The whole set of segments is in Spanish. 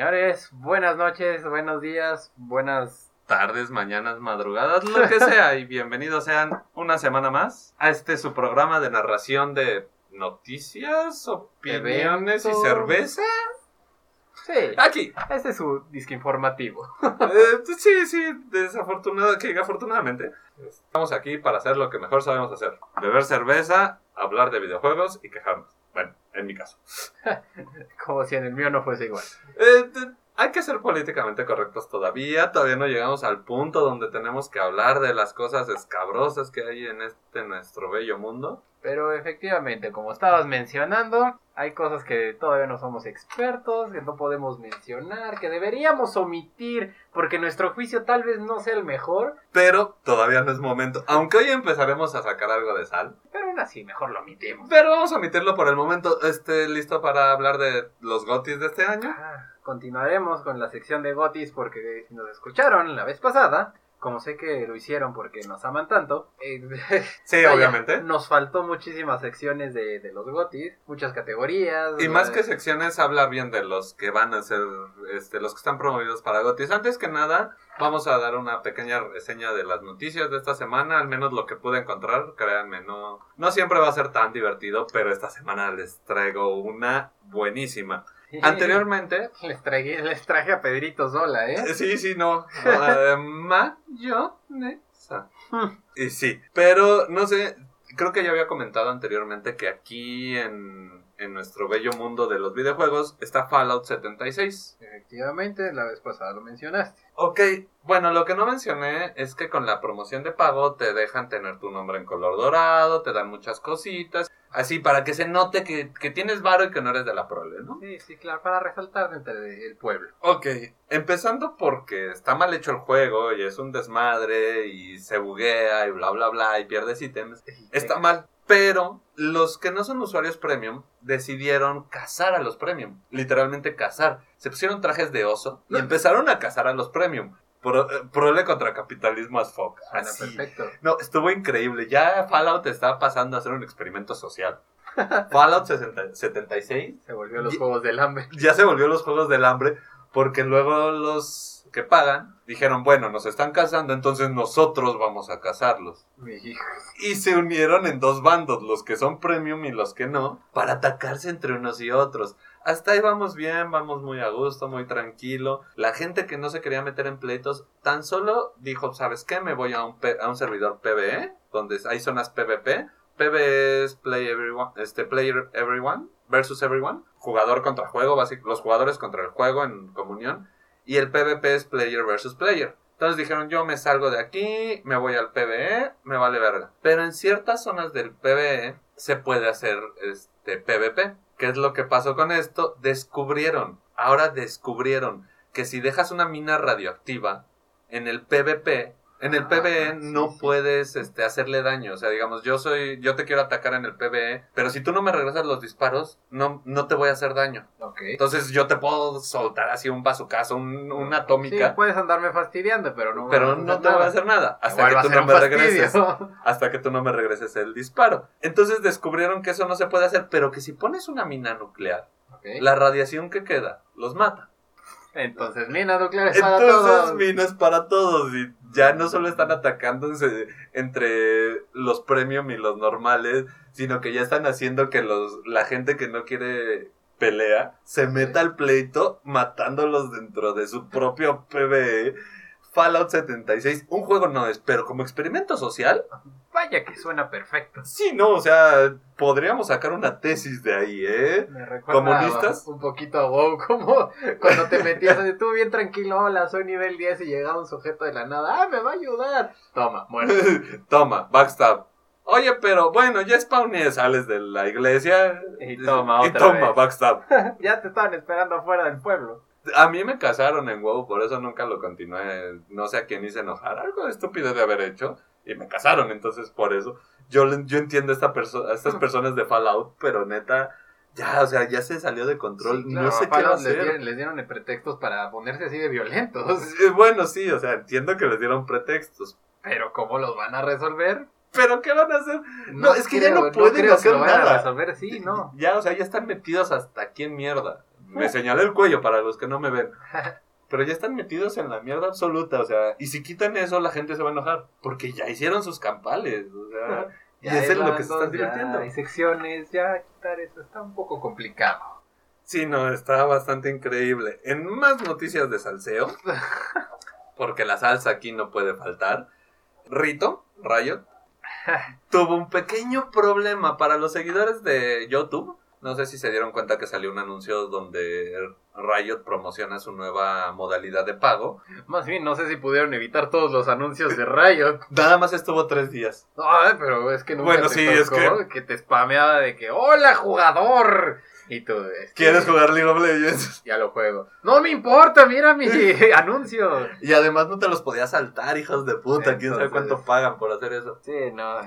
Señores, buenas noches, buenos días, buenas tardes, mañanas, madrugadas, lo que sea, y bienvenidos sean una semana más a este su programa de narración de noticias, opiniones y cerveza. Sí, Aquí. este es su disque informativo. Eh, sí, sí, desafortunado, que afortunadamente estamos aquí para hacer lo que mejor sabemos hacer. Beber cerveza, hablar de videojuegos y quejarnos. En mi caso. Como si en el mío no fuese igual. Eh, hay que ser políticamente correctos todavía. Todavía no llegamos al punto donde tenemos que hablar de las cosas escabrosas que hay en este nuestro bello mundo. Pero efectivamente, como estabas mencionando, hay cosas que todavía no somos expertos, que no podemos mencionar, que deberíamos omitir, porque nuestro juicio tal vez no sea el mejor, Pero todavía no es momento. Aunque hoy empezaremos a sacar algo de sal. pero aún así mejor lo omitimos. Pero vamos a omitirlo por el momento. Este, ¿Listo para hablar de los gotis de este año? Ah, Continuaremos con la sección de Gotis porque si nos escucharon la vez pasada, como sé que lo hicieron porque nos aman tanto, eh, Sí, vaya, obviamente. Nos faltó muchísimas secciones de, de los Gotis, muchas categorías. Y más eh, que secciones, hablar bien de los que van a ser, este, los que están promovidos para Gotis. Antes que nada, vamos a dar una pequeña reseña de las noticias de esta semana, al menos lo que pude encontrar. Créanme, no, no siempre va a ser tan divertido, pero esta semana les traigo una buenísima. Anteriormente, Les traje, les traje a Pedrito Sola, ¿eh? sí, sí, no, mayonesa. Y sí, pero no sé, creo que ya había comentado anteriormente que aquí en, en nuestro bello mundo de los videojuegos está Fallout 76. Efectivamente, la vez pasada lo mencionaste. Ok, bueno, lo que no mencioné es que con la promoción de pago te dejan tener tu nombre en color dorado, te dan muchas cositas, así para que se note que, que tienes varo y que no eres de la prole, ¿no? Sí, sí, claro, para resaltar entre el pueblo. Ok, empezando porque está mal hecho el juego y es un desmadre y se buguea y bla bla bla y pierdes ítems. Está mal, pero los que no son usuarios premium decidieron cazar a los premium, literalmente cazar. Se pusieron trajes de oso y empezaron a cazar a los premium. Pro, eh, prole contra capitalismo as fuck. Así. perfecto. No, estuvo increíble. Ya Fallout está pasando a ser un experimento social. Fallout 60 76 Se volvió los Y- juegos del hambre. ya se volvió los juegos del hambre porque luego los que pagan dijeron, bueno, nos están cazando, entonces nosotros vamos a cazarlos. Y se unieron en dos bandos, los que son premium y los que no, para atacarse entre unos y otros. Hasta ahí vamos bien, vamos muy a gusto, muy tranquilo. La gente que no se quería meter en pleitos, tan solo dijo, ¿sabes qué? Me voy a un, a un servidor PvE, donde hay zonas PvP. PvE es play everyone, este, player everyone versus everyone. Jugador contra juego, los jugadores contra el juego en comunión. Y el PvP es player versus player. Entonces dijeron, yo me salgo de aquí, me voy al PvE, me vale verga. Pero en ciertas zonas del PvE se puede hacer este PvP. ¿Qué es lo que pasó con esto? Descubrieron, ahora descubrieron que si dejas una mina radioactiva en el PvP, en el Ah, PvE sí, no puedes este, hacerle daño. O sea, digamos, yo soy, yo te quiero atacar en el PvE, pero si tú no me regresas los disparos, no, no te voy a hacer daño. Ok. Entonces yo te puedo soltar así un bazucazo, un- una atómica. Sí, puedes andarme fastidiando, pero no. Pero a no te voy a nada. hacer nada hasta Igual va que a tú no me fastidio. regreses. Hasta que tú no me regreses el disparo. Entonces descubrieron que eso no se puede hacer, pero que si pones una mina nuclear, la radiación que queda los mata. Entonces, mina nuclear es para Entonces todos. minas para todos y ya no solo están atacándose entre los premium y los normales, sino que ya están haciendo que los la gente que no quiere pelea se meta al pleito matándolos dentro de su propio PvE. Fallout 76, un juego no es, pero como experimento social, Vaya que suena perfecto. sí, no, o sea, podríamos sacar una tesis de ahí, ¿eh? Me recuerda ¿Comunistas? un poquito a WoW, como cuando te metías así, tú bien tranquilo, hola, soy nivel 10 y llegaba un sujeto de la nada, ah, me va a ayudar. Toma, muerto. Toma, backstab. Oye, pero bueno, ya spawné, sales de la iglesia Y toma y otra toma, vez. backstab. ya te estaban esperando afuera del pueblo. A mí me casaron en WoW, por eso nunca lo continué. No sé a quién hice enojar, algo estúpido de haber hecho. Y me casaron, entonces por eso. Yo, yo entiendo a, esta perso- a estas personas de Fallout, pero neta, ya, o sea, ya se salió de control. Sí, claro, no sé qué va a Fallout les dieron, les dieron pretextos para ponerse así de violentos. Bueno, sí, o sea, entiendo que les dieron pretextos. Pero ¿cómo los van a resolver? ¿Pero qué van a hacer? No, es que ya no pueden hacer nada. a resolver, sí, no. Ya, o sea, ya están metidos hasta aquí en mierda. Me señalé el cuello para los que no me ven. Pero ya están metidos en la mierda absoluta, o sea, y si quitan eso, la gente se va a enojar. Porque ya hicieron sus campales, o sea, y Ya es lo que se están divirtiendo. Ya hay secciones, ya quitar eso está un poco complicado. Sí, no, está bastante increíble. En más noticias de salseo, porque la salsa aquí no puede faltar, Rito, Riot, tuvo un pequeño problema para los seguidores de YouTube. No sé si se dieron cuenta que salió un anuncio donde Riot promociona su nueva modalidad de pago. Más bien, no sé si pudieron evitar todos los anuncios de Riot. Nada más estuvo tres días. Ay, pero es que nunca Bueno, te sí, es tocó que... te spameaba de que ¡Hola, jugador! Y tú, es que ¿Quieres jugar League of Legends? Ya lo juego. No me importa, mira mi anuncio. Y además no te los podías saltar, hijos de puta. ¿Quién sabe cuánto pagan por hacer eso? Sí, no.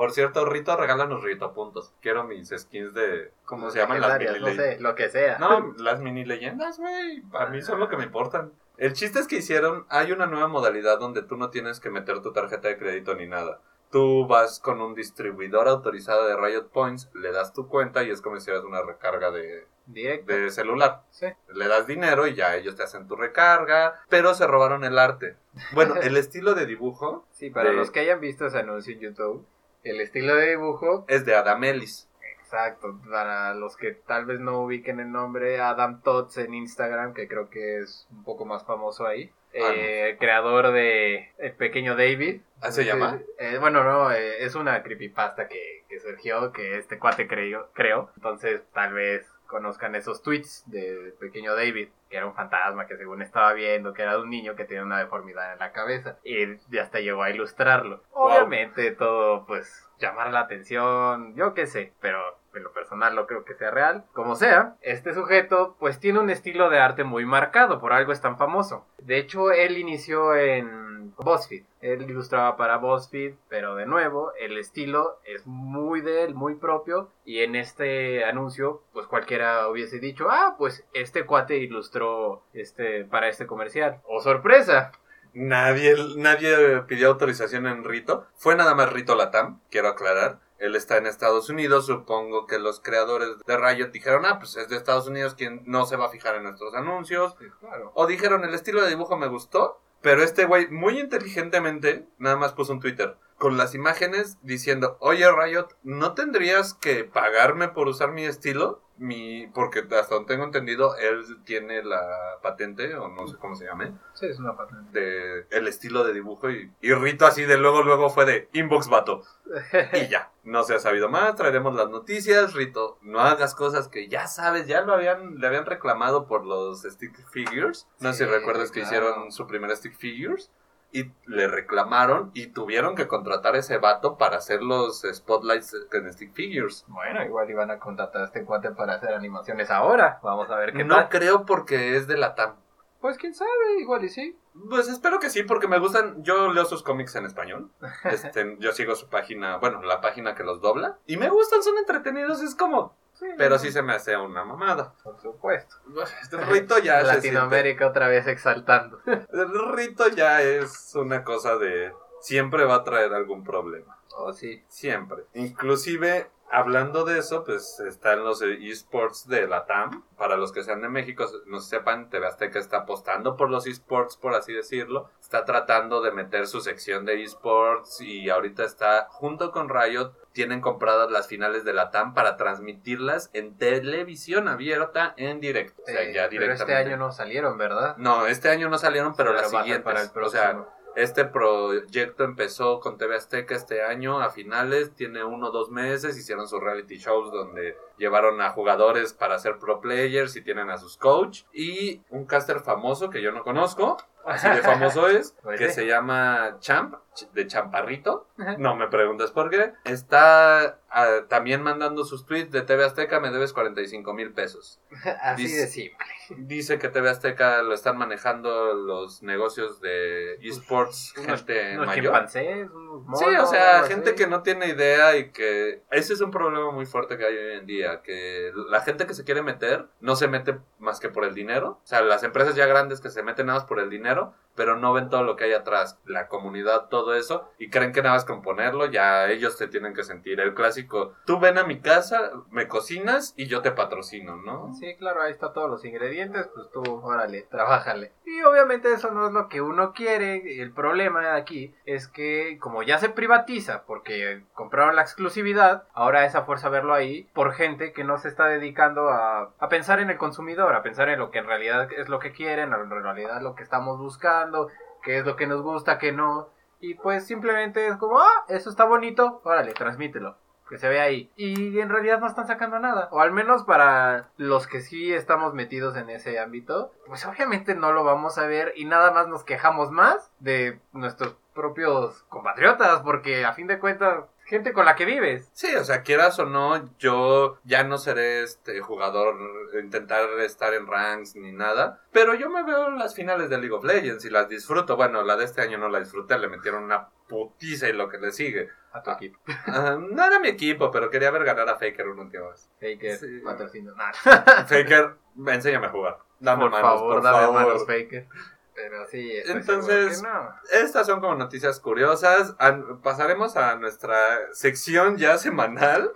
Por cierto, Rito, regálanos Rito puntos. Quiero mis skins de. ¿Cómo se llaman? Las mini No leyendas. sé, lo que sea. No, las mini leyendas, güey. A mí son lo que me importan. El chiste es que hicieron. Hay una nueva modalidad donde tú no tienes que meter tu tarjeta de crédito ni nada. Tú vas con un distribuidor autorizado de Riot Points, le das tu cuenta y es como si hicieras una recarga de, Directo. de celular. Sí. Le das dinero y ya ellos te hacen tu recarga, pero se robaron el arte. Bueno, el estilo de dibujo Sí, para de- los que hayan visto ese anuncio en YouTube, el estilo de dibujo, es de Adamelis. exacto, para los que tal vez no ubiquen el nombre, Adam Tots en Instagram, que creo que es un poco más famoso ahí. Ah, Eh, creador de El Pequeño David. ¿Ah, se llama? Eh, bueno, no, eh, es una creepypasta que, que surgió, que este cuate creyó, creo. Entonces, tal vez conozcan esos tweets de Pequeño David, que era un fantasma que según estaba viendo, que era de un niño que tenía una deformidad en la cabeza. Y ya hasta llegó a ilustrarlo. Wow. Obviamente todo, pues, llamar la atención, yo qué sé, pero en lo personal no creo que sea real. Como sea, este sujeto, pues, tiene un estilo de arte muy marcado, por algo es tan famoso. De hecho, él inició en BuzzFeed. Él ilustraba para BuzzFeed, pero de nuevo, el estilo es muy de él, muy propio. Y en este anuncio, pues cualquiera hubiese dicho, ah, pues este cuate ilustró este para este comercial. ¡Oh, sorpresa! Nadie, nadie pidió autorización en Rito. Fue nada más Rito Latam, quiero aclarar. Él está en Estados Unidos. Supongo que los creadores de Riot dijeron, ah, pues es de Estados Unidos quien no se va a fijar en nuestros anuncios. claro. O dijeron, el estilo de dibujo me gustó. Pero este güey, muy inteligentemente, nada más puso un Twitter con las imágenes diciendo, oye Riot, ¿no tendrías que pagarme por usar mi estilo? Mi, porque hasta donde tengo entendido, él tiene la patente, o no sé cómo se llame, Sí, es una patente. de el estilo de dibujo y, y Rito así de luego luego fue de inbox vato y ya no se ha sabido más traeremos las noticias Rito no hagas cosas que ya sabes ya lo habían le habían reclamado por los stick figures no sé Sí, si recuerdas que hicieron su primer stick figures y le reclamaron y tuvieron que contratar a ese vato para hacer los spotlights en stick figures Bueno, igual iban a contratar a este cuate para hacer animaciones ahora. Vamos a ver qué no tal. creo porque es de la TAM Pues quién sabe, igual y sí. Pues espero que sí, porque me gustan. Yo leo sus cómics en español. Este, yo sigo su página, bueno, la página que los dobla. Y me gustan, son entretenidos, es como. Pero sí se me hace una mamada. Por supuesto. Este Rito ya Latinoamérica otra vez exaltando. El Rito ya es una cosa de. Siempre va a traer algún problema. Oh, sí. Siempre. Inclusive, hablando de eso, pues están los esports de la TAM. Para los que sean de México, no sepan, TV Azteca está apostando por los esports, por así decirlo. Está tratando de meter su sección de esports y ahorita está, junto con Riot, tienen compradas las finales de la TAM para transmitirlas en televisión abierta en directo. O sea, Eh, pero este año no salieron, ¿verdad? No, este año no salieron, pero, las a ser siguientes. para el o sea, este proyecto empezó con TV Azteca este año a finales, tiene uno o dos meses, hicieron sus reality shows donde llevaron a jugadores para ser pro players y tienen a sus coach y un caster famoso que yo no conozco, así de famoso es, que se llama Champ, ch- de Champarrito, Ajá. no me preguntes por qué, está ah, también mandando sus tweets de TV Azteca, me debes 45 mil pesos. Así Dice- de simple. Dice que TV Azteca lo están manejando los negocios de esports, Unos- gente Unos mayor. Sí, o sea, gente así. que no tiene idea y que ese es un problema muy fuerte que hay hoy en día, que la gente que se quiere meter no se mete más que por el dinero. O sea, las empresas ya grandes que se meten nada más por el dinero, pero no ven todo lo que hay atrás, la comunidad, todo eso, y creen que nada más con ponerlo, ya ellos te tienen que sentir. El clásico, tú ven a mi casa, me cocinas y yo te patrocino, ¿no? Sí, claro, ahí está todos los ingredientes, pues tú, órale, trabájale. Y obviamente eso no es lo que uno quiere. El problema aquí es que como ya se privatiza porque compraron la exclusividad, ahora es a fuerza verlo ahí por gente que no se está dedicando a, a pensar en el consumidor, a pensar en lo que en realidad es lo que quieren, en realidad lo que estamos buscando qué es lo que nos gusta, qué no. Y pues simplemente es como, ah, eso está bonito, órale, transmítelo. Que se vea ahí. Y en realidad no están sacando nada. O al menos para los que sí estamos metidos en ese ámbito. Pues obviamente no lo vamos a ver. Y nada más nos quejamos más de nuestros propios compatriotas. Porque a fin de cuentas gente con la que vives. Sí, o sea, quieras o no, yo ya no seré este jugador, intentar estar en ranks ni nada, pero yo me veo las finales de League of Legends y las disfruto. Bueno, la de este año no la disfruté, le metieron una putiza y lo que le sigue. A tu equipo. Ah, no era mi equipo, pero quería ver ganar a Faker un último vez. Faker, Sí. patrocinio. Faker, enséñame a jugar. Dame por manos, favor, por dame favor. manos, Faker. Pero sí, Entonces- seguro Estas son como noticias curiosas. Pasaremos a nuestra sección ya semanal.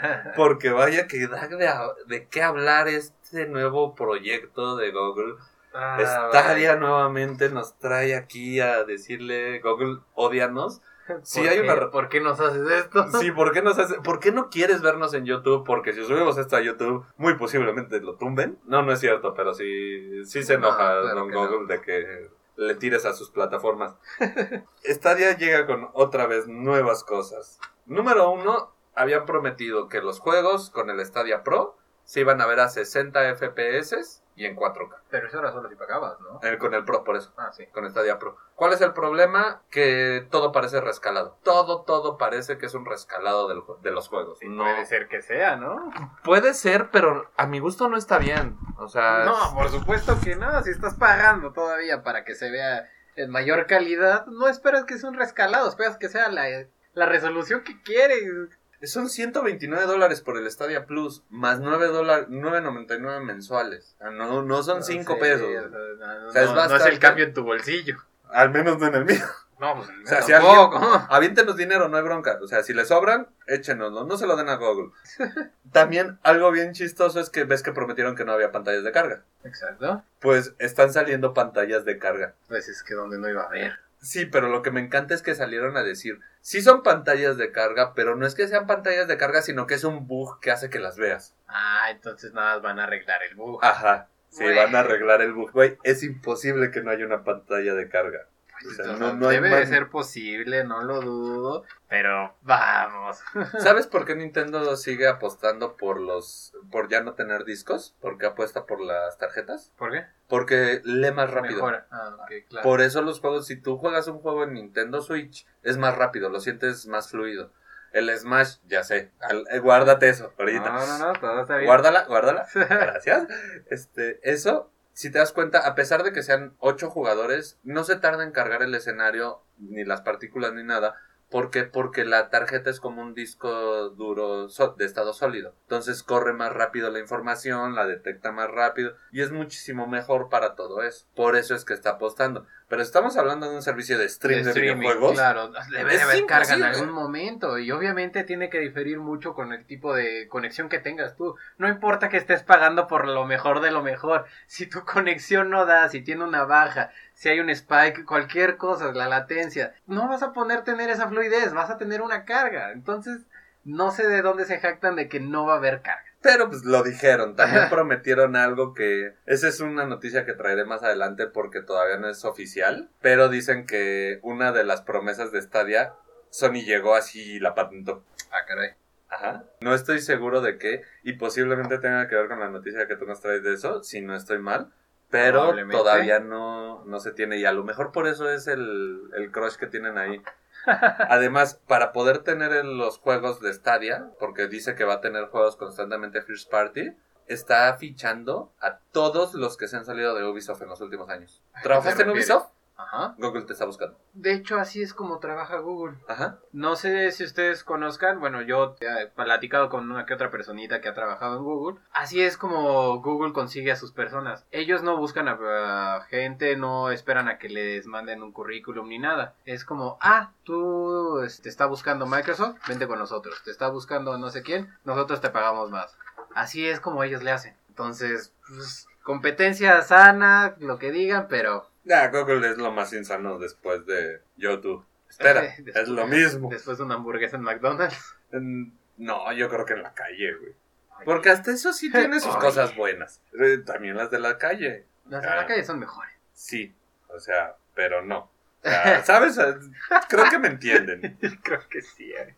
que no. Porque vaya que da de, de qué hablar este nuevo proyecto de Google. Ah, Stadia nuevamente nos trae aquí a decirle, Google, odianos. ¿Por Sí, hay qué? una... ¿Por qué nos haces esto? Sí, ¿por qué, nos hace... ¿por qué no quieres vernos en YouTube? Porque si subimos esto a YouTube, muy posiblemente lo tumben. No, no es cierto, pero sí, sí se No, enoja claro Don Google de que le tires a sus plataformas. Stadia llega con otra vez nuevas cosas. Número uno, habían prometido que los juegos con el Stadia Pro se iban a ver a 60 FPS y en 4K. Pero eso era solo si pagabas, ¿no? Eh, con el Pro, por eso Ah, sí. con Stadia Pro. ¿Cuál es el problema? Que todo parece rescalado. Todo, todo parece que es un rescalado del de los juegos. Sí, no, Puede ser que sea, ¿no? puede ser, pero a mi gusto no está bien. O sea, No, por supuesto que no. Si estás pagando todavía para que se vea en mayor calidad, no esperas que sea un rescalado. Esperas que sea la, la resolución que quieres. Son 129 dólares por el Stadia Plus, más 9 dólares, 9.99 mensuales. No, no son 5 Sí, pesos. o sea, no, O sea, es no- es el cambio en tu bolsillo. Al menos no en el mío. No, pues O sea, si tampoco. Aviéntenos dinero, no hay bronca. O sea, si le sobran, échenoslo. No se lo den a Google. También algo bien chistoso es que ves que prometieron que no había pantallas de carga. Exacto. Pues están saliendo pantallas de carga. Pues es que donde no iba a haber. Sí, pero lo que me encanta es que salieron a decir, sí son pantallas de carga, pero no es que sean pantallas de carga, sino que es un bug que hace que las veas. Ah, entonces nada más van a arreglar el bug. Ajá. Sí, Güey. van a arreglar el bug. Güey, es imposible que no haya una pantalla de carga. O sea, no- debe de ser posible, no lo dudo. Pero vamos. ¿Sabes por qué Nintendo sigue apostando por los por ya no tener discos? Porque apuesta por las tarjetas. ¿Por qué? Porque lee más rápido. Ah, claro. Por eso los juegos, si tú juegas un juego en Nintendo Switch, es más rápido, lo sientes más fluido. El Smash, ya sé, al- eh, guárdate eso ahorita. No, no, no, todo está bien. Guárdala, guárdala. Gracias. Este, eso, si te das cuenta, a pesar de que sean ocho jugadores, no se tarda en cargar el escenario, ni las partículas, ni nada. ¿Por qué? Porque la tarjeta es como un disco duro de estado sólido. Entonces corre más rápido la información, la detecta más rápido y es muchísimo mejor para todo eso. Por eso es que está apostando. Pero estamos hablando de un servicio de stream de, streaming, videojuegos. Claro, debe de haber carga en algún momento y obviamente tiene que diferir mucho con el tipo de conexión que tengas tú. No importa que estés pagando por lo mejor de lo mejor, si tu conexión no da, si tiene una baja, si hay un spike, cualquier cosa, la latencia, no vas a poder tener esa fluidez, vas a tener una carga. Entonces, no sé de dónde se jactan de que no va a haber carga. Pero pues lo dijeron, también prometieron algo que esa es una noticia que traeré más adelante porque todavía no es oficial, pero dicen que una de las promesas de Stadia Sony llegó así y la patentó. Ah, caray. Ajá. No estoy seguro de qué y posiblemente tenga que ver con la noticia que tú nos traes de eso, si no estoy mal, pero todavía no, no se tiene y a lo mejor por eso es el, el crush que tienen ahí. Además, para poder tener en los juegos de Stadia, porque dice que va a tener juegos constantemente First Party, está fichando a todos los que se han salido de Ubisoft en los últimos años. ¿A qué ¿Trabajaste te en? Ubisoft? Ajá. Google te está buscando. De hecho, así es como trabaja Google. Ajá. No sé si ustedes conozcan, bueno, yo he platicado con una que otra personita que ha trabajado en Google. Así es como Google consigue a sus personas. Ellos no buscan a, gente, no esperan a que les manden un currículum ni nada. Es como, ah, tú este, te está buscando Microsoft, vente con nosotros. Te está buscando no sé quién, nosotros te pagamos más. Así es como ellos le hacen. Entonces, pues, competencia sana, lo que digan, pero Ya, Google es lo más insano después de YouTube. Espera, Después- es lo mismo. Después de una hamburguesa en McDonald's. No, yo creo que en la calle, güey. Porque hasta eso sí tiene sus Ay. cosas buenas. Eh, También las de la calle. Las de Ah. la calle son mejores. Sí, o sea, pero no. Sea, ¿Sabes? Creo que me entienden. Creo que sí. eh.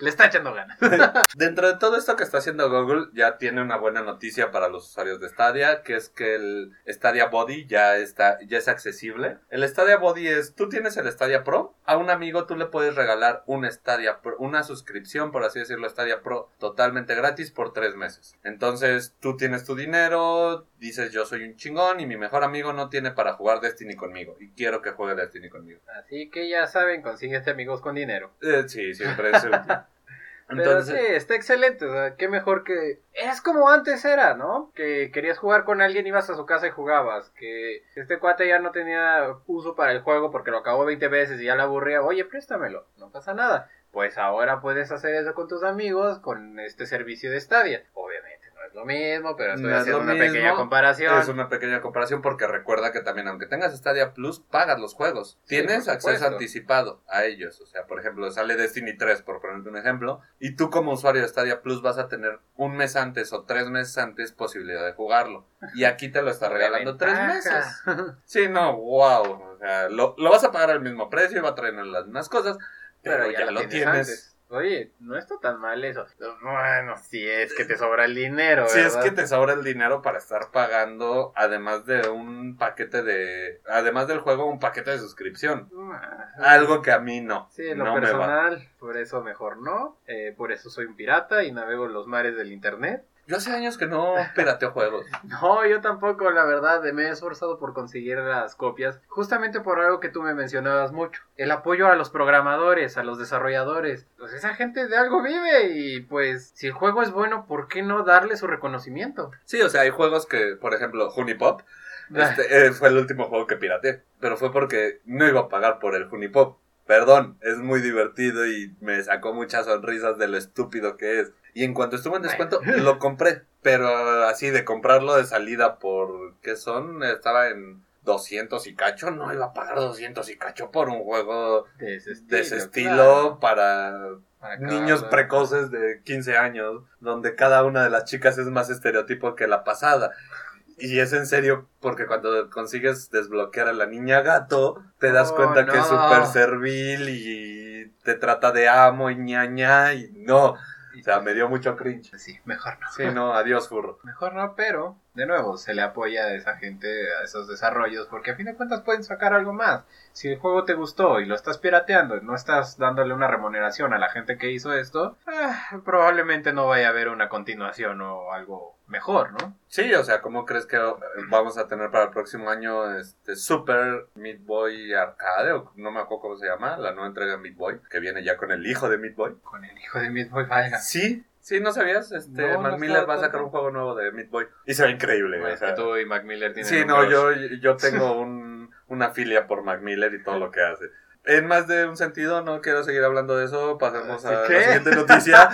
Le está echando ganas. Dentro de todo esto que está haciendo Google, ya tiene una buena noticia para los usuarios de Stadia, que es que el Stadia Body ya está, ya es accesible. El Stadia Body es, tú tienes el Stadia Pro, a un amigo tú le puedes regalar un Stadia Pro, una suscripción, por así decirlo, Stadia Pro, totalmente gratis por tres meses. Entonces, tú tienes tu dinero, dices yo soy un chingón y mi mejor amigo no tiene para jugar Destiny conmigo y quiero que juegue Destiny conmigo. Así que ya saben, consíguete amigos con dinero. Eh, sí, siempre es útil. Pero sí, está excelente. O sea, qué mejor que. Es como antes era, ¿no? Que querías jugar con alguien, ibas a su casa y jugabas. Que este cuate ya no tenía uso para el juego porque lo acabó 20 veces y ya le aburría. Oye, préstamelo. No pasa nada. Pues ahora puedes hacer eso con tus amigos con este servicio de Stadia. Obviamente es lo mismo, pero estoy No es haciendo lo una mismo. pequeña comparación. Es una pequeña comparación porque recuerda que también, aunque tengas Stadia Plus, pagas los juegos. Sí, Tienes acceso anticipado a ellos. O sea, por ejemplo, sale Destiny 3, por ponerte un ejemplo, y tú como usuario de Stadia Plus vas a tener un mes antes o tres meses antes posibilidad de jugarlo. Y aquí te lo está regalando tres meses. Sí, no, wow. O sea, lo, lo vas a pagar al mismo precio y va a traer las mismas cosas, pero, ya, lo tienes. Oye, no está tan mal eso. Bueno, si es que te sobra el dinero, Si es ¿verdad? que te sobra el dinero para estar pagando, además de un paquete de. Además del juego, un paquete de suscripción. Ah, Algo que a mí no. Sí, en lo no personal, por eso mejor no. Eh, por eso soy un pirata y navego en los mares del internet. Yo hace años que no pirateo juegos. No, yo tampoco, la verdad, me he esforzado por conseguir las copias, justamente por algo que tú me mencionabas mucho, el apoyo a los programadores, a los desarrolladores. Pues esa gente de algo vive y pues si el juego es bueno, ¿por qué no darle su reconocimiento? Sí, o sea, hay juegos que, por ejemplo, Hunipop. Este, eh, fue el último juego que pirateé. Pero fue porque no iba a pagar por el Hunipop. Perdón, es muy divertido y me sacó muchas sonrisas de lo estúpido que es. Y en cuanto estuvo en descuento, lo compré. Pero así de comprarlo de salida por... ¿Qué son? Estaba en 200 y cacho. No iba a pagar 200 y cacho por un juego de ese estilo. de ese estilo claro, para para niños precoces de 15 años, donde cada una de las chicas es más estereotipo que la pasada. Y es en serio, porque cuando consigues desbloquear a la niña gato, te das Oh, cuenta que es súper servil y te trata de amo y ñaña y no. O sea, me dio mucho cringe. Sí, mejor no. Sí, no, adiós, furro. Mejor no, pero de nuevo se le apoya a esa gente, a esos desarrollos, porque a fin de cuentas pueden sacar algo más. Si el juego te gustó y lo estás pirateando y no estás dándole una remuneración a la gente que hizo esto, ah, probablemente no vaya a haber una continuación o algo mejor, ¿no? Sí, o sea, ¿cómo crees que vamos a tener para el próximo año este Super Meat Boy Arcade? O no me acuerdo cómo se llama, la nueva entrega de Meat Boy, que viene ya con el hijo de Meat Boy. Con el hijo de Meat Boy valga. Sí, sí, ¿no sabías? Este, No, Miller va a sacar un juego nuevo de Meat Boy. Y se ve increíble, Bueno, o sea. que tú y Mac Miller tienen Sí, no, yo, yo tengo un, una filia por Mac Miller y todo lo que hace. En más de un sentido, no quiero seguir hablando de eso, pasemos a ¿Qué? la siguiente noticia.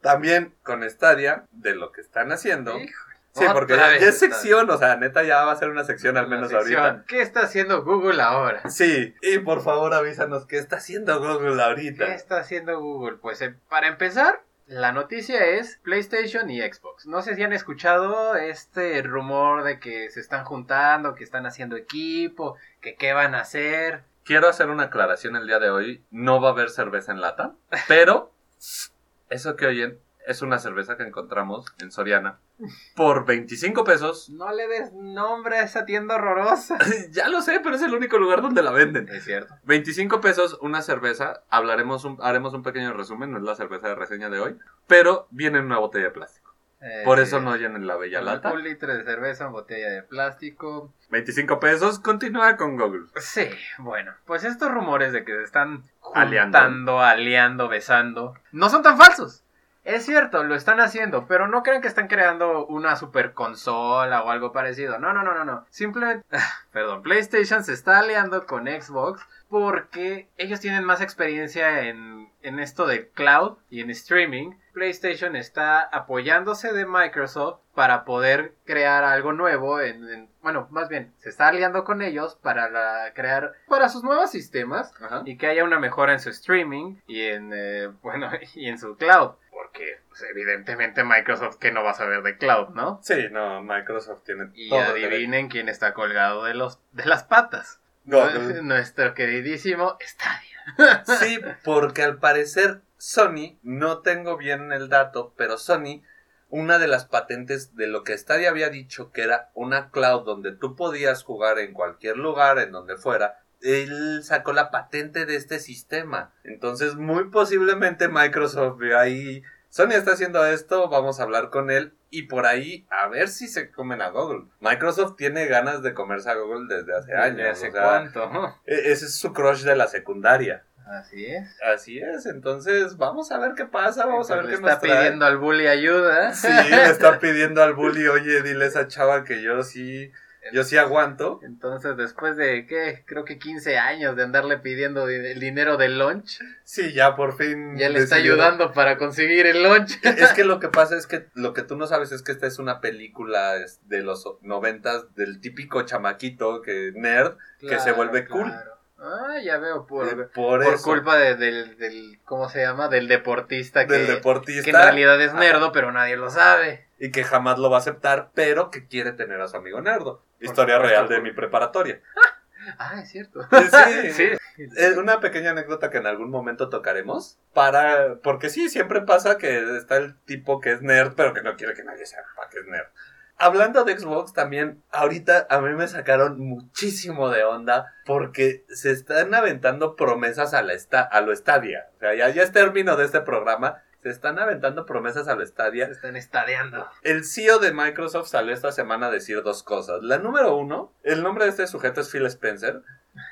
También con Stadia, de lo que están haciendo. Sí, porque ya, es sección, o sea, neta ya va a ser una sección al menos sección. ahorita. ¿Qué está haciendo Google ahora? Sí, y por favor avísanos qué está haciendo Google ahorita. ¿Qué está haciendo Google? Pues eh, para empezar, la noticia es PlayStation y Xbox. No sé si han escuchado este rumor de que se están juntando, que están haciendo equipo, que qué van a hacer. Quiero hacer una aclaración el día de hoy. No va a haber cerveza en lata, pero eso que oyen es una cerveza que encontramos en Soriana por 25 pesos. No le des nombre a esa tienda horrorosa. ya lo sé, pero es el único lugar donde la venden. Es cierto. 25 pesos una cerveza. Hablaremos un- haremos un pequeño resumen, no es la cerveza de reseña de hoy, pero viene en una botella de plástico. Por Eh, eso no llenen la bella lata. Un litro de cerveza en botella de plástico. 25 pesos, continúa con Google. Sí, bueno, pues estos rumores de que se están Aliando. juntando, aliando, besando, no son tan falsos. Es cierto, lo están haciendo, pero no crean que están creando una super consola o algo parecido. No, no, no, no, no. Simplemente, perdón, PlayStation se está aliando con Xbox porque ellos tienen más experiencia en, en esto de cloud y en streaming. PlayStation está apoyándose de Microsoft para poder crear algo nuevo en, en- bueno, más bien, se está aliando con ellos para la- crear para sus nuevos sistemas Ajá. y que haya una mejora en su streaming y en eh, bueno y en su cloud porque pues, evidentemente Microsoft que no va a saber de cloud no Sí, no, Microsoft tiene y todo derecho. adivinen quién está colgado de los de las patas Google. nuestro queridísimo Stadia Sí, porque al parecer Sony, no tengo bien el dato, pero Sony, una de las patentes de lo que Stadia había dicho que era una cloud donde tú podías jugar en cualquier lugar, en donde fuera, él sacó la patente de este sistema. Entonces, muy posiblemente Microsoft vio ahí, Sony está haciendo esto, vamos a hablar con él y por ahí a ver si se comen a Google. Microsoft tiene ganas de comerse a Google desde hace años. ¿Desde hace o sea, cuánto? e- ese es su crush de la secundaria. así es Así es, entonces vamos a ver qué pasa, vamos a ver le qué está trae. pidiendo al bully ayuda Sí, le está pidiendo al bully, oye, dile a esa chava que yo sí, yo sí aguanto. entonces después de qué creo que 15 años de andarle pidiendo di- el dinero del lunch Sí, ya por fin. ya le está ayudando para conseguir el lunch Es que lo que pasa es que lo que tú no sabes es que esta es una película de los noventas del típico chamaquito que nerd que se vuelve cool. Ah, ya veo, por, Eh, por, culpa de- del, del, ¿cómo se llama? Del deportista que, del que deportista en realidad es nerdo, pero nadie lo sabe. Y que jamás lo va a aceptar, pero que quiere tener a su amigo nerdo. Historia supuesto. real de mi preparatoria. Ah, es cierto. Sí, sí. Es una pequeña anécdota que en algún momento tocaremos. Para. Porque sí, siempre pasa que está el tipo que es nerd, pero que no quiere que nadie sepa que es nerd. Hablando de Xbox, también ahorita a mí me sacaron muchísimo de onda porque se están aventando promesas a, la esta, a lo Stadia. O sea, ya, ya es término de este programa. Se están aventando promesas a lo Se están estadeando. El CEO de Microsoft salió esta semana a decir dos cosas. La número uno, el nombre de este sujeto es Phil Spencer,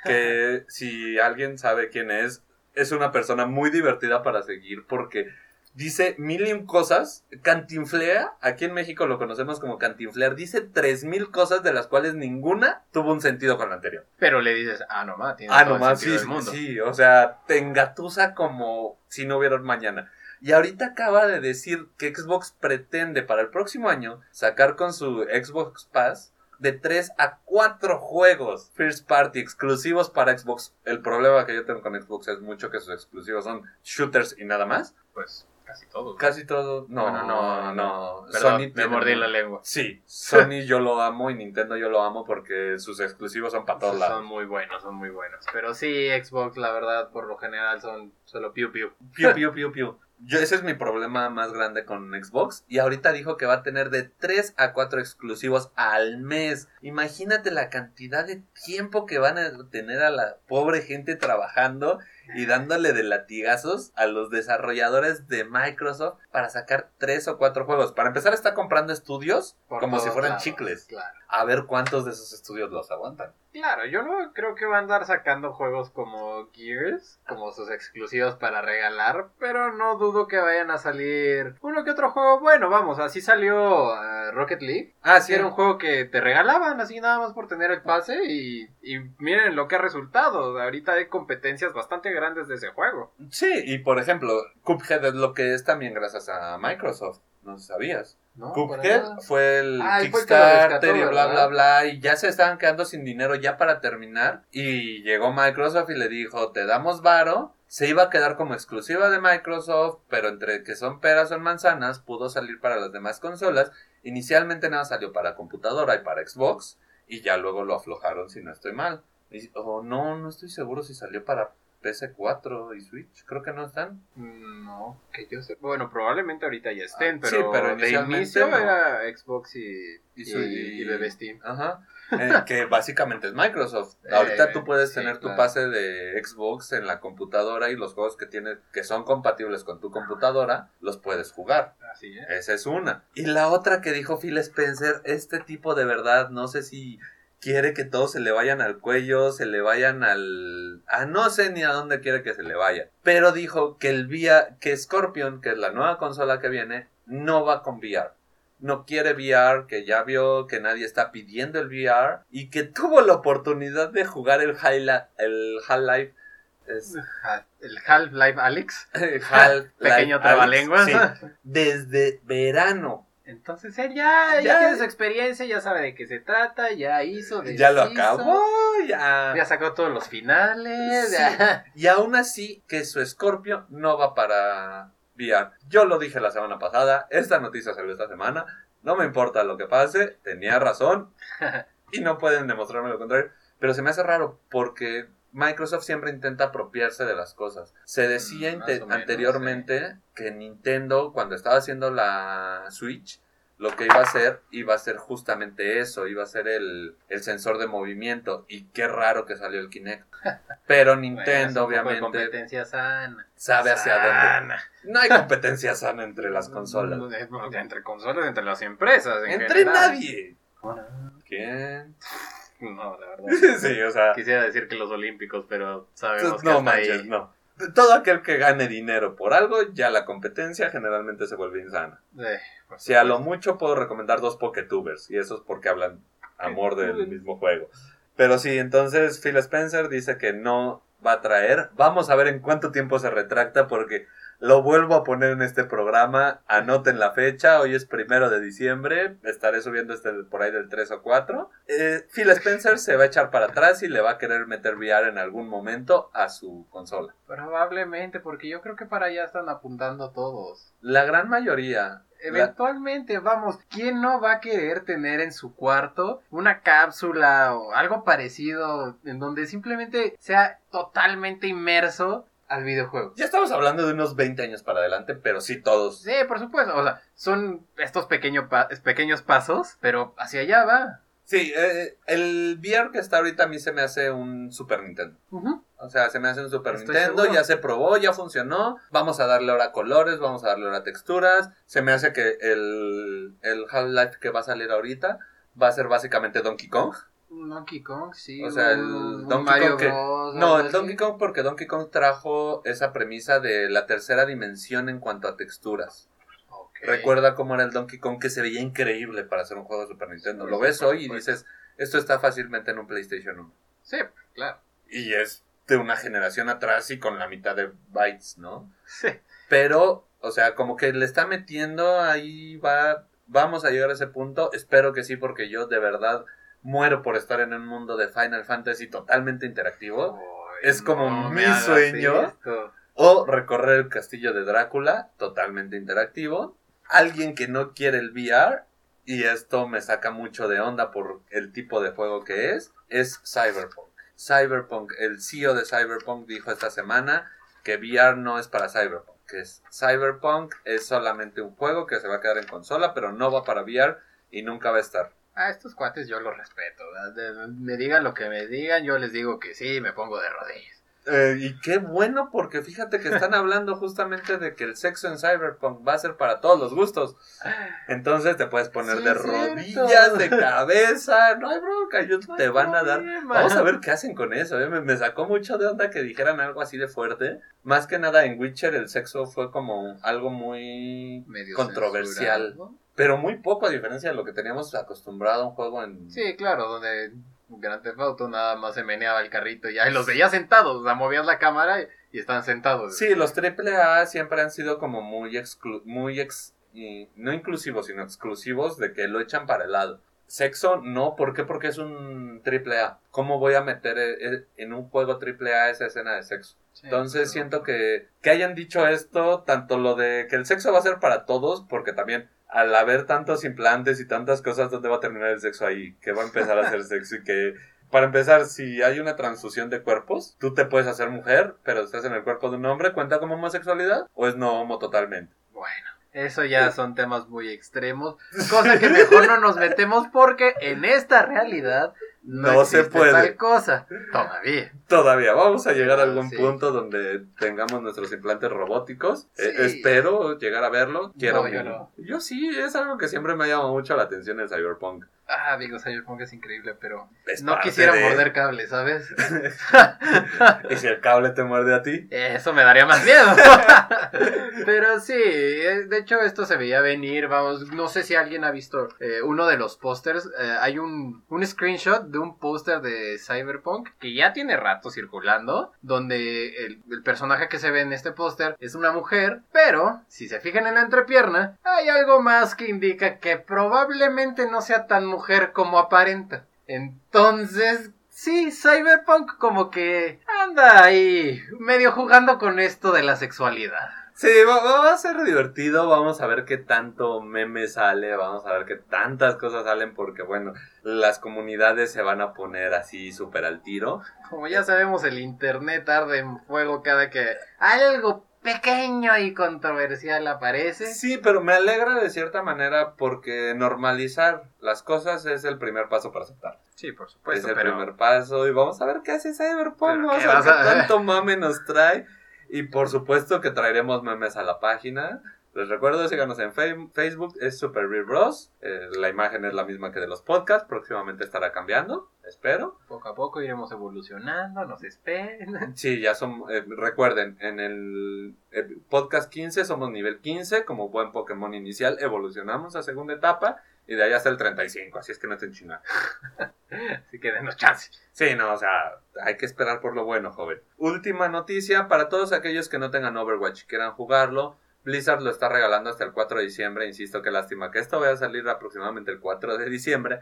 que si alguien sabe quién es, es una persona muy divertida para seguir porque dice mil y un cosas, cantinflea, aquí en México lo conocemos como cantinflear, dice tres mil cosas de las cuales ninguna tuvo un sentido con la anterior. Pero le dices, ah, nomás, tiene Ah, todo el nomás, sí, sentido del mundo. sí, o sea, te engatusa como si no hubiera un mañana. Y ahorita acaba de decir que Xbox pretende para el próximo año sacar con su Xbox Pass de 3 a 4 juegos first party exclusivos para Xbox. El problema que yo tengo con Xbox es mucho que sus exclusivos son shooters y nada más. Pues casi todo. Casi todo. No, Bueno, no, no, no. Perdón, Sony me mordí la lengua. Sí, Sony yo lo amo y Nintendo yo lo amo porque sus exclusivos son para todos lados. Son muy buenos, son muy buenos. Pero sí, Xbox, la verdad, por lo general son solo piu piu. Piu, piu, piu, piu. Yo, ese es mi problema más grande con Xbox. Y ahorita dijo que va a tener de 3 a 4 exclusivos al mes. Imagínate la cantidad de tiempo que van a tener a la pobre gente trabajando y dándole de latigazos a los desarrolladores de Microsoft para sacar 3 o 4 juegos. Para empezar, está comprando estudios Por como si fueran lados, chicles. Claro. A ver cuántos de esos estudios los aguantan. Claro, yo no creo que van a andar sacando juegos como Gears, como sus exclusivos para regalar, pero no dudo que vayan a salir uno que otro juego bueno, vamos, así salió eh, Rocket League. Ah, Sí, era un juego que te regalaban así nada más por tener el pase y, y miren lo que ha resultado. Ahorita hay competencias bastante grandes de ese juego. Sí, y por ejemplo, Cuphead es lo que es también gracias a Microsoft. No sabías. ¿no? Cuphead fue el Ah, fue el Kickstarter rescató, y bla, bla, bla. Y ya se estaban quedando sin dinero ya para terminar. Y llegó Microsoft y le dijo, te damos varo. Se iba a quedar como exclusiva de Microsoft, pero entre que son peras o manzanas, pudo salir para las demás consolas. Inicialmente nada salió para computadora y para Xbox. Y ya luego lo aflojaron si no estoy mal. Y- o no, no estoy seguro si salió para PS4 y Switch, creo que no están. No, que yo sé. Bueno, probablemente ahorita ya estén, Ah, sí, pero, pero de inicio no. era Xbox y, Y y, y bebé Steam. Ajá. Eh, que básicamente es Microsoft. Ahorita Eh, tú puedes sí, tener tu claro. pase de Xbox en la computadora y los juegos que tienes que son compatibles con tu computadora los puedes jugar. Así es. Esa es una. Y la otra que dijo Phil Spencer, este tipo de verdad, no sé si quiere que todos se le vayan al cuello, se le vayan al... Ah, no sé ni a dónde quiere que se le vaya. Pero dijo que el VR, que Scorpion, que es la nueva consola que viene, no va con VR. No quiere VR, que ya vio que nadie está pidiendo el VR y que tuvo la oportunidad de jugar el Half-Life. El Half-Life. es- El Half-Life Alex. Half-Life Pequeño trabalenguas. sí, desde verano. Entonces él ya, ya, Ya. tiene su experiencia, ya sabe de qué se trata, ya hizo, Ya lo deshizo, acabó, ya. Ya sacó todos los finales. Sí. ya. Y aún así, que su Scorpio no va para VR. Yo lo dije la semana pasada, esta noticia salió esta semana. No me importa lo que pase, tenía razón. Y no pueden demostrarme lo contrario. Pero se me hace raro porque Microsoft siempre intenta apropiarse de las cosas. Se decía Mm, menos, anteriormente que Nintendo, cuando estaba haciendo la Switch, lo que iba a hacer iba a ser justamente eso, iba a ser el, el sensor de movimiento. Y qué raro que salió el Kinect. Pero Nintendo, Bueno, obviamente, competencia sana. sabe hacia dónde. No hay competencia sana entre las consolas. Entre consolas, entre las empresas. en Entre general. nadie. ¿Quién? No, la verdad. sí, o sea. Quisiera decir que los olímpicos, pero sabemos que No hasta manches, ahí. no. Todo aquel que gane dinero por algo, ya la competencia generalmente se vuelve insana. Eh, Si a lo mucho puedo recomendar dos Poketubers, y eso es porque hablan amor del mismo juego. Pero sí, entonces Phil Spencer dice que no va a traer. Vamos a ver en cuánto tiempo se retracta, porque lo vuelvo a poner en este programa. Anoten la fecha, hoy es primero de diciembre. Estaré subiendo este por ahí del 3 o 4. Eh, Phil Spencer se va a echar para atrás y le va a querer meter VR en algún momento a su consola. Probablemente, porque yo creo que para allá están apuntando todos. La gran mayoría. la- Eventualmente, vamos, ¿quién no va a querer tener en su cuarto una cápsula o algo parecido en donde simplemente sea totalmente inmerso al videojuego? Ya estamos hablando de unos 20 años para adelante, pero sí todos. Sí, por supuesto, o sea, son estos pequeño pa- pequeños pasos, pero hacia allá va. Sí, eh, el VR que está ahorita a mí se me hace un Super Nintendo. O sea, se me hace un Super Estoy Nintendo, seguro. ya se probó, ya funcionó. Vamos a darle ahora colores, vamos a darle ahora texturas. Se me hace que el, el Half-Life que va a salir ahorita va a ser básicamente Donkey Kong. Donkey Kong, sí. O sea, el un- un Donkey Mario Kong que- Bros, No, el. Donkey Kong porque Donkey Kong trajo esa premisa de la tercera dimensión en cuanto a texturas. Recuerda cómo era el Donkey Kong que se veía increíble para hacer un juego de Super Nintendo. Sí, Lo ves hoy y dices, esto está fácilmente en un PlayStation 1. Sí, claro. Y es de una generación atrás y con la mitad de bytes, ¿no? Sí. Pero, o sea, como que le está metiendo ahí, va, vamos a llegar a ese punto. Espero que sí, porque yo de verdad muero por estar en un mundo de Final Fantasy totalmente interactivo. Es como no mi sueño. esto. O recorrer el castillo de Drácula, totalmente interactivo. Alguien que no quiere el VR, y esto me saca mucho de onda por el tipo de juego que es, es Cyberpunk. Cyberpunk, el CEO de Cyberpunk dijo esta semana que VR no es para Cyberpunk, que es Cyberpunk es solamente un juego que se va a quedar en consola, pero no va para VR y nunca va a estar. A estos cuates yo los respeto. Me digan lo que me digan, yo les digo que sí, me pongo de rodillas. Eh, y qué bueno, porque fíjate que están hablando justamente de que el sexo en Cyberpunk va a ser para todos los gustos. Entonces te puedes poner Sí, de rodillas, de cabeza, no hay bronca, ellos No te van a dar. Vamos a ver qué hacen con eso, ¿eh? me, me sacó mucho de onda que dijeran algo así de fuerte. Más que nada en Witcher el sexo fue como algo muy Medio controversial, censurado. Pero muy poco a diferencia de lo que teníamos acostumbrado a un juego en... Sí, claro, donde Grand Theft Auto nada más se meneaba el carrito y ya y los veías sentados, o sea, movías la cámara y, y están sentados. Sí, los AAA siempre han sido como muy, exclu- muy ex- y no inclusivos, sino exclusivos de que lo echan para el lado. Sexo, no, ¿por qué? Porque es un AAA. ¿Cómo voy a meter eh, eh, en un juego AAA esa escena de sexo? Sí, Entonces siento que, que hayan dicho esto, tanto lo de que el sexo va a ser para todos, porque también al haber tantos implantes y tantas cosas, ¿dónde va a terminar el sexo ahí? Que va a empezar a hacer sexo y que para empezar, si hay una transfusión de cuerpos, tú te puedes hacer mujer, pero estás en el cuerpo de un hombre, ¿cuenta como homosexualidad? ¿O es no homo totalmente? Bueno, eso ya son temas muy extremos, cosa que mejor no nos metemos porque en esta realidad no, No se puede. tal cosa todavía. Todavía vamos a llegar a Ah, algún sí. punto donde tengamos nuestros implantes robóticos. Eh, espero llegar a verlo. Quiero No, yo no. Yo sí, es algo que siempre me ha llamado mucho la atención el cyberpunk. Ah, amigo, Cyberpunk es increíble, pero Es no quisiera de- morder cable, ¿sabes? ¿Y si el cable te muerde a ti? Eso me daría más miedo. Pero sí, eh, de hecho esto se veía venir, vamos, no sé si alguien ha visto eh, uno de los pósters, eh, hay un, un screenshot de un póster de Cyberpunk que ya tiene rato circulando, donde el, el personaje que se ve en este póster es una mujer, pero si se fijan en la entrepierna, hay algo más que indica que probablemente no sea tan mujer como aparenta. Entonces, sí, Cyberpunk como que anda ahí medio jugando con esto de la sexualidad. Sí, va, va a ser divertido. Vamos a ver qué tanto meme sale. Vamos a ver qué tantas cosas salen. Porque, bueno, las comunidades se van a poner así súper al tiro. Como ya sabemos, el internet arde en fuego cada que algo pequeño y controversial aparece. Sí, pero me alegra de cierta manera porque normalizar las cosas es el primer paso para aceptar. Sí, por es supuesto, el pero primer paso y vamos a ver qué hace Cyberpunk. Vamos ¿qué a ver vas qué a- tanto mame nos trae. Y por supuesto que traeremos memes a la página. Les recuerdo, síganos en Facebook, es Super Real Bros. Eh, la imagen es la misma que de los podcasts, próximamente estará cambiando, espero. poco a poco iremos evolucionando, nos esperen. Sí, ya son, eh, recuerden, en el, eh, podcast 15 somos nivel 15, como buen Pokémon inicial, evolucionamos a segunda etapa y de ahí hasta el 35, así es que no estén chingando. Así que denos chance. Sí, no, o sea, hay que esperar por lo bueno, joven. Última noticia, para todos aquellos que no tengan Overwatch y quieran jugarlo, Blizzard lo está regalando hasta el 4 de diciembre, insisto, qué lástima que esto vaya a salir aproximadamente el 4 de diciembre,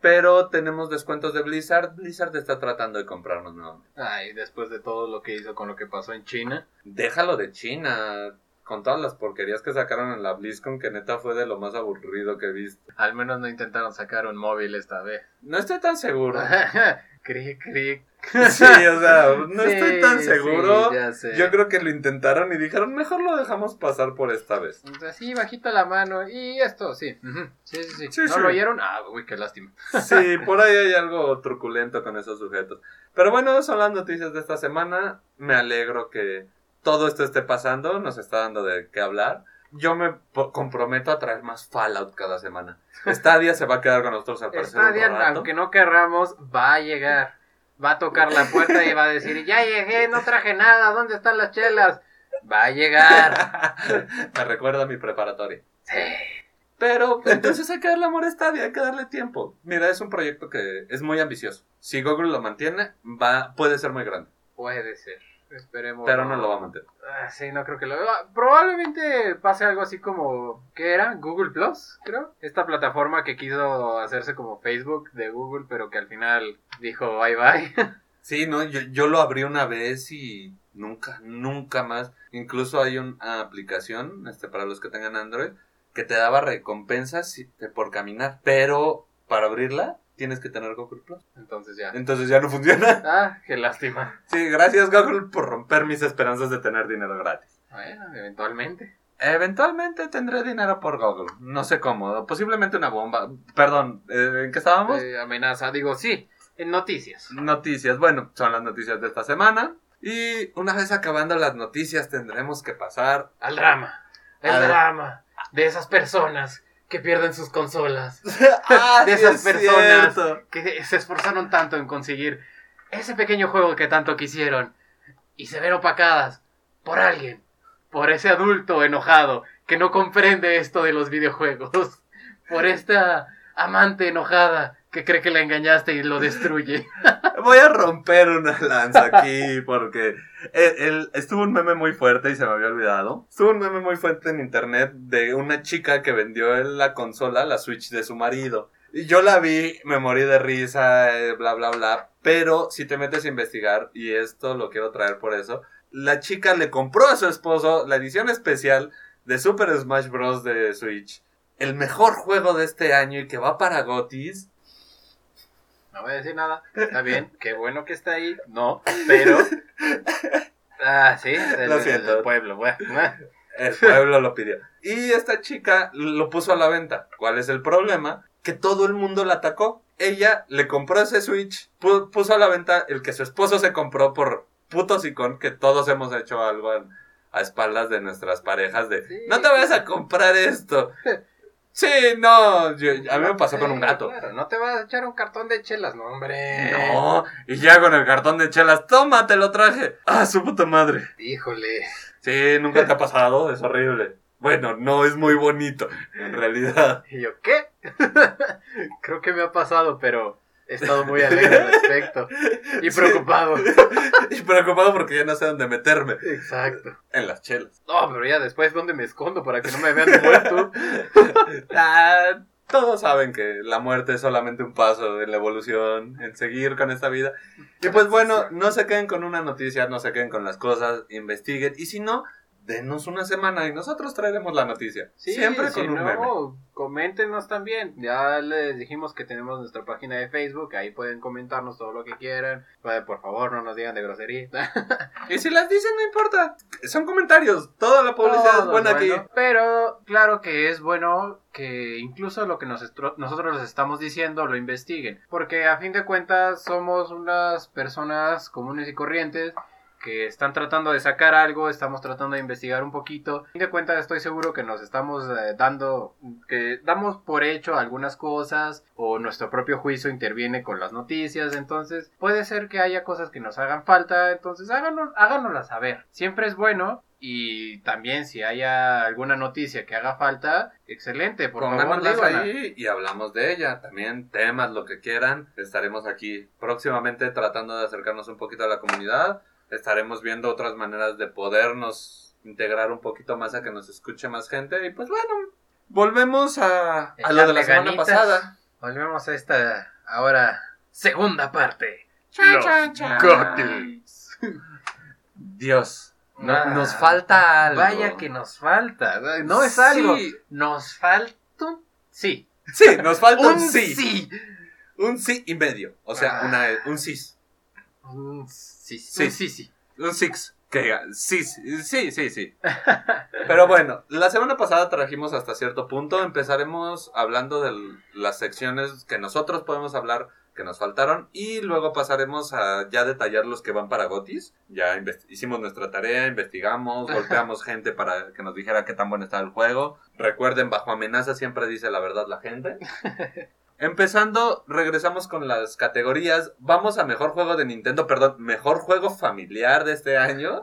pero tenemos descuentos de Blizzard, Blizzard está tratando de comprarnos nuevamente. Ay, después de todo lo que hizo con lo que pasó en China. Déjalo de China, con todas las porquerías que sacaron en la BlizzCon, que neta fue de lo más aburrido que he visto. Al menos no intentaron sacar un móvil esta vez. No estoy tan seguro. cric, cric. Sí, o sea, no Sí, estoy tan sí, seguro. sé. Yo creo que lo intentaron y dijeron, mejor lo dejamos pasar por esta vez. Así, bajita la mano. Y esto, sí. Sí, sí, sí. Sí, ¿No sí. lo oyeron? Ah, uy, qué lástima. Sí, por ahí hay algo truculento con esos sujetos. Pero bueno, son las noticias de esta semana. Me alegro que todo esto esté pasando, nos está dando de qué hablar. Yo me comprometo a traer más Fallout cada semana. Stadia se va a quedar con nosotros al parecer. un Stadia, rato. aunque no querramos, va a llegar. Va a tocar la puerta y va a decir, ya llegué, no traje nada, ¿dónde están las chelas? Va a llegar. me recuerda a mi preparatoria. Sí. Pero entonces hay que darle amor a Stadia, hay que darle tiempo. Mira, es un proyecto que es muy ambicioso. Si Google lo mantiene, va, puede ser muy grande. Puede ser. Esperemos. Pero no lo va a mantener. Ah, sí, no creo que lo ah, Probablemente pase algo así como. ¿Qué era? Google Plus, creo. Esta plataforma que quiso hacerse como Facebook de Google, pero que al final dijo bye bye. Sí, no, yo, yo lo abrí una vez y nunca, nunca más. Incluso hay una aplicación, este, para los que tengan Android, que te daba recompensas por caminar. Pero para abrirla tienes que tener Google Plus. Entonces ya. Entonces ya no funciona. Ah, qué lástima. Sí, gracias Google por romper mis esperanzas de tener dinero gratis. Bueno, eventualmente. Eventualmente tendré dinero por Google. No sé cómo. Posiblemente una bomba. Perdón, eh, ¿en qué estábamos? Eh, amenaza, digo, sí, en noticias. Noticias. Bueno, son las noticias de esta semana. Y una vez acabando las noticias tendremos que pasar... Al drama. El drama de esas personas que pierden sus consolas. ¡Ah, De sí esas es personas. cierto! Que se esforzaron tanto en conseguir ese pequeño juego que tanto quisieron. Y se ven opacadas por alguien. Por ese adulto enojado que no comprende esto de los videojuegos. Por esta amante enojada que cree que la engañaste y lo destruye. Voy a romper una lanza aquí porque el- estuvo un meme muy fuerte y se me había olvidado. Estuvo un meme muy fuerte en internet de una chica que vendió la consola, la Switch de su marido. Y yo la vi, me morí de risa, eh, bla, bla, bla. Pero si te metes a investigar, y esto lo quiero traer por eso, la chica le compró a su esposo la edición especial de Super Smash Bros. de Switch. El mejor juego de este año y que va para Gotis. No voy a decir nada. Está bien, qué bueno que está ahí. No, pero. Ah, sí, el, Lo siento. el pueblo, bueno. El pueblo lo pidió. Y esta chica lo puso a la venta. ¿Cuál es el problema? Que todo el mundo la atacó. Ella le compró ese Switch, pu- puso a la venta el que su esposo se compró por puto sicón, que todos hemos hecho algo a, a espaldas de nuestras parejas de, Sí. no te vayas a comprar esto. Sí, no, yo- a mí me pasó con un gato. Claro, no te vas a echar un cartón de chelas, no, hombre. No, y ya con el cartón de chelas, toma, te lo traje. Ah, su puta madre. Híjole. Sí, nunca te ha pasado, es horrible. Bueno, no es muy bonito, en realidad. Y yo, ¿qué? Creo que me ha pasado, pero he estado muy alegre al respecto. Y preocupado. Y preocupado porque ya no sé dónde meterme. Exacto. En las chelas. No, pero ya después, ¿dónde me escondo para que no me vean muerto? Ah, todos saben que la muerte es solamente un paso en la evolución, en seguir con esta vida. Y pues bueno, no se queden con una noticia, no se queden con las cosas, investiguen. Y si no, denos una semana y nosotros traeremos la noticia. Sí, Siempre si con un no, meme. coméntenos también. Ya les dijimos que tenemos nuestra página de Facebook, ahí pueden comentarnos todo lo que quieran. Eh, Por favor, no nos digan de grosería. Y si las dicen, no importa. Son comentarios. Toda la publicidad es buena aquí. bueno, Pero claro que es bueno que incluso lo que nos nosotros les estamos diciendo lo investiguen. Porque a fin de cuentas somos unas personas comunes y corrientes que están tratando de sacar algo, estamos tratando de investigar un poquito. A fin de cuentas estoy seguro que nos estamos eh, dando, que damos por hecho algunas cosas o nuestro propio juicio interviene con las noticias, entonces puede ser que haya cosas que nos hagan falta, entonces háganos, háganoslas saber. Siempre es bueno y también si haya alguna noticia que haga falta, excelente, por favor ahí y hablamos de ella. También temas, lo que quieran. Estaremos aquí próximamente tratando de acercarnos un poquito a la comunidad. Estaremos viendo otras maneras de podernos integrar un poquito más a que nos escuche más gente. Y pues bueno, volvemos a, a lo de la semana ganitas. pasada. Volvemos a esta ahora segunda parte. Los gotis. Dios, no- Ah, nos falta algo. Vaya que nos falta. No es algo. Nos falta un sí. sí, nos falta un, Un sí. sí. Un sí y medio. O sea, Ah. una, un cis. Un sí. Sí. Sí, sí. Un six. Que sí, sí, sí, sí. Pero bueno, la semana pasada trajimos hasta cierto punto. Empezaremos hablando de las secciones que nosotros podemos hablar que nos faltaron y luego pasaremos a ya detallar los que van para Gotis. Ya hicimos nuestra tarea, investigamos, golpeamos gente para que nos dijera qué tan bueno estaba el juego. Recuerden, bajo amenaza siempre dice la verdad la gente. Empezando, regresamos con las categorías. Vamos a mejor juego de Nintendo, perdón, mejor juego familiar de este año.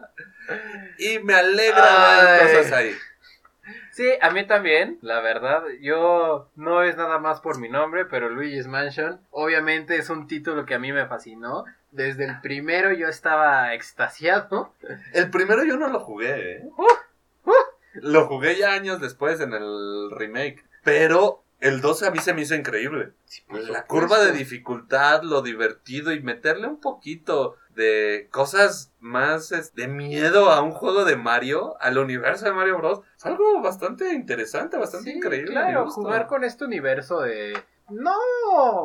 Y me alegra ver cosas ahí. Sí, a mí también, la verdad. Yo no es nada más por mi nombre, pero Luigi's Mansion obviamente es un título que a mí me fascinó. Desde el primero yo estaba extasiado. El primero yo no lo jugué, ¿eh? Lo jugué ya años después en el remake. Pero el 2 a mí se me hizo increíble. La curva de dificultad, lo divertido y meterle un poquito de cosas más de miedo a un juego de Mario, al universo de Mario Bros. Es algo bastante interesante, bastante Sí, increíble. Claro, jugar con este universo de. No,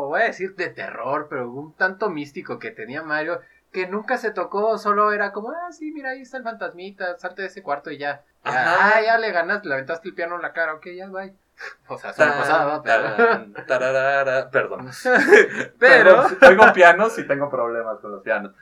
voy a decir de terror, pero un tanto místico que tenía Mario. Que nunca se tocó, solo era como, ah, sí, mira, ahí está el fantasmita, salte de ese cuarto y ya. Ya, ah, ya le ganas, le aventaste el piano en la cara, ok, ya, bye. O sea, solo Tan, pasaba, pero... tararara, Perdón. Pero- oigo pianos y tengo problemas con los pianos.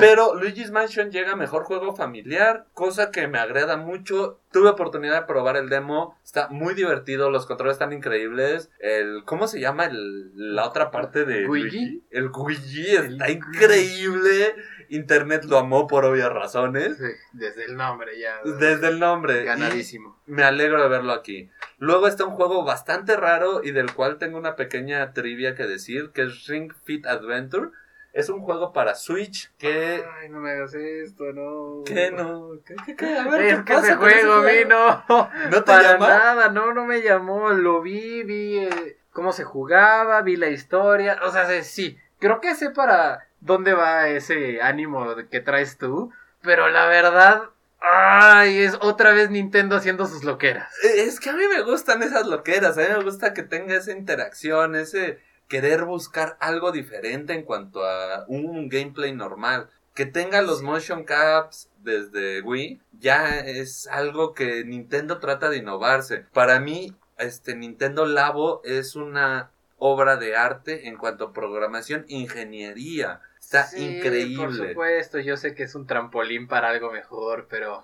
Pero Luigi's Mansion llega a mejor juego familiar, cosa que me agrada mucho. Tuve oportunidad de probar el demo, está muy divertido, los controles están increíbles. El ¿cómo se llama el, la otra parte de ¿Luigi? Luigi? El Luigi está El increíble. Internet lo amó por obvias razones. Sí, desde el nombre ya. Desde el nombre. Y- Ganadísimo. me alegro de verlo aquí. Luego está un juego bastante raro y del cual tengo una pequeña trivia que decir, que es Ring Fit Adventure. Es un juego para Switch que... Ay, no me hagas esto, no. ¿Qué no? ¿Qué, qué, qué? A ver, Es ¿qué que pasa ese con ese juego mí no. ¿No te Para nada, no, no me llamó. Lo vi, vi eh, cómo se jugaba, vi la historia. O sea, sí, creo que sé para dónde va ese ánimo que traes tú. Pero la verdad, ay, es otra vez Nintendo haciendo sus loqueras. Eh, Es que a mí me gustan esas loqueras, a mí me gusta que tenga esa interacción, ese querer buscar algo diferente en cuanto a un gameplay normal. Que tenga los motion caps desde Wii ya es algo que Nintendo trata de innovarse. Para mí, este Nintendo Labo es una obra de arte en cuanto a programación, ingeniería. Está Sí, increíble. Por supuesto, yo sé que es un trampolín para algo mejor, pero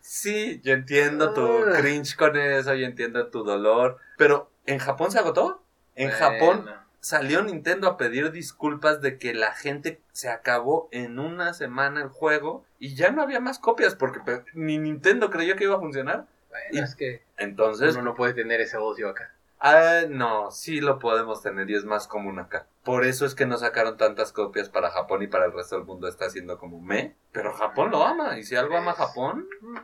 Sí, yo entiendo tu Ugh. cringe con eso, yo entiendo tu dolor. Pero, ¿en Japón se agotó? En bueno, Japón salió Nintendo a pedir disculpas de que la gente se acabó en una semana el juego y ya no había más copias porque pues, ni Nintendo creyó que iba a funcionar. bueno, y- es que Entonces, uno no puede tener ese ocio acá. Ah, no, sí lo podemos tener y es más común acá. Por eso es que no sacaron tantas copias para Japón y para el resto del mundo está haciendo como me. Pero Japón lo ama y si algo ama Japón, Mm,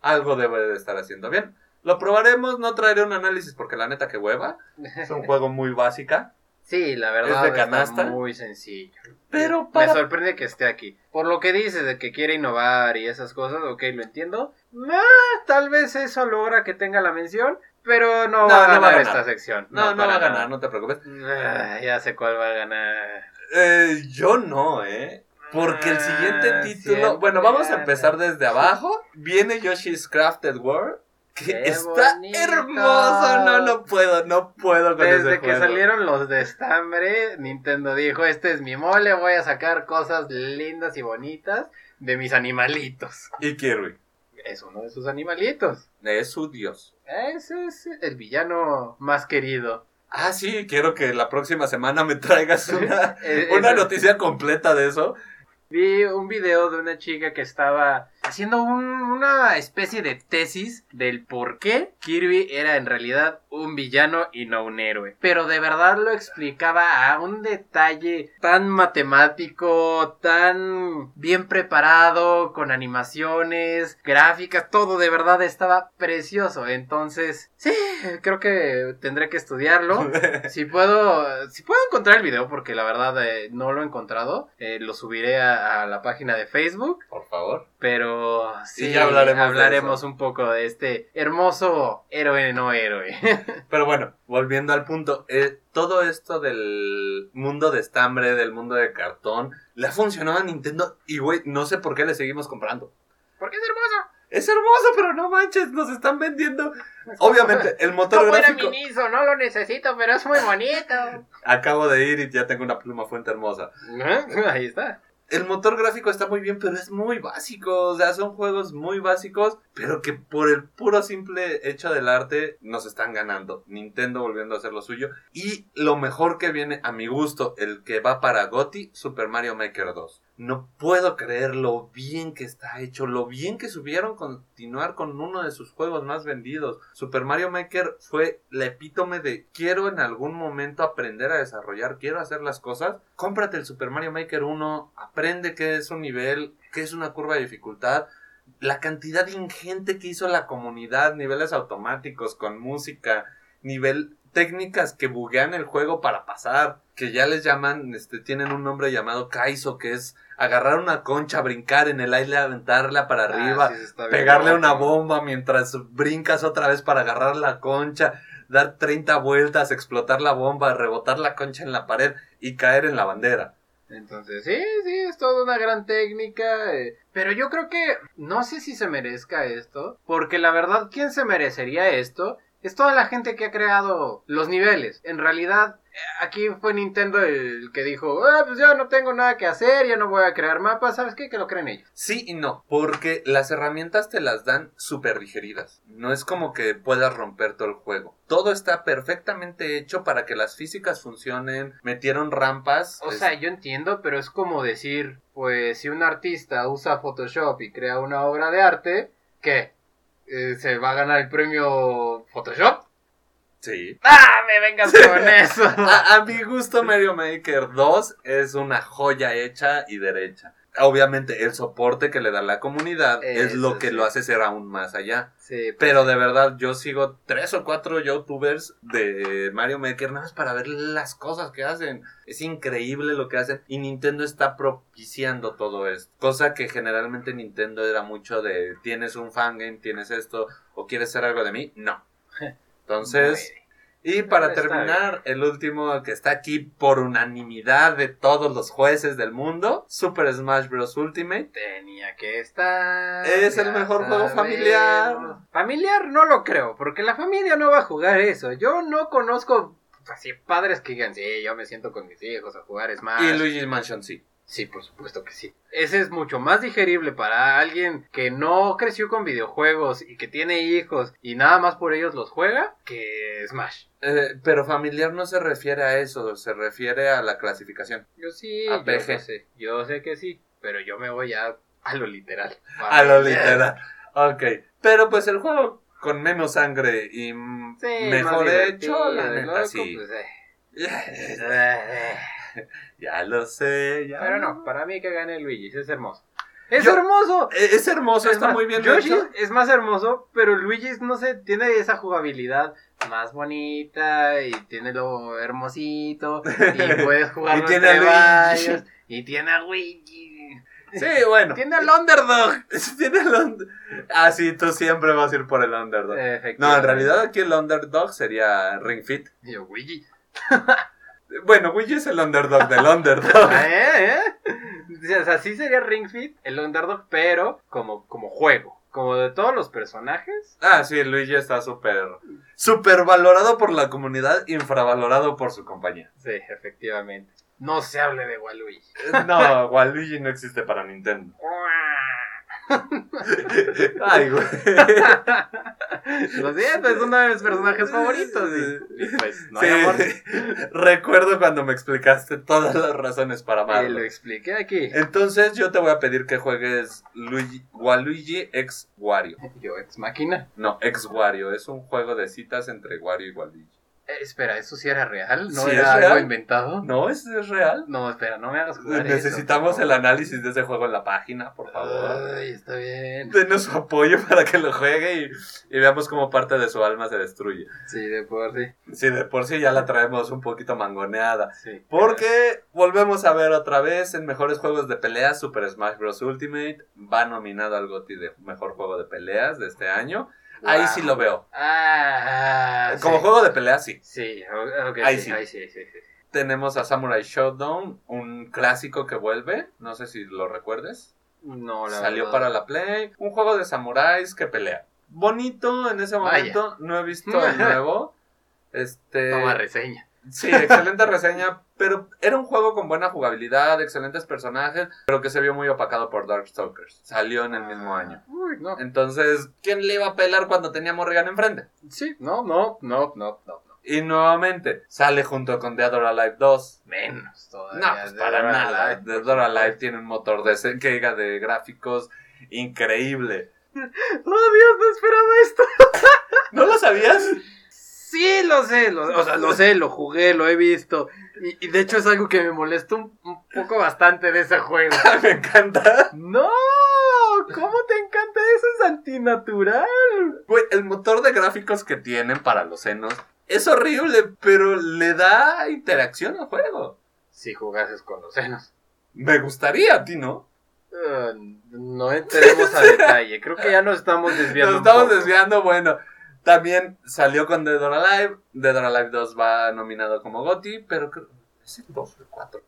algo debe de estar haciendo bien. Lo probaremos, no traeré un análisis porque la neta que hueva. Es un juego muy básica. Sí, la verdad de está canasta? muy sencillo. Pero Me para... sorprende que esté aquí. Por lo que dices de que quiere innovar y esas cosas, ok, lo entiendo. Ah, tal vez eso logra que tenga la mención, pero no, va a ganar va a ganar. esta sección. No, no, va a ganar, nada. no te preocupes. Ah, ya sé cuál va a ganar. Eh, yo no, ¿eh? Porque el siguiente Ah, título... siempre Bueno, vamos a empezar desde abajo. Viene Yoshi's Crafted World. Que ¡Qué está bonito! hermoso. No, no puedo, no puedo con ese Desde que juego. salieron los de estambre, Nintendo dijo, este es mi mole, voy a sacar cosas lindas y bonitas de mis animalitos. Y Kirby. Es uno de sus animalitos. Es su dios. Ese es el villano más querido. Ah, sí, quiero que la próxima semana me traigas una, Eh, una noticia completa de eso. Vi un video de una chica que estaba haciendo un- una especie de tesis del por qué Kirby era en realidad un villano y no un héroe. Pero de verdad lo explicaba a un detalle tan matemático, tan bien preparado, con animaciones, gráficas, todo de verdad estaba precioso. Entonces, sí, creo que tendré que estudiarlo. Si puedo, si puedo encontrar el video, porque la verdad eh, no lo he encontrado, eh, lo subiré a, a la página de Facebook. Por favor. Pero sí, ya hablaremos hablaremos un poco de este hermoso héroe no héroe. Pero bueno, volviendo al punto, eh, todo esto del mundo de estambre, del mundo de cartón, le ha funcionado a Nintendo y güey, no sé por qué le seguimos comprando. porque es hermoso. Es hermoso, pero no manches, nos están vendiendo. Obviamente, el motor gráfico. Miniso, no lo necesito, pero es muy bonito. Acabo de ir y ya tengo una pluma fuente hermosa. Ahí está. El motor gráfico está muy bien, pero es muy básico. O sea, son juegos muy básicos, pero que por el puro simple hecho del arte nos están ganando. Nintendo volviendo a hacer lo suyo. Y lo mejor que viene a mi gusto, el que va para GOTY, Super Mario Maker 2. No puedo creer lo bien que está hecho, lo bien que subieron continuar con uno de sus juegos más vendidos. Super Mario Maker fue la epítome de quiero en algún momento aprender a desarrollar, quiero hacer las cosas. Cómprate el Super Mario Maker 1, aprende qué es un nivel, qué es una curva de dificultad. La cantidad ingente que hizo la comunidad, niveles automáticos con música, nivel técnicas que buguean el juego para pasar, que ya les llaman, este, tienen un nombre llamado Kaizo, que es agarrar una concha, brincar en el aire, aventarla para arriba, Ah, sí, bien pegarle una bomba mientras brincas otra vez para agarrar la concha, dar 30 vueltas, explotar la bomba, rebotar la concha en la pared y caer en la bandera. Entonces, sí, sí, es toda una gran técnica. eh, pero yo creo que no sé si se merezca esto. Porque la verdad, ¿quién se merecería esto? Es toda la gente que ha creado los niveles. En realidad, aquí fue Nintendo el que dijo, ah, pues ya no tengo nada que hacer, ya no voy a crear mapas. ¿Sabes qué? Que lo creen ellos. Sí y no, porque las herramientas te las dan súper digeridas. No es como que puedas romper todo el juego. Todo está perfectamente hecho para que las físicas funcionen. Metieron rampas. O es- sea, yo entiendo, pero es como decir, pues si un artista usa Photoshop y crea una obra de arte, ¿qué? Eh, ¿Se va a ganar el premio Photoshop? Sí. ¡Ah! ¡Me vengas con eso! A, a mi gusto, Mario Maker 2 es una joya hecha y derecha. Obviamente, el soporte que le da la comunidad es Eso lo que sí. lo hace ser aún más allá. Sí, pues, Pero de verdad, yo sigo tres o cuatro youtubers de Mario Maker nada más para ver las cosas que hacen. Es increíble lo que hacen y Nintendo está propiciando todo esto. Cosa que generalmente Nintendo era mucho de tienes un fangame, tienes esto o quieres ser algo de mí. No. Entonces. Y para terminar, el último que está aquí por unanimidad de todos los jueces del mundo, Super Smash Bros. Ultimate. Tenía que estar. Es el mejor juego familiar. Familiar no lo creo, porque la familia no va a jugar eso. Yo no conozco así padres que digan, sí, yo me siento con mis hijos a jugar Smash. Y Luigi's Mansion sí. Sí, por supuesto que sí. Ese es mucho más digerible para alguien que no creció con videojuegos y que tiene hijos y nada más por ellos los juega que Smash. Eh, pero familiar no se refiere a eso, se refiere a la clasificación. Yo sí, A yo sé, yo sé que sí, pero yo me voy ya a lo literal. A lo literal. Ok. Pero pues el juego con menos sangre y Sí, mejor hecho, la neta sí. pues, eh. Ya lo sé, ya. Pero no, para mí que gane Luigi, es hermoso. ¡Es Yo- hermoso! Eh, Es hermoso, Es está más, muy bien Yoshi hecho. es más hermoso, pero Luigi, no sé, tiene esa jugabilidad más bonita y tiene lo hermosito y puedes jugar Y tiene a Luigi. y tiene a Luigi. Sí, bueno. Tiene al underdog. Tiene under- Ah, sí, tú siempre vas a ir por el underdog. No, en realidad aquí el underdog sería Ring Fit. Y yo, Luigi. Bueno, Luigi es el underdog del underdog. ¿Eh? ¿Eh? O sea, sí sería Ring Fit, el underdog, pero como, como juego. Como de todos los personajes. Ah, sí, Luigi está súper... Súper valorado por la comunidad, infravalorado por su compañía. Sí, efectivamente. No se hable de Waluigi. No, Waluigi no existe para Nintendo. Ay, güey. Lo siento, es uno de mis personajes favoritos. Y, y pues, no Sí, hay amor. recuerdo cuando me explicaste todas las razones para Y lo amarlo. expliqué aquí. Entonces yo te voy a pedir que juegues Luigi, Waluigi X Wario. Yo, ex máquina. No, X Wario. Es un juego de citas entre Wario y Waluigi. Eh, espera, ¿eso sí era real? ¿No Sí, era es algo real. inventado? No, ¿es, es real? No, espera, no me hagas jugar Necesitamos eso, el análisis de ese juego en la página, por favor. Ay, está bien. Denos su apoyo para que lo juegue y, y veamos cómo parte de su alma se destruye. Sí, de por sí. Si de por sí ya la traemos un poquito mangoneada. sí. Porque volvemos a ver otra vez en mejores juegos de peleas, Super Smash Bros. Ultimate va nominado al GOTY de mejor juego de peleas de este año. Ahí Wow. sí lo veo. Ah, Como sí. juego de peleas, sí. Sí, o- ok, Ahí sí, sí. ahí sí, sí, sí. Tenemos a Samurai Showdown, un clásico que vuelve. No sé si lo recuerdes. No, la Salió verdad. para la Play. Un juego de samuráis que pelea. Bonito en ese Vaya. momento. No he visto el nuevo. Este. Toma reseña. Sí, excelente reseña, pero era un juego con buena jugabilidad, excelentes personajes, pero que se vio muy opacado por Darkstalkers. Salió en el mismo año. Uy, no. Entonces, ¿quién le iba a pelar cuando tenía Morrigan enfrente? Sí, no, no, no, no, no. Y nuevamente, sale junto con Dead or Alive 2. Menos todavía. No, pues para nada. Or Alive supuesto. tiene un motor de, que diga de gráficos increíble. ¡Oh, Dios, no esperaba esto! ¿No lo sabías? Sí, lo sé, lo, o sea, lo sé, lo jugué, lo he visto. Y, y de hecho es algo que me molestó un, un poco bastante de ese juego. Me encanta. ¡No! ¿Cómo te encanta eso? Es antinatural. Güey, el motor de gráficos que tienen para los senos es horrible, pero le da interacción al juego. Si jugases con los senos. Me gustaría, a ti, ¿no? Uh, no entremos a detalle. Creo que ya nos estamos desviando. Nos un estamos poco. desviando, bueno. También salió con Dead or Alive. Dead or Alive 2 va nominado como GOTY, pero creo... ¿Es el 2 o el 4?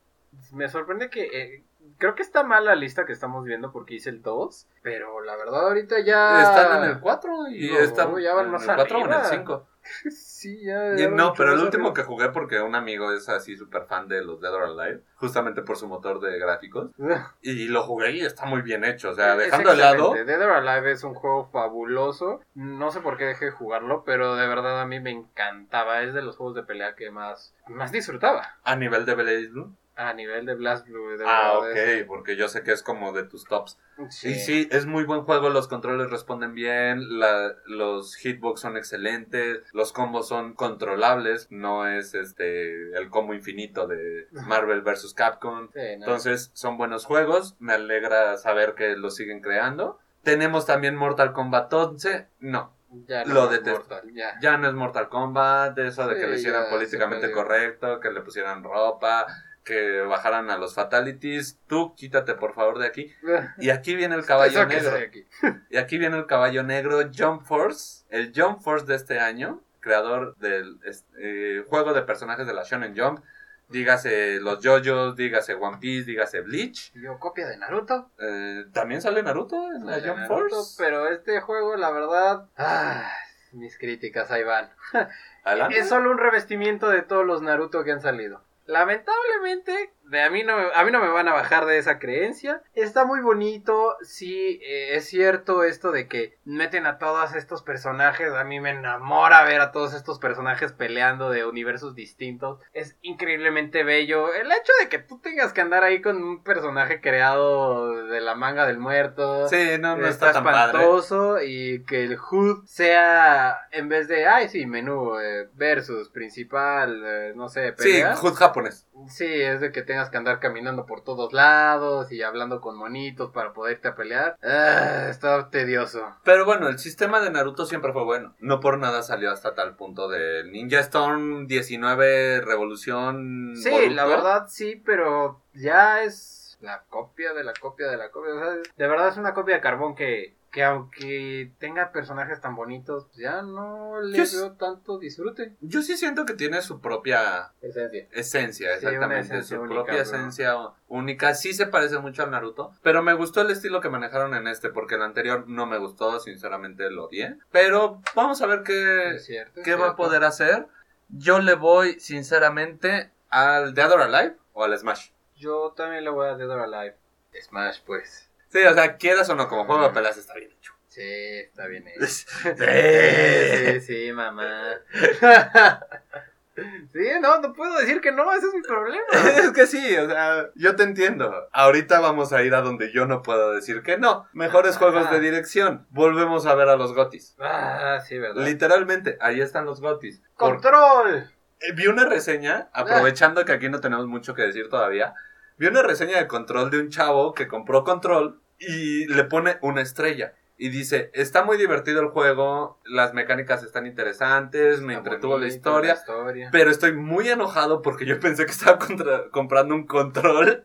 Me sorprende que. eh, creo que está mal la lista que estamos viendo porque hice el 2. Pero la verdad, ahorita ya. Están en el 4 y No, están ya van en más el 4 o en el arriba. 5. sí, ya. No, pero el último que jugué porque un amigo es así súper fan de los Dead or Alive, justamente por su motor de gráficos. Y lo jugué y está muy bien hecho. O sea, dejando de lado. Dead or Alive es un juego fabuloso. No sé por qué dejé de jugarlo, pero de verdad a mí me encantaba. Es de los juegos de pelea que más, más disfrutaba. A nivel de Blaze Blue. A nivel de Blast Blue. de Ah, ok, porque yo sé que es como de tus tops. Sí. Y sí, es muy buen juego, los controles responden bien, la- los hitbox son excelentes, los combos son controlables, no es este el combo infinito de Marvel vs. Capcom. Sí, no. Entonces son buenos juegos, me alegra saber que los siguen creando. Tenemos también Mortal Kombat 11, no, Ya lo es. Mortal, ya. ya no es Mortal Kombat, eso de que lo hicieran políticamente correcto, que le pusieran ropa, que bajaran a los fatalities. Tú quítate por favor de aquí. Y aquí viene el caballo negro. aquí. Y aquí viene el caballo negro Jump Force. El Jump Force de este año, creador del eh, juego de personajes de la Shonen Jump. Dígase los JoJo's, dígase One Piece, dígase Bleach. Yo copia de Naruto. Eh, También sale Naruto en la Jump Naruto, Force. Pero este juego, la verdad. ah, mis críticas ahí van. Adelante. Es solo un revestimiento de todos los Naruto que han salido. Lamentablemente, de a, mí no, me- a mí no me van a bajar de esa creencia. Está muy bonito. Sí, eh, es cierto esto de que meten a todos estos personajes. A mí me enamora ver a todos estos personajes peleando de universos distintos. Es increíblemente bello. El hecho de que tú tengas que andar ahí con un personaje creado de la manga del muerto. Sí, no, no está, está, tan padre. espantoso y que el HUD sea en vez de, ay, sí, menú eh, versus principal, eh, no sé, Sí, pelea. Hood japonés. Sí, es de que tengas que andar caminando por todos lados y hablando con monitos para poderte a pelear. Ah, está tedioso. Pero bueno, el sistema de Naruto siempre fue bueno. No por nada salió hasta tal punto de Ninja Storm 19 Revolución. Sí, Boruto. la verdad sí, pero ya es la copia de la copia de la copia. O sea, de verdad es una copia de carbón que, que aunque tenga personajes tan bonitos, ya no le Yo veo tanto disfrute. Yo sí siento que tiene su propia Esencia. esencia, Sí, exactamente. esencia su única, propia bro. esencia única. Sí se parece mucho al Naruto. Pero me gustó el estilo que manejaron en este, porque el anterior no me gustó, sinceramente lo odié. Pero vamos a ver qué, cierto, qué va a poder hacer. Yo le voy, sinceramente, al Dead or Alive o al Smash. Yo también le voy a Dead or Alive. Smash, pues. Sí, o sea, quieras o no, como juego de peleas está bien hecho. Sí, está bien hecho. Sí. Sí, sí, mamá. Sí, no, no puedo decir que no, ese es mi problema. Es que sí, o sea, yo te entiendo. Ahorita vamos a ir a donde yo no puedo decir que no. Mejores juegos de dirección. Volvemos a ver a los gotis. Ah, sí, ¿verdad? Literalmente, ahí están los gotis. Por- ¡Control! eh, vi una reseña, aprovechando que aquí no tenemos mucho que decir todavía. Vi una reseña de control de un chavo que compró control y le pone una estrella. Y dice, está muy divertido el juego, las mecánicas están interesantes, me entretuvo la historia. historia. Pero estoy muy enojado porque yo pensé que estaba contra- comprando un control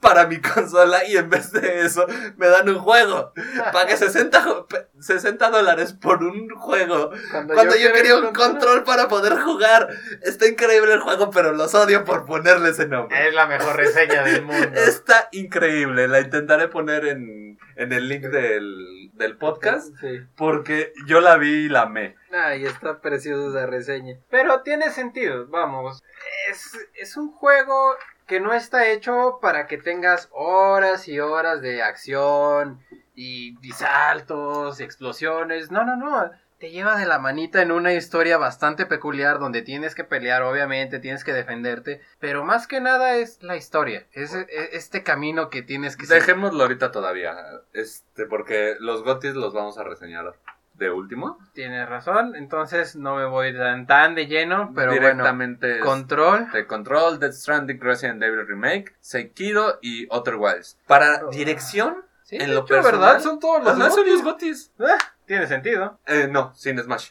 para mi consola y en vez de eso me dan un juego. Pagué 60, jo- pe- 60 dólares por un juego Cuando, cuando yo, quería un control- control para poder jugar. Está increíble el juego, pero los odio por ponerle ese nombre. Es la mejor reseña del mundo. Está increíble. La intentaré poner en, en el link del, del podcast Sí. porque yo la vi y la amé. Ay, está preciosa esa reseña. Pero tiene sentido, vamos. Es, es un juego que no está hecho para que tengas horas y horas de acción y, y saltos, explosiones. No, no, no. Te lleva de la manita en una historia bastante peculiar donde tienes que pelear, obviamente, tienes que defenderte. Pero más que nada es la historia. Es, es- este camino que tienes que. Dejémoslo ahorita todavía. Este, porque los gotis los vamos a reseñar de último. Tienes razón, entonces no me voy tan, tan de lleno, pero bueno. Directamente es Control. de Control, Death Stranding, Resident Evil Remake, Sekiro y Outer Wilds. Para Oh. dirección, Sí, en lo hecho, personal, ¿verdad? Son todos los ajá, son gotis. los gotis. Ah, Tiene sentido. Eh, no, sin Smash.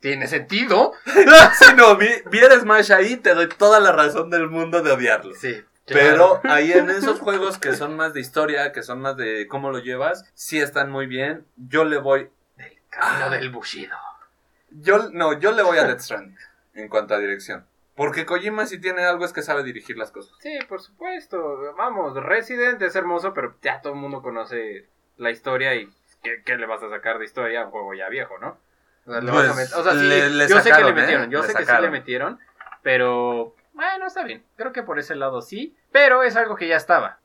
Tiene sentido. si no, vi, vi el Smash ahí, te doy toda la razón del mundo de odiarlo. Sí. Pero ahí en esos juegos que son más de historia, que son más de cómo lo llevas, sí están muy bien. Yo le voy. Camino Ah. del bushido. Yo, no, yo le voy a Death Stranding en cuanto a dirección. Porque Kojima si tiene algo es que sabe dirigir las cosas. Sí, por supuesto. Vamos, Resident es hermoso, pero ya todo el mundo conoce la historia y ¿qué, qué le vas a sacar de historia a un juego ya viejo, no? O sea, le vas a Pues, o sea, sí, le- le yo sé que le ¿eh? metieron, yo Le sé que sí le metieron, pero bueno, está bien. Creo que por ese lado sí, pero es algo que ya estaba.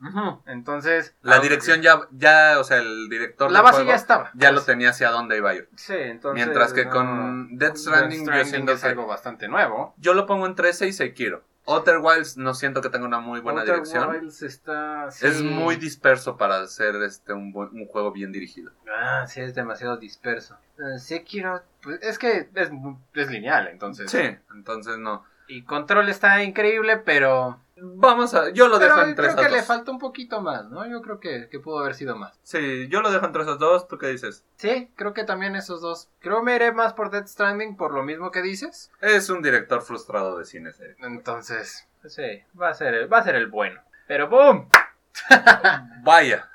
Entonces, La dirección ya, ya, o sea, el director la base juego ya estaba. ya lo tenía hacia dónde iba a ir. Sí, entonces. Mientras que no, con Death Stranding, yo siento es que- algo bastante nuevo. Yo lo pongo en 13 y Sekiro. Outer Wilds no siento que tenga una muy buena Outer dirección. Wilds está. Es muy disperso para hacer este un, buen- un juego bien dirigido. Ah, sí, es demasiado disperso. Eh, Sekiro, pues es que es, es lineal, entonces. Sí, entonces no. Y Control está increíble, pero. Vamos a. Yo lo pero dejo entre creo esas que le falta un poquito más, ¿no? Yo creo que, que pudo haber sido más. Sí, yo lo dejo entre esas dos. ¿Tú qué dices? Sí, creo que también esos dos. Creo me iré más por Death Stranding por lo mismo que dices. Es un director frustrado de cine. Entonces, sí, va a ser el, va a ser el bueno. Pero ¡boom! Vaya.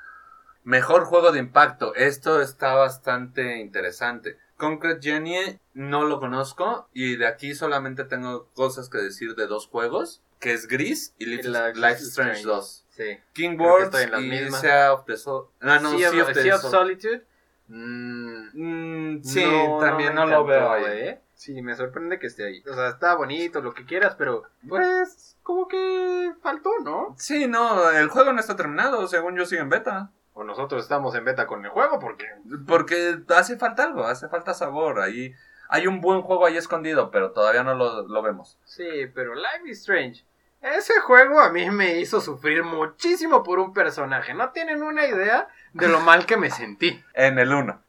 Mejor juego de impacto. Esto está bastante interesante. Concrete Genie no lo conozco y de aquí solamente tengo cosas que decir de dos juegos, que es Gris y Life, la- Life Strange Strange. 2. Sí. King estoy en las y mismas. Sea of the Soul. Ah, no, sea, Sea of, of the Sea of Soul. Solitude. mm, Mm, sí, no, también no, lo veo ahí. ¿eh? Sí, me sorprende que esté ahí. O sea, está bonito, lo que quieras, pero pues como que faltó, ¿no? Sí, no, el juego no está terminado, según yo sigue en beta. O nosotros estamos en beta con el juego porque... Porque hace falta algo, hace falta sabor. Ahí hay un buen juego ahí escondido, pero todavía no lo, lo vemos. Sí, pero Life is Strange. Ese juego a mí me hizo sufrir muchísimo por un personaje. No tienen una idea de lo mal que me sentí. En el 1.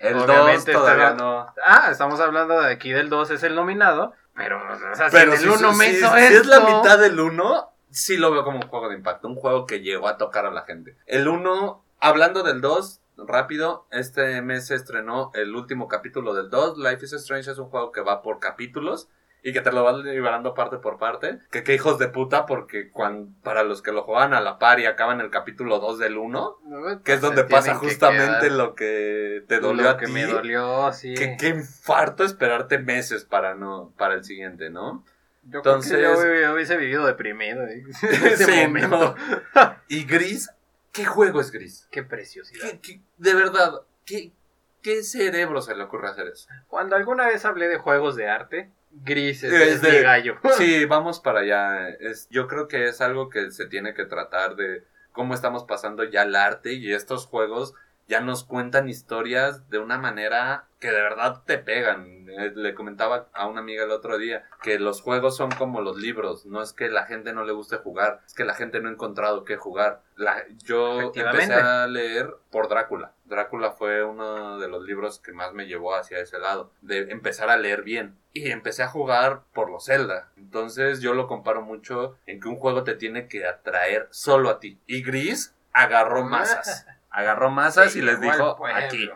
El 2 Obviamente todavía no. Ah, estamos hablando de aquí del 2 es el nominado. Pero, o sea, Pero si el si- 1 me si- hizo si esto... es la mitad del 1, sí lo veo como un juego de impacto. Un juego que llegó a tocar a la gente. El 1, hablando del 2, rápido, este mes se estrenó el último capítulo del 2. Life is Strange es un juego que va por capítulos. Y que te lo vas liberando parte por parte. Que qué hijos de puta, porque cuando, para los que lo juegan a la par y acaban el capítulo 2 del 1, que es donde pasa que justamente lo que te dolió Lo a que ti. me dolió, sí. Que qué infarto esperarte meses para no para el siguiente, ¿no? Yo Entonces- creo que yo, hubiese vivido deprimido ¿eh? en ese Sí, momento. no. Y Gris, ¿qué juego es Gris? Qué preciosidad. ¿Qué- qué- de verdad, ¿qué, ¿qué cerebro se le ocurre hacer eso? Cuando alguna vez hablé de juegos de arte, Gris es, de- gallo. Sí, vamos para allá. Es, yo creo que es algo que se tiene que tratar de cómo estamos pasando ya al arte y estos juegos ya nos cuentan historias de una manera que de verdad te pegan. Eh, Le comentaba a una amiga el otro día que los juegos son como los libros, no es que la gente no le guste jugar, es que la gente no ha encontrado qué jugar. La- yo empecé a leer por Drácula. Drácula fue uno de los libros que más me llevó hacia ese lado, de empezar a leer bien. Y empecé a jugar por los Zelda. Entonces yo lo comparo mucho en que un juego te tiene que atraer solo a ti. Y Gris agarró masas. Agarró masas Sí, y les dijo, aquí,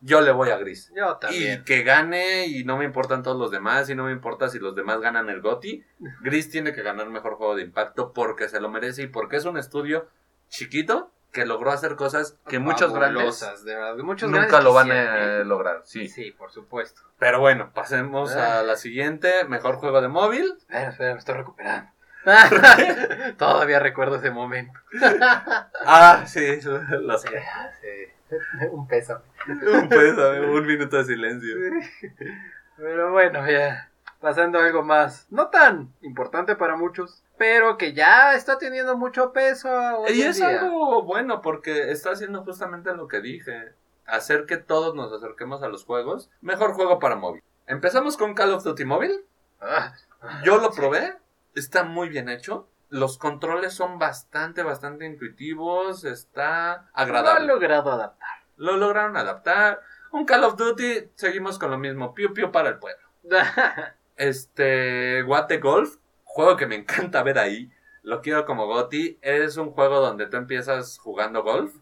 yo le voy a Gris. Yo Y que gane y no me importan todos los demás y no me importa si los demás ganan el GOTY. Gris tiene que ganar mejor juego de impacto porque se lo merece y porque es un estudio chiquito que logró hacer cosas que muchos grandes de verdad. Muchos nunca grandes lo van a ¿eh? lograr. Sí. Sí, por supuesto. Pero bueno, pasemos Ah. a la siguiente, mejor juego de móvil. Espera, espera, me estoy recuperando. Todavía recuerdo ese momento. Ah, sí, lo sé. Sí. Un peso. A ver, un minuto de silencio. Pero bueno, ya. Pasando a algo más. No tan importante para muchos. Pero que ya está teniendo mucho peso hoy Y es día. algo bueno porque está haciendo justamente lo que dije. Hacer que todos nos acerquemos a los juegos. Mejor juego para móvil. Empezamos con Call of Duty móvil. Ah, Yo lo sí. probé. Está muy bien hecho. Los controles son bastante, bastante intuitivos. Está Lo ha agradable. logrado adaptar. Lo lograron adaptar. Un Call of Duty, seguimos con lo mismo. Piu piu para el pueblo. Este, What the Golf, juego que me encanta ver ahí. Lo quiero como Goti. Es un juego donde tú empiezas jugando golf.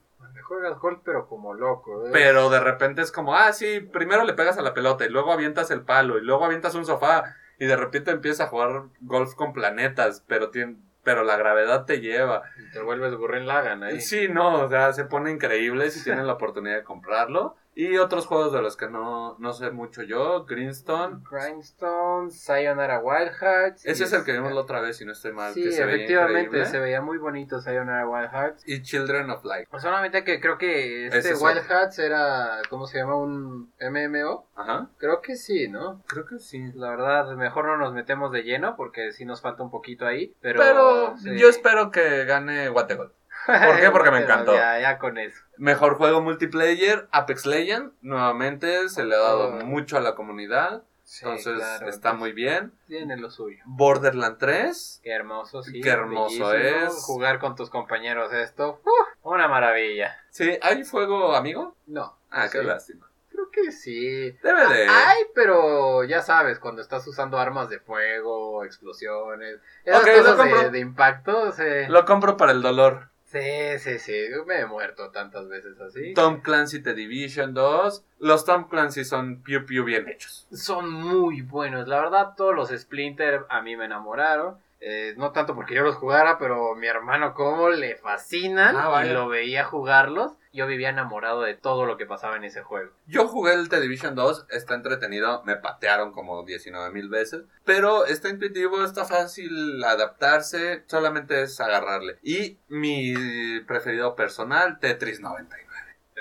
Juegas golf, pero como loco. ¿eh? Pero de repente es como, ah, sí, primero le pegas a la pelota y luego avientas el palo y luego avientas un sofá y de repente empiezas a jugar golf con planetas, pero, tien- pero la gravedad te lleva. Y Te vuelves Gurren Lagan ahí. Sí, no, o sea, se pone increíble si tienen la oportunidad de comprarlo. Y otros juegos de los que no, no sé mucho yo, Greenstone. Grindstone, Sayonara Wild Hearts. Ese es el que vimos la otra vez, si no estoy mal, Sí, que se veía efectivamente, increíble. se veía muy bonito Sayonara Wild Hearts. Y Children of Light. Solamente que creo que este Wild otro. Hearts era, ¿cómo se llama? Un MMO. Ajá, Creo que sí, ¿no? creo que sí. La verdad, mejor no nos metemos de lleno porque sí nos falta un poquito ahí. Pero, Pero sí. yo espero que gane Wategol. ¿Por qué? Porque me encantó. Ya, ya con eso. Mejor juego multiplayer, Apex Legends. Nuevamente se le ha dado Oh. mucho a la comunidad. Sí, Entonces claro, está pues, muy bien. Tiene lo suyo. Borderland 3. Qué hermoso, sí. Qué hermoso bellísimo. es. Jugar con tus compañeros esto. ¡uh! una maravilla. Sí, ¿hay fuego amigo? No. Ah, qué lástima. Creo que sí. Debe de. Ay, pero ya sabes, cuando estás usando armas de fuego, explosiones, esas cosas de, de impacto, sí. Lo compro para el dolor. Sí, sí, sí, me he muerto tantas veces así. Tom Clancy The Division 2. Los Tom Clancy son piu piu bien hechos. Son muy buenos, la verdad, todos los Splinter a mí me enamoraron. Eh, no tanto porque yo los jugara, pero mi hermano como le fascinan Ah, y lo veía jugarlos. Yo vivía enamorado de todo lo que pasaba en ese juego. Yo jugué el The Division 2, está entretenido, me patearon como 19 mil veces, pero está intuitivo, está fácil adaptarse, solamente es agarrarle. Y mi preferido personal, Tetris 99.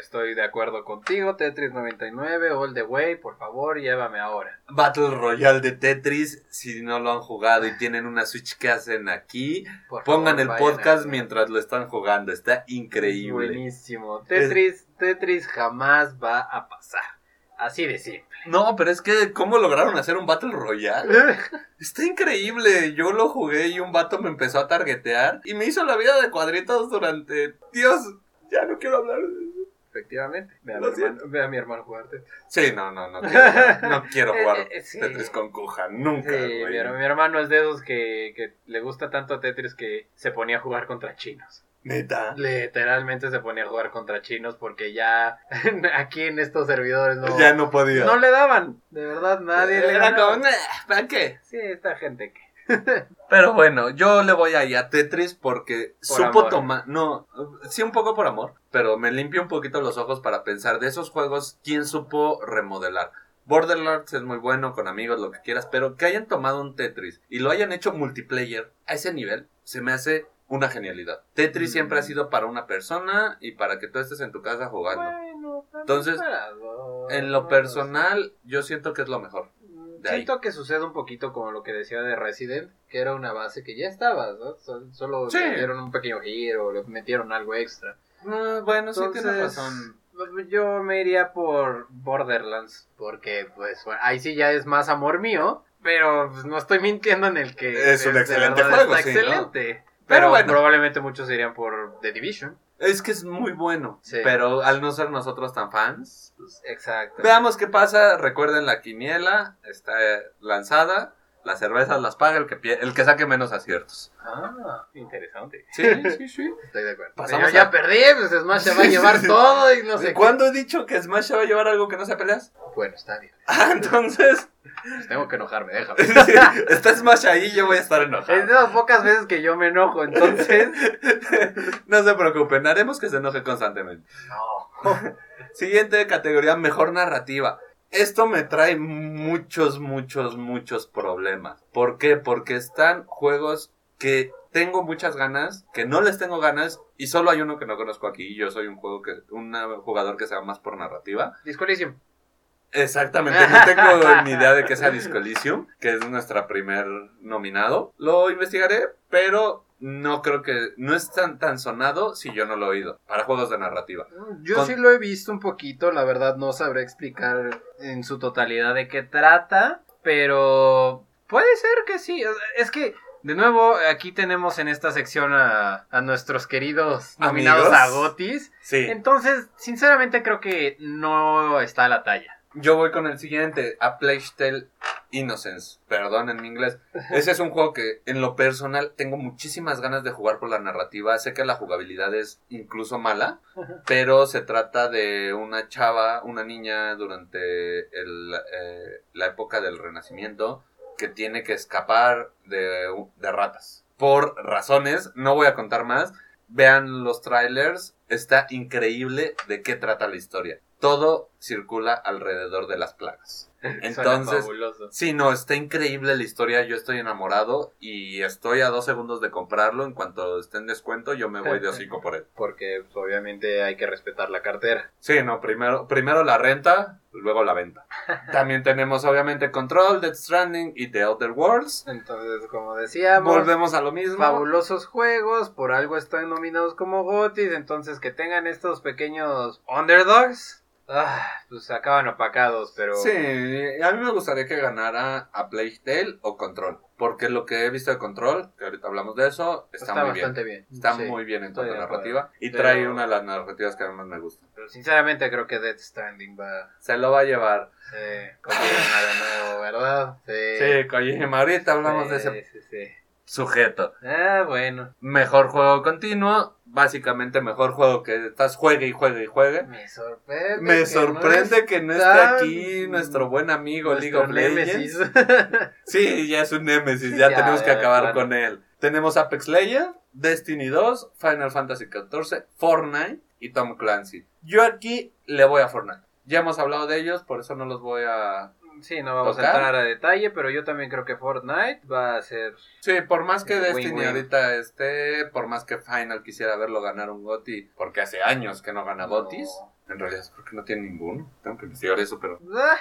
Estoy de acuerdo contigo, Tetris 99, All the Way, por favor, llévame ahora. Battle Royale de Tetris, si no lo han jugado y tienen una Switch que hacen aquí, Por pongan favor, el podcast mientras lo están jugando, está increíble. Buenísimo. Tetris, Tetris jamás va a pasar. Así de simple. No, pero es que, ¿cómo lograron hacer un Battle Royale? Está increíble. Yo lo jugué y un vato me empezó a targetear y me hizo la vida de cuadritos durante. Dios, ya no quiero hablar de eso. Efectivamente. Ve a, mi hermano, ve a mi hermano jugar Tetris. Sí, no, no, no quiero, no quiero jugar Eh, eh, sí. Tetris con Kuja, nunca, Sí, mi, mi hermano es de esos que, que le gusta tanto a Tetris que se ponía a jugar contra chinos. Neta. Literalmente se ponía a jugar contra chinos porque ya aquí en estos servidores no, Ya no podía. no le daban. De verdad, nadie le Era como, "Nah, ¿para qué? Sí, esta gente que... Pero bueno, yo le voy ahí a Tetris porque Por supo tomar. No, sí, un poco por amor, pero me limpio un poquito los ojos para pensar de esos juegos, ¿quién supo remodelar? Borderlands es muy bueno con amigos, lo que quieras, pero que hayan tomado un Tetris y lo hayan hecho multiplayer a ese nivel, se me hace una genialidad. Tetris Mm. siempre ha sido para una persona y para que tú estés en tu casa jugando. Bueno, Entonces, En lo personal, yo siento que es lo mejor. Ahí. Siento que sucede un poquito como lo que decía de Resident, que era una base que ya estaba, ¿no? Sol- Solo Sí. le dieron un pequeño giro, le metieron algo extra. Ah, bueno, sí tienes Entonces, razón. Yo me iría por Borderlands, porque pues bueno, ahí sí ya es más amor mío, pero pues, no estoy mintiendo en el que Es un de- de excelente verdad juego, está sí, ¿no? excelente. Pero Pero, bueno. probablemente muchos irían por The Division. Es que es muy bueno, Sí. pero al no ser nosotros tan fans, pues, Exacto. Veamos qué pasa. Recuerden la quiniela. Está lanzada. Las cervezas las paga el que, el que saque menos aciertos. Ah, interesante. Sí, sí, sí. Estoy de acuerdo. Pasamos Pero ya a- perdí, pues Smash se va a llevar todo y no sé qué. ¿Cuándo he dicho que Smash se va a llevar algo que no sea peleas? Bueno, está bien. Ah, entonces. Pues tengo que enojarme, déjame. sí, está Smash ahí, yo voy a estar Es enojado. de las pocas veces que yo me enojo, entonces. No se preocupen, haremos que se enoje constantemente. No. Siguiente categoría, mejor narrativa. Esto me trae muchos, muchos, muchos problemas. ¿Por qué? Porque están juegos que tengo muchas ganas, que no les tengo ganas, y solo hay uno que no conozco aquí. y Yo soy un juego que, un jugador que se va más por narrativa. Disco Elysium. Exactamente, no tengo ni idea de qué sea Disco Elysium, que es nuestra primer nominado. Lo investigaré, pero no creo que no es tan, tan sonado si yo no lo he oído para juegos de narrativa. Yo Con- sí lo he visto un poquito, la verdad no sabré explicar en su totalidad de qué trata, pero puede ser que sí. Es que, de nuevo, aquí tenemos en esta sección a, a nuestros queridos nominados Amigos. a Gotis. Sí. Entonces, sinceramente creo que no está a la talla. Yo voy con el siguiente, A Plague Tale Innocence. Perdón en mi inglés. Ese es un juego que en lo personal tengo muchísimas ganas de jugar por la narrativa. Sé que la jugabilidad es incluso mala, pero se trata de una chava, una niña durante el, eh, la época del Renacimiento que tiene que escapar de, de ratas. Por razones, no voy a contar más. Vean los trailers, está increíble de qué trata la historia. Todo circula alrededor de las plagas. Entonces, sí, no, está increíble la historia. Yo estoy enamorado y estoy a dos segundos de comprarlo. En cuanto esté en descuento, yo me voy de hocico por él. Porque pues, obviamente hay que respetar la cartera. Sí, no, primero, primero la renta, luego la venta. También tenemos obviamente Control, Death Stranding y The Outer Worlds. Entonces, como decíamos, Volvemos a lo mismo. fabulosos juegos, por algo están nominados como GOTYs, entonces que tengan estos pequeños underdogs, ah, pues acaban opacados, pero Sí, a mí me gustaría que ganara a Plague Tale o Control. Porque lo que he visto de Control, que ahorita hablamos de eso, está, está, muy bastante bien. Está Sí, muy bien en a acuerdo. narrativa. Y Pero- trae una de las narrativas que más me gusta. Pero sinceramente creo que Death Stranding va Se lo va a llevar. sí, Kojima de nuevo, ¿verdad? Sí. Sí, Kojima. Ahorita hablamos Sí, de ese. sí, sí. sujeto. Ah, bueno. Mejor juego continuo, básicamente mejor juego que estás juegue y juegue y juegue. Me sorprende. Me que sorprende no que no esté tan- aquí nuestro buen amigo League of Legends. Sí, ya es un Nemesis, ya, Ya, tenemos que acabar con él. Tenemos Apex Legends, Destiny 2, Final Fantasy XIV, Fortnite y Tom Clancy. Yo aquí le voy a Fortnite. Ya hemos hablado de ellos, por eso no los voy a... Sí, no vamos ¿Tocar? a entrar a detalle, pero yo también creo que Fortnite va a ser... Sí, por más que. Destiny ahorita esté, por más que Final quisiera verlo ganar un GOTY, porque hace años que no gana GOTYs. En realidad es porque no tiene ninguno. Tengo que investigar eso, pero Ah,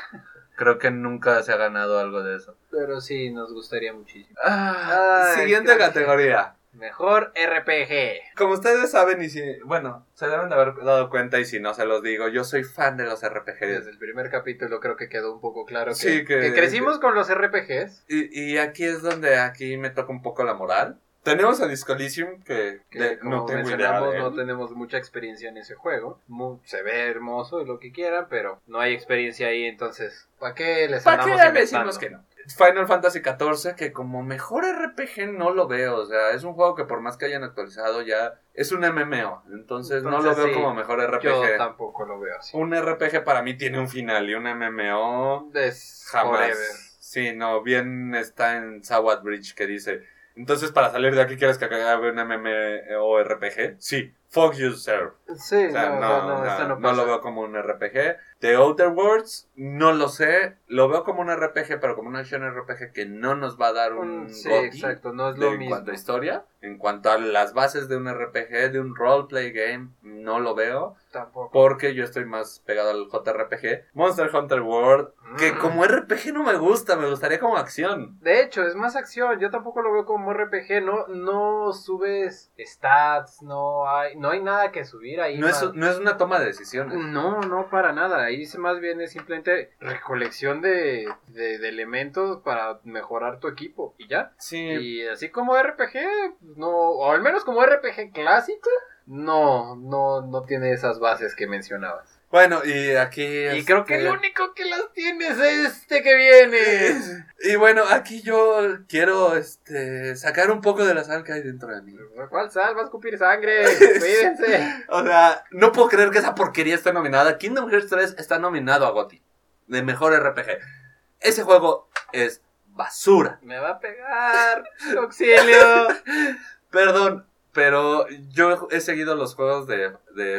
creo que nunca se ha ganado algo de eso. Pero sí, nos gustaría muchísimo. Ah, Ay, siguiente categoría. Mejor RPG. Como ustedes saben y si, bueno, se deben de haber dado cuenta y si no se los digo, yo soy fan de los RPGs. Desde el primer capítulo creo que quedó un poco claro que, Sí, que- que crecimos con los RPGs. Y, y aquí es donde aquí me toca un poco la moral. Tenemos a Disco Elysium que, Que de- como no tengo mencionamos, no tenemos mucha experiencia en ese juego. Mu- se ve hermoso y lo que quieran, pero no hay experiencia ahí, entonces, ¿para qué les ¿Para qué decimos que no? Final Fantasy XIV, que como mejor RPG no lo veo. O sea, es un juego que por más que hayan actualizado ya es un MMO. Entonces, no lo veo sí, como mejor RPG. Yo tampoco lo veo así. Un RPG para mí tiene un final y un MMO Es jamás. forever. Sí, no, bien está en Sawat Bridge que dice. Entonces, para salir de aquí, ¿quieres que haga un MMORPG? Sí, fuck you, sir. Sí, O sea, no, no, no, lo veo como un RPG. The Outer Worlds, no lo sé. Lo veo como un RPG, pero como un action RPG que no nos va a dar un Un- sí, exacto, no es de- lo en mismo. cuanto a historia. En cuanto a las bases de un RPG, de un roleplay game, no lo veo. Tampoco. Porque yo estoy más pegado al JRPG. Monster Hunter World, que Mm. como RPG no me gusta, me gustaría como acción. De hecho, es más acción. Yo tampoco lo veo como RPG. No, no subes stats, no hay, no hay nada que subir ahí. No es, no es una toma de decisiones. No, no para nada. Ahí más bien es simplemente recolección de, de, de elementos para mejorar tu equipo y ya. Sí, Y así como RPG, pues, no, o al menos como RPG clásico, no, no, no tiene esas bases que mencionabas. Bueno, y aquí... Y creo que este, el único que las tiene es este que viene. Y bueno, aquí yo quiero este, sacar un poco de la sal que hay dentro de mí. ¿Cuál sal? Va a escupir sangre. Cuídense. O sea, no puedo creer que esa porquería esté nominada. Kingdom Hearts 3 está nominado a GOTY. De mejor RPG. Ese juego es basura. Me va a pegar. Auxilio. Perdón, pero yo he seguido los juegos de,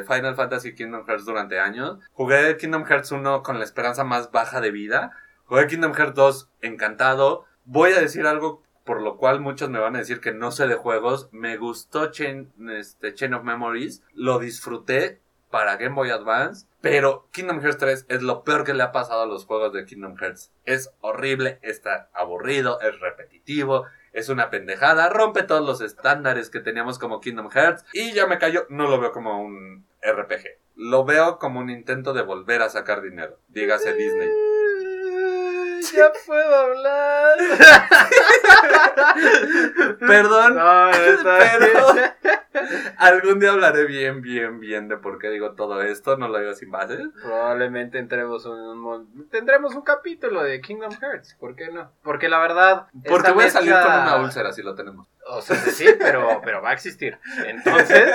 Final Fantasy Kingdom Hearts durante años. Jugué Kingdom Hearts 1 con la esperanza más baja de vida. Jugué Kingdom Hearts 2 encantado. Voy a decir algo por lo cual muchos me van a decir que no sé de juegos. Me gustó Chain, este, Chain of Memories. Lo disfruté para Game Boy Advance. Pero Kingdom Hearts 3 es lo peor que le ha pasado a los juegos de Kingdom Hearts. Es horrible, está aburrido, es repetitivo, es una pendejada, rompe todos los estándares que teníamos como Kingdom Hearts y ya me cayó, no lo veo como un RPG. Lo veo como un intento de volver a sacar dinero. Dígase Disney. Ya puedo hablar. Perdón, No, bien. algún día hablaré bien, bien, bien de por qué digo todo esto. No lo digo sin bases. Probablemente entremos un, un mon- tendremos un capítulo de Kingdom Hearts, ¿por qué no? Porque la verdad Porque voy a salir con una úlcera si lo tenemos. O sea, sí, pero, pero va a existir. Entonces,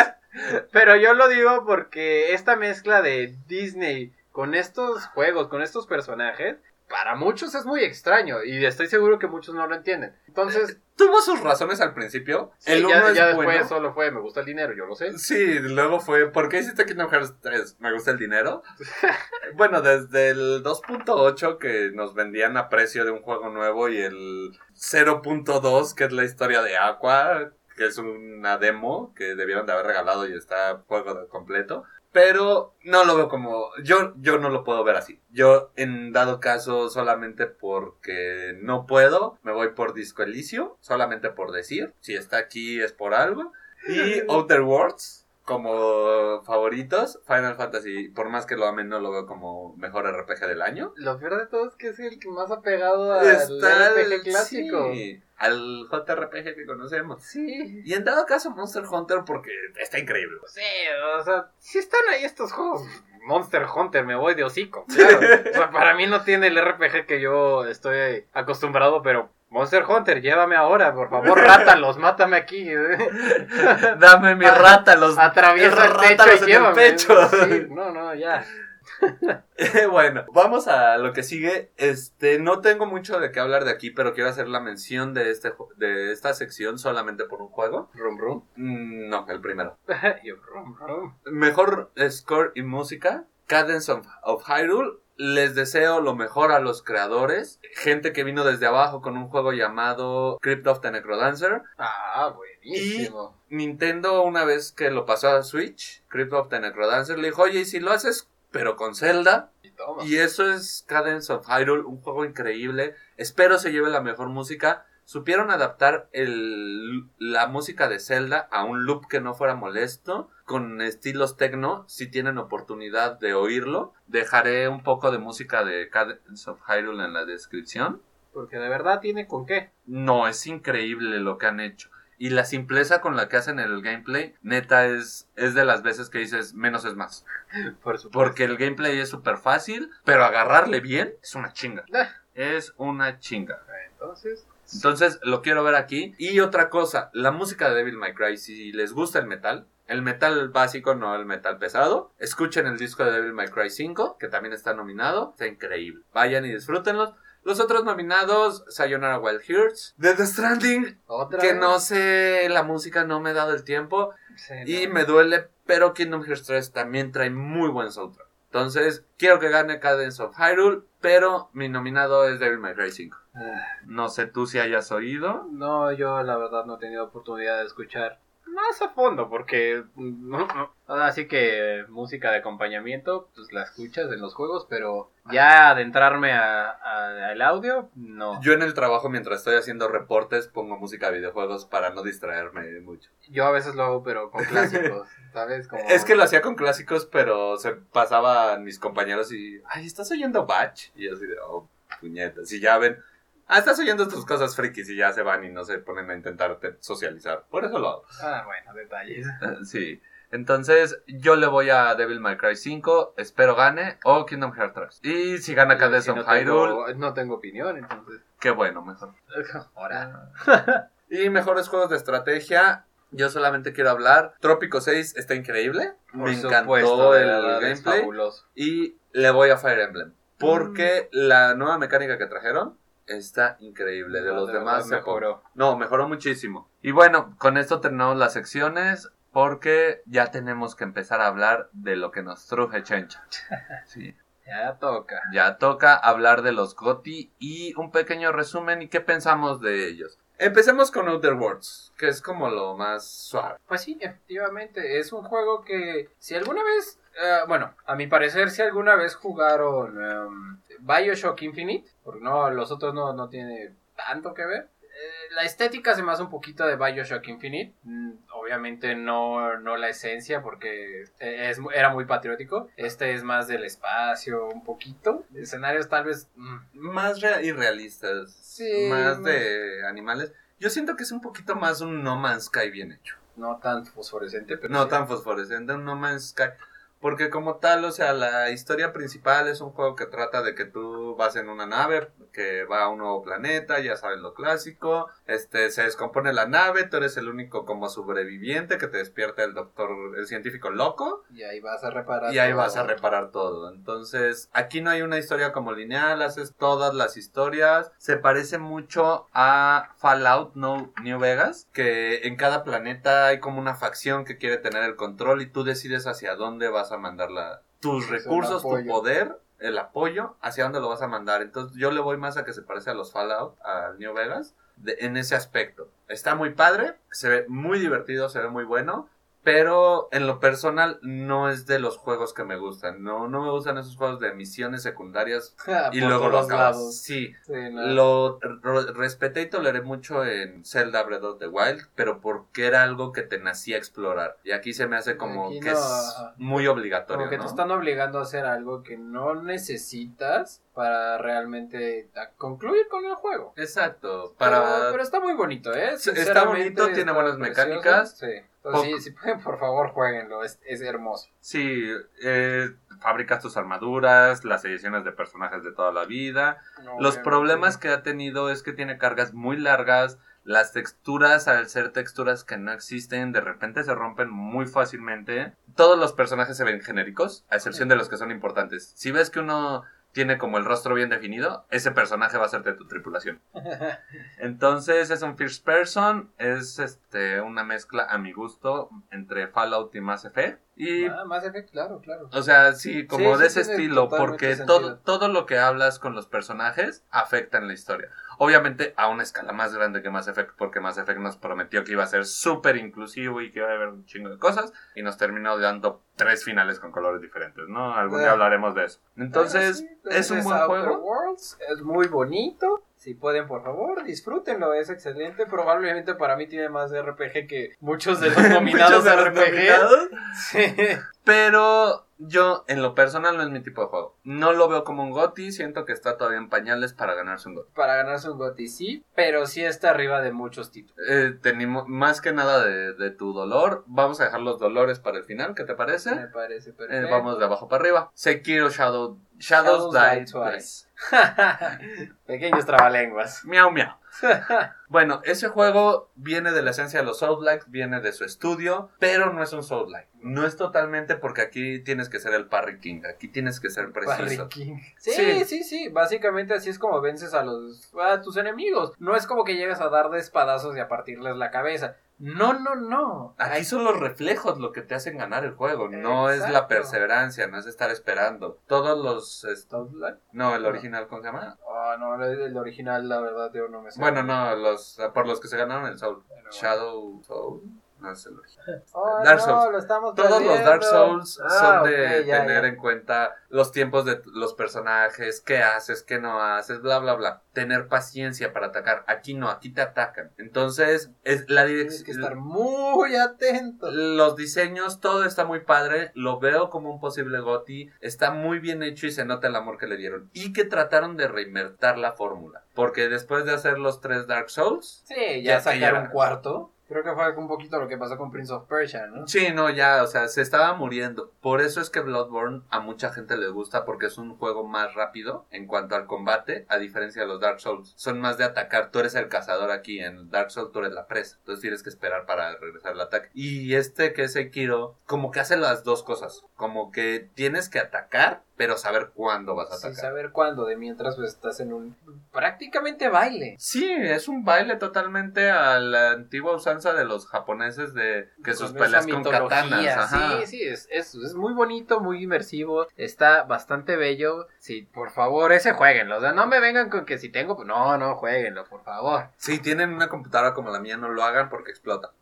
pero yo lo digo porque esta mezcla de Disney con estos juegos, con estos personajes, para muchos es muy extraño y estoy seguro que muchos no lo entienden. Entonces, Tuvo sus razones al principio. sí, el uno ya, es ya después bueno. solo fue, me gusta el dinero, yo lo sé. Sí, luego fue, ¿por qué hiciste Kingdom Hearts 3? ¿Me gusta el dinero? bueno, desde el 2.8 que nos vendían a precio de un juego nuevo y el 0.2 que es la historia de Aqua, que es una demo que debieron de haber regalado y está juego completo. Pero no lo veo como... Yo, yo no lo puedo ver así. Yo, en dado caso, solamente porque no puedo, me voy por Disco Elysium, solamente por decir. Si está aquí es por algo. Y Outer Worlds como favoritos. Final Fantasy, por más que lo amen, no lo veo como mejor RPG del año. Lo peor de todo es que es el que más apegado al RPG el- clásico. sí, al JRPG que conocemos. Sí. Y en dado caso Monster Hunter porque está increíble. Sí, o sea, si están ahí estos juegos, Monster Hunter, me voy de hocico. Claro. O sea, para mí no tiene el RPG que yo estoy acostumbrado, pero Monster Hunter, llévame ahora, por favor, rátalos, mátame aquí. Dame mi rata, los Atraviesa el techo rátalos y llévame. el pecho. Sí, no, no, ya. bueno, vamos a lo que sigue. Este, no tengo mucho de qué hablar de aquí, pero quiero hacer la mención de este de esta sección solamente por un juego. Rum, rum. Mm, No, el primero. Rum, rum. Mejor score y música, Cadence of, of Hyrule. Les deseo lo mejor a los creadores. Gente que vino desde abajo con un juego llamado Crypt of the Necrodancer. Ah, buenísimo. Nintendo, una vez que lo pasó a Switch, Crypt of the Necrodancer, le dijo, oye, ¿y si lo haces, pero con Zelda? Y toma. Y eso es Cadence of Hyrule, un juego increíble. Espero se lleve la mejor música. Supieron adaptar el, la música de Zelda a un loop que no fuera molesto, con estilos techno. Si tienen oportunidad de oírlo, dejaré un poco de música de Cadence of Hyrule en la descripción. Porque de verdad tiene con qué. No, es increíble lo que han hecho. Y la simpleza con la que hacen el gameplay, neta, es, es de las veces que dices menos es más. Por supuesto. Porque el gameplay es súper fácil, pero agarrarle bien es una chinga. Ah. Es una chinga. Entonces, Entonces lo quiero ver aquí. Y otra cosa, la música de Devil May Cry, si les gusta el metal, el metal básico, no el metal pesado, escuchen el disco de Devil May Cry 5, que también está nominado. Está increíble. Vayan y disfrútenlos. Los otros nominados, Sayonara Wild Hearts, Death Stranding, otra. que vez. no sé, la música no me ha dado el tiempo. Sí, Y no. me duele, pero Kingdom Hearts 3 también trae muy buen soundtrack. Entonces, quiero que gane Cadence of Hyrule, pero mi nominado es Devil May Cry 5. Ah, No sé tú si hayas oído. No, yo la verdad no he tenido oportunidad de escuchar más a fondo porque mm, no, no. así que música de acompañamiento pues la escuchas en los juegos pero ya adentrarme a, a- al audio no yo, Yo en el trabajo, mientras estoy haciendo reportes, pongo música de videojuegos para no distraerme mucho. a veces lo hago pero con clásicos sabes como Es que lo hacía con clásicos, pero se pasaban mis compañeros y... Ay, ¿estás oyendo Batch? Y yo así de... Oh, puñetas. Y ya ven... Ah, estás oyendo tus cosas frikis y ya se van y no se ponen a intentar te- socializar. Por eso lo hago. ah bueno detalles Sí. Entonces, yo le voy a Devil May Cry 5, espero gane, o Kingdom Hearts 3. Y si gana Cadence Si of no Hyrule, tengo, no tengo opinión entonces qué bueno, mejor. ahora Y mejores juegos de estrategia, yo solamente quiero hablar. Trópico 6 está increíble, Por me supuesto, encantó el gameplay. Y le voy a Fire Emblem, porque la nueva mecánica que trajeron está increíble. De No, los de demás mejoró. No, mejoró muchísimo. Y bueno, con esto terminamos las secciones. Porque ya tenemos que empezar a hablar de lo que nos truje Chencha. Sí. ya toca Ya toca hablar de los GOTI y un pequeño resumen y qué pensamos de ellos. Empecemos con Outer Worlds, que es como lo más suave. Pues sí, efectivamente, es un juego que si alguna vez, eh, bueno, a mi parecer si alguna vez jugaron em, Bioshock Infinite, porque no, los otros no, no tiene tanto que ver. eh, la estética se me hace un poquito de Bioshock Infinite, Mm, obviamente no, no la esencia porque es, era muy patriótico, este es más del espacio un poquito, escenarios tal vez... mm, Más re- irrealistas, Sí, más de animales. Yo siento que es un poquito más un No Man's Sky bien hecho. no tan fosforescente, pero No sí. tan fosforescente, un No Man's Sky. Porque como tal, o sea, la historia principal es un juego que trata de que tú vas en una nave que va a un nuevo planeta, ya sabes lo clásico, este, se descompone la nave, tú eres el único como sobreviviente que te despierta el doctor, el científico loco, Y ahí vas a reparar. y ahí todo. vas a reparar todo. Entonces, aquí no hay una historia como lineal, haces todas las historias. Se parece mucho a Fallout no, New Vegas, que en cada planeta hay como una facción que quiere tener el control y tú decides hacia dónde vas a mandar la- tus recursos, tu poder, el apoyo, hacia dónde lo vas a mandar. Entonces, yo le voy más a que se parece a los Fallout, al New Vegas, de- en ese aspecto. Está muy padre, se ve muy divertido, se ve muy bueno. Pero en lo personal no es de los juegos que me gustan. No, no me gustan esos juegos de misiones secundarias y luego lo todos acabas. lados. Sí, Sí, no. lo re- respeté y toleré mucho en Zelda Breath of the Wild, pero porque era algo que te nacía explorar. Y aquí se me hace como Aquí que no, es muy obligatorio, Como que ¿no? te están obligando a hacer algo que no necesitas para realmente concluir con el juego. Exacto, Pero, para... pero está muy bonito, ¿eh? Está bonito, tiene buenas mecánicas. Sí, Entonces, sí, si pueden, por favor, jueguenlo. Es, es hermoso. Sí, eh, fabricas tus armaduras, las ediciones de personajes de toda la vida. Los problemas que ha tenido es que tiene cargas muy largas. Las texturas, al ser texturas que no existen, de repente se rompen muy fácilmente. Todos los personajes se ven genéricos, a excepción de los que son importantes. Si ves que uno tiene como el rostro bien definido, ese personaje va a ser de tu tripulación. Entonces es un first person, es este una mezcla a mi gusto entre Fallout y Mass Effect. Y, ah, Mass Effect, claro, claro. O sea, sí, como de ese estilo, porque todo, todo lo que hablas con los personajes afecta en la historia. Obviamente a una escala más grande que Mass Effect, porque Mass Effect nos prometió que iba a ser súper inclusivo y que iba a haber un chingo de cosas, y nos terminó dando tres finales con colores diferentes, ¿no? Algún día hablaremos de eso. Entonces, es un buen juego. Worlds, es muy bonito. Si pueden, por favor, disfrútenlo, es excelente. Probablemente para mí tiene más RPG que muchos de los nominados de RPG. Sí. Pero yo, en lo personal, no es mi tipo de juego. No lo veo como un GOTI, siento que está todavía en pañales para ganarse un GOTI. Para ganarse un GOTI, sí, pero sí está arriba de muchos títulos. Eh, tenemos más que nada de, tu dolor. Vamos a dejar los dolores para el final, ¿qué te parece? Me parece eh, perfecto. vamos de abajo para arriba. Sekiro Shadow, Shadows, Die, Twice. Pequeños trabalenguas. Miau, miau. bueno, ese juego viene de la esencia de los Souls-like, viene de su estudio, pero no es un Souls-like. No es totalmente porque aquí tienes que ser el Parry King, aquí tienes que ser preciso. King. Sí, sí, sí, básicamente así es como vences a los a tus enemigos. No es como que llegas a dar de espadazos y a partirles la cabeza. No, no, no. Aquí son los reflejos lo que te hacen ganar el juego. No es la perseverancia, no es estar esperando. Todos los. No, el original, ¿cómo se llama? Ah, no, el original, la verdad, yo no me sé. Bueno, no, los, por los que se ganaron el Soul. Shadow Soul. No es el original. Dark Souls. Todos los Dark Souls ah, son de tener en cuenta los tiempos de los personajes, qué haces, qué no haces, bla, bla, bla. Tener paciencia para atacar. Aquí no, aquí te atacan. Entonces, es la dirección. Tienes que estar muy atento. Los diseños, todo está muy padre. Lo veo como un posible GOTI. Está muy bien hecho y se nota el amor que le dieron. Y que trataron de reinvertir la fórmula. Porque después de hacer los tres Dark Souls. Sí, ya, ya sacaron cuarto. Creo que fue un poquito lo que pasó con Prince of Persia, ¿no? Sí, no, ya, o sea, se estaba muriendo. Por eso es que Bloodborne a mucha gente le gusta porque es un juego más rápido en cuanto al combate, a diferencia de los Dark Souls. Son más de atacar, tú eres el cazador aquí, en Dark Souls tú eres la presa, entonces tienes que esperar para regresar al ataque. Y este que es Sekiro, como que hace las dos cosas, como que tienes que atacar, pero saber cuándo vas a atacar. Sí, saber cuándo, de mientras pues estás en un prácticamente baile. Sí, es un baile totalmente a la antigua usanza de los japoneses de que sus peleas con katanas. Sí, sí, es, es, es, muy bonito, muy inmersivo, está bastante bello. Sí, por favor, ese jueguenlo. O sea, no me vengan con que si tengo, no, no, jueguenlo, por favor. Si tienen una computadora como la mía, no lo hagan porque explota.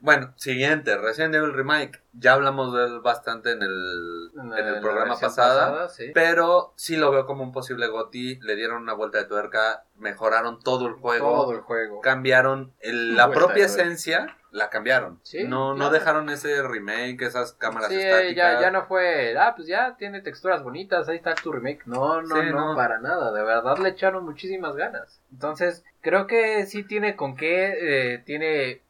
Bueno, siguiente, Resident Evil Remake. Ya hablamos de él bastante en el, en el programa pasado. Pero sí lo veo como un posible GOTI. Le dieron una vuelta de tuerca. Mejoraron todo el juego. Todo el juego. Cambiaron la propia esencia. La cambiaron. no, no dejaron ese remake, esas cámaras sí, Ya, ya no fue, ah, pues ya tiene texturas bonitas, ahí está tu remake. No, no, no, para nada. De verdad le echaron muchísimas ganas. Entonces, creo que sí tiene con qué, eh, tiene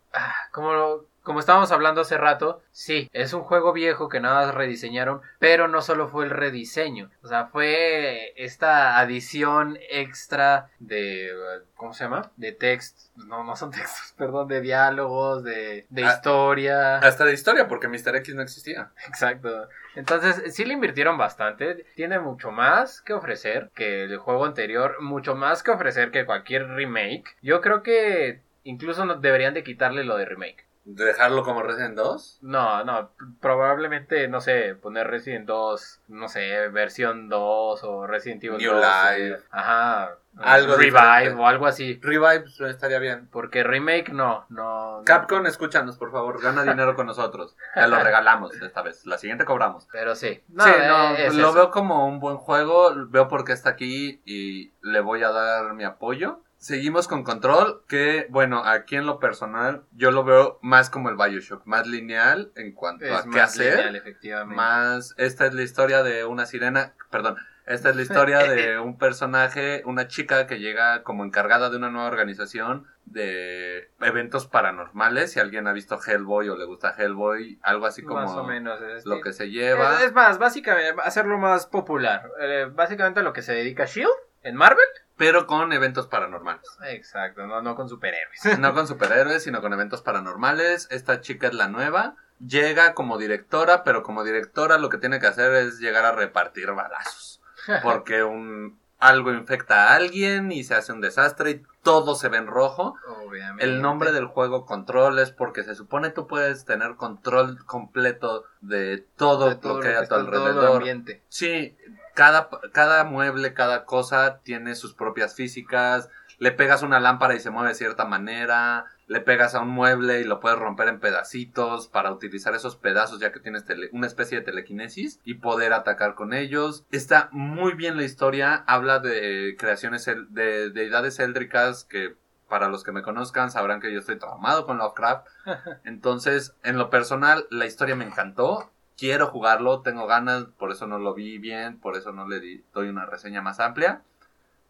como, como estábamos hablando hace rato, sí, es un juego viejo que nada más rediseñaron, pero no solo fue el rediseño, o sea, fue esta adición extra de, ¿cómo se llama? De text, no, no son textos, perdón, de diálogos, de, de ah, historia. Hasta de historia, porque Mr. X no existía. Exacto. Entonces, sí le invirtieron bastante, tiene mucho más que ofrecer que el juego anterior, mucho más que ofrecer que cualquier remake. Yo creo que Incluso no, deberían de quitarle lo de remake. ¿Dejarlo como Resident 2? No, no, probablemente, no sé, poner Resident 2, no sé, versión 2 o Resident Evil New Life. Ajá. Algo Revive o algo así. Revive estaría bien. Porque remake no, no. Capcom, escúchanos, por favor, gana dinero con nosotros. Te lo regalamos esta vez. La siguiente cobramos. Pero sí. No, sí, no, lo veo como un buen juego. Veo por qué está aquí y le voy a dar mi apoyo. Seguimos con Control, que bueno, aquí en lo personal yo lo veo más como el Bioshock, más lineal en cuanto a qué hacer. efectivamente. Más, esta es la historia de una sirena, perdón, Esta es la historia de un personaje, una chica que llega como encargada de una nueva organización de eventos paranormales. Si alguien ha visto Hellboy o le gusta Hellboy, algo así como Más o menos. es lo que se lleva. Es, más, básicamente, hacerlo más popular. Eh, básicamente lo que se dedica a Shield en Marvel. Pero con eventos paranormales. Exacto, no, no con superhéroes. No con superhéroes, sino con eventos paranormales. Esta chica es la nueva. Llega como directora, pero como directora lo que tiene que hacer es llegar a repartir balazos. Porque un, algo infecta a alguien y se hace un desastre y todo se ve en rojo. Obviamente. El nombre del juego Control es porque se supone tú puedes tener control completo de todo, De todo lo que hay a tu en todo el alrededor. ambiente. Sí, cada, cada mueble, cada cosa tiene sus propias físicas. Le pegas una lámpara y se mueve de cierta manera. Le pegas a un mueble y lo puedes romper en pedacitos para utilizar esos pedazos ya que tienes tele- una especie de telequinesis y poder atacar con ellos. Está muy bien la historia. Habla de creaciones de deidades éldricas que para los que me conozcan sabrán que yo estoy traumado con Lovecraft. Entonces, en lo personal, la historia me encantó. Quiero jugarlo, tengo ganas, por eso no lo vi bien, por eso no le di- doy una reseña más amplia.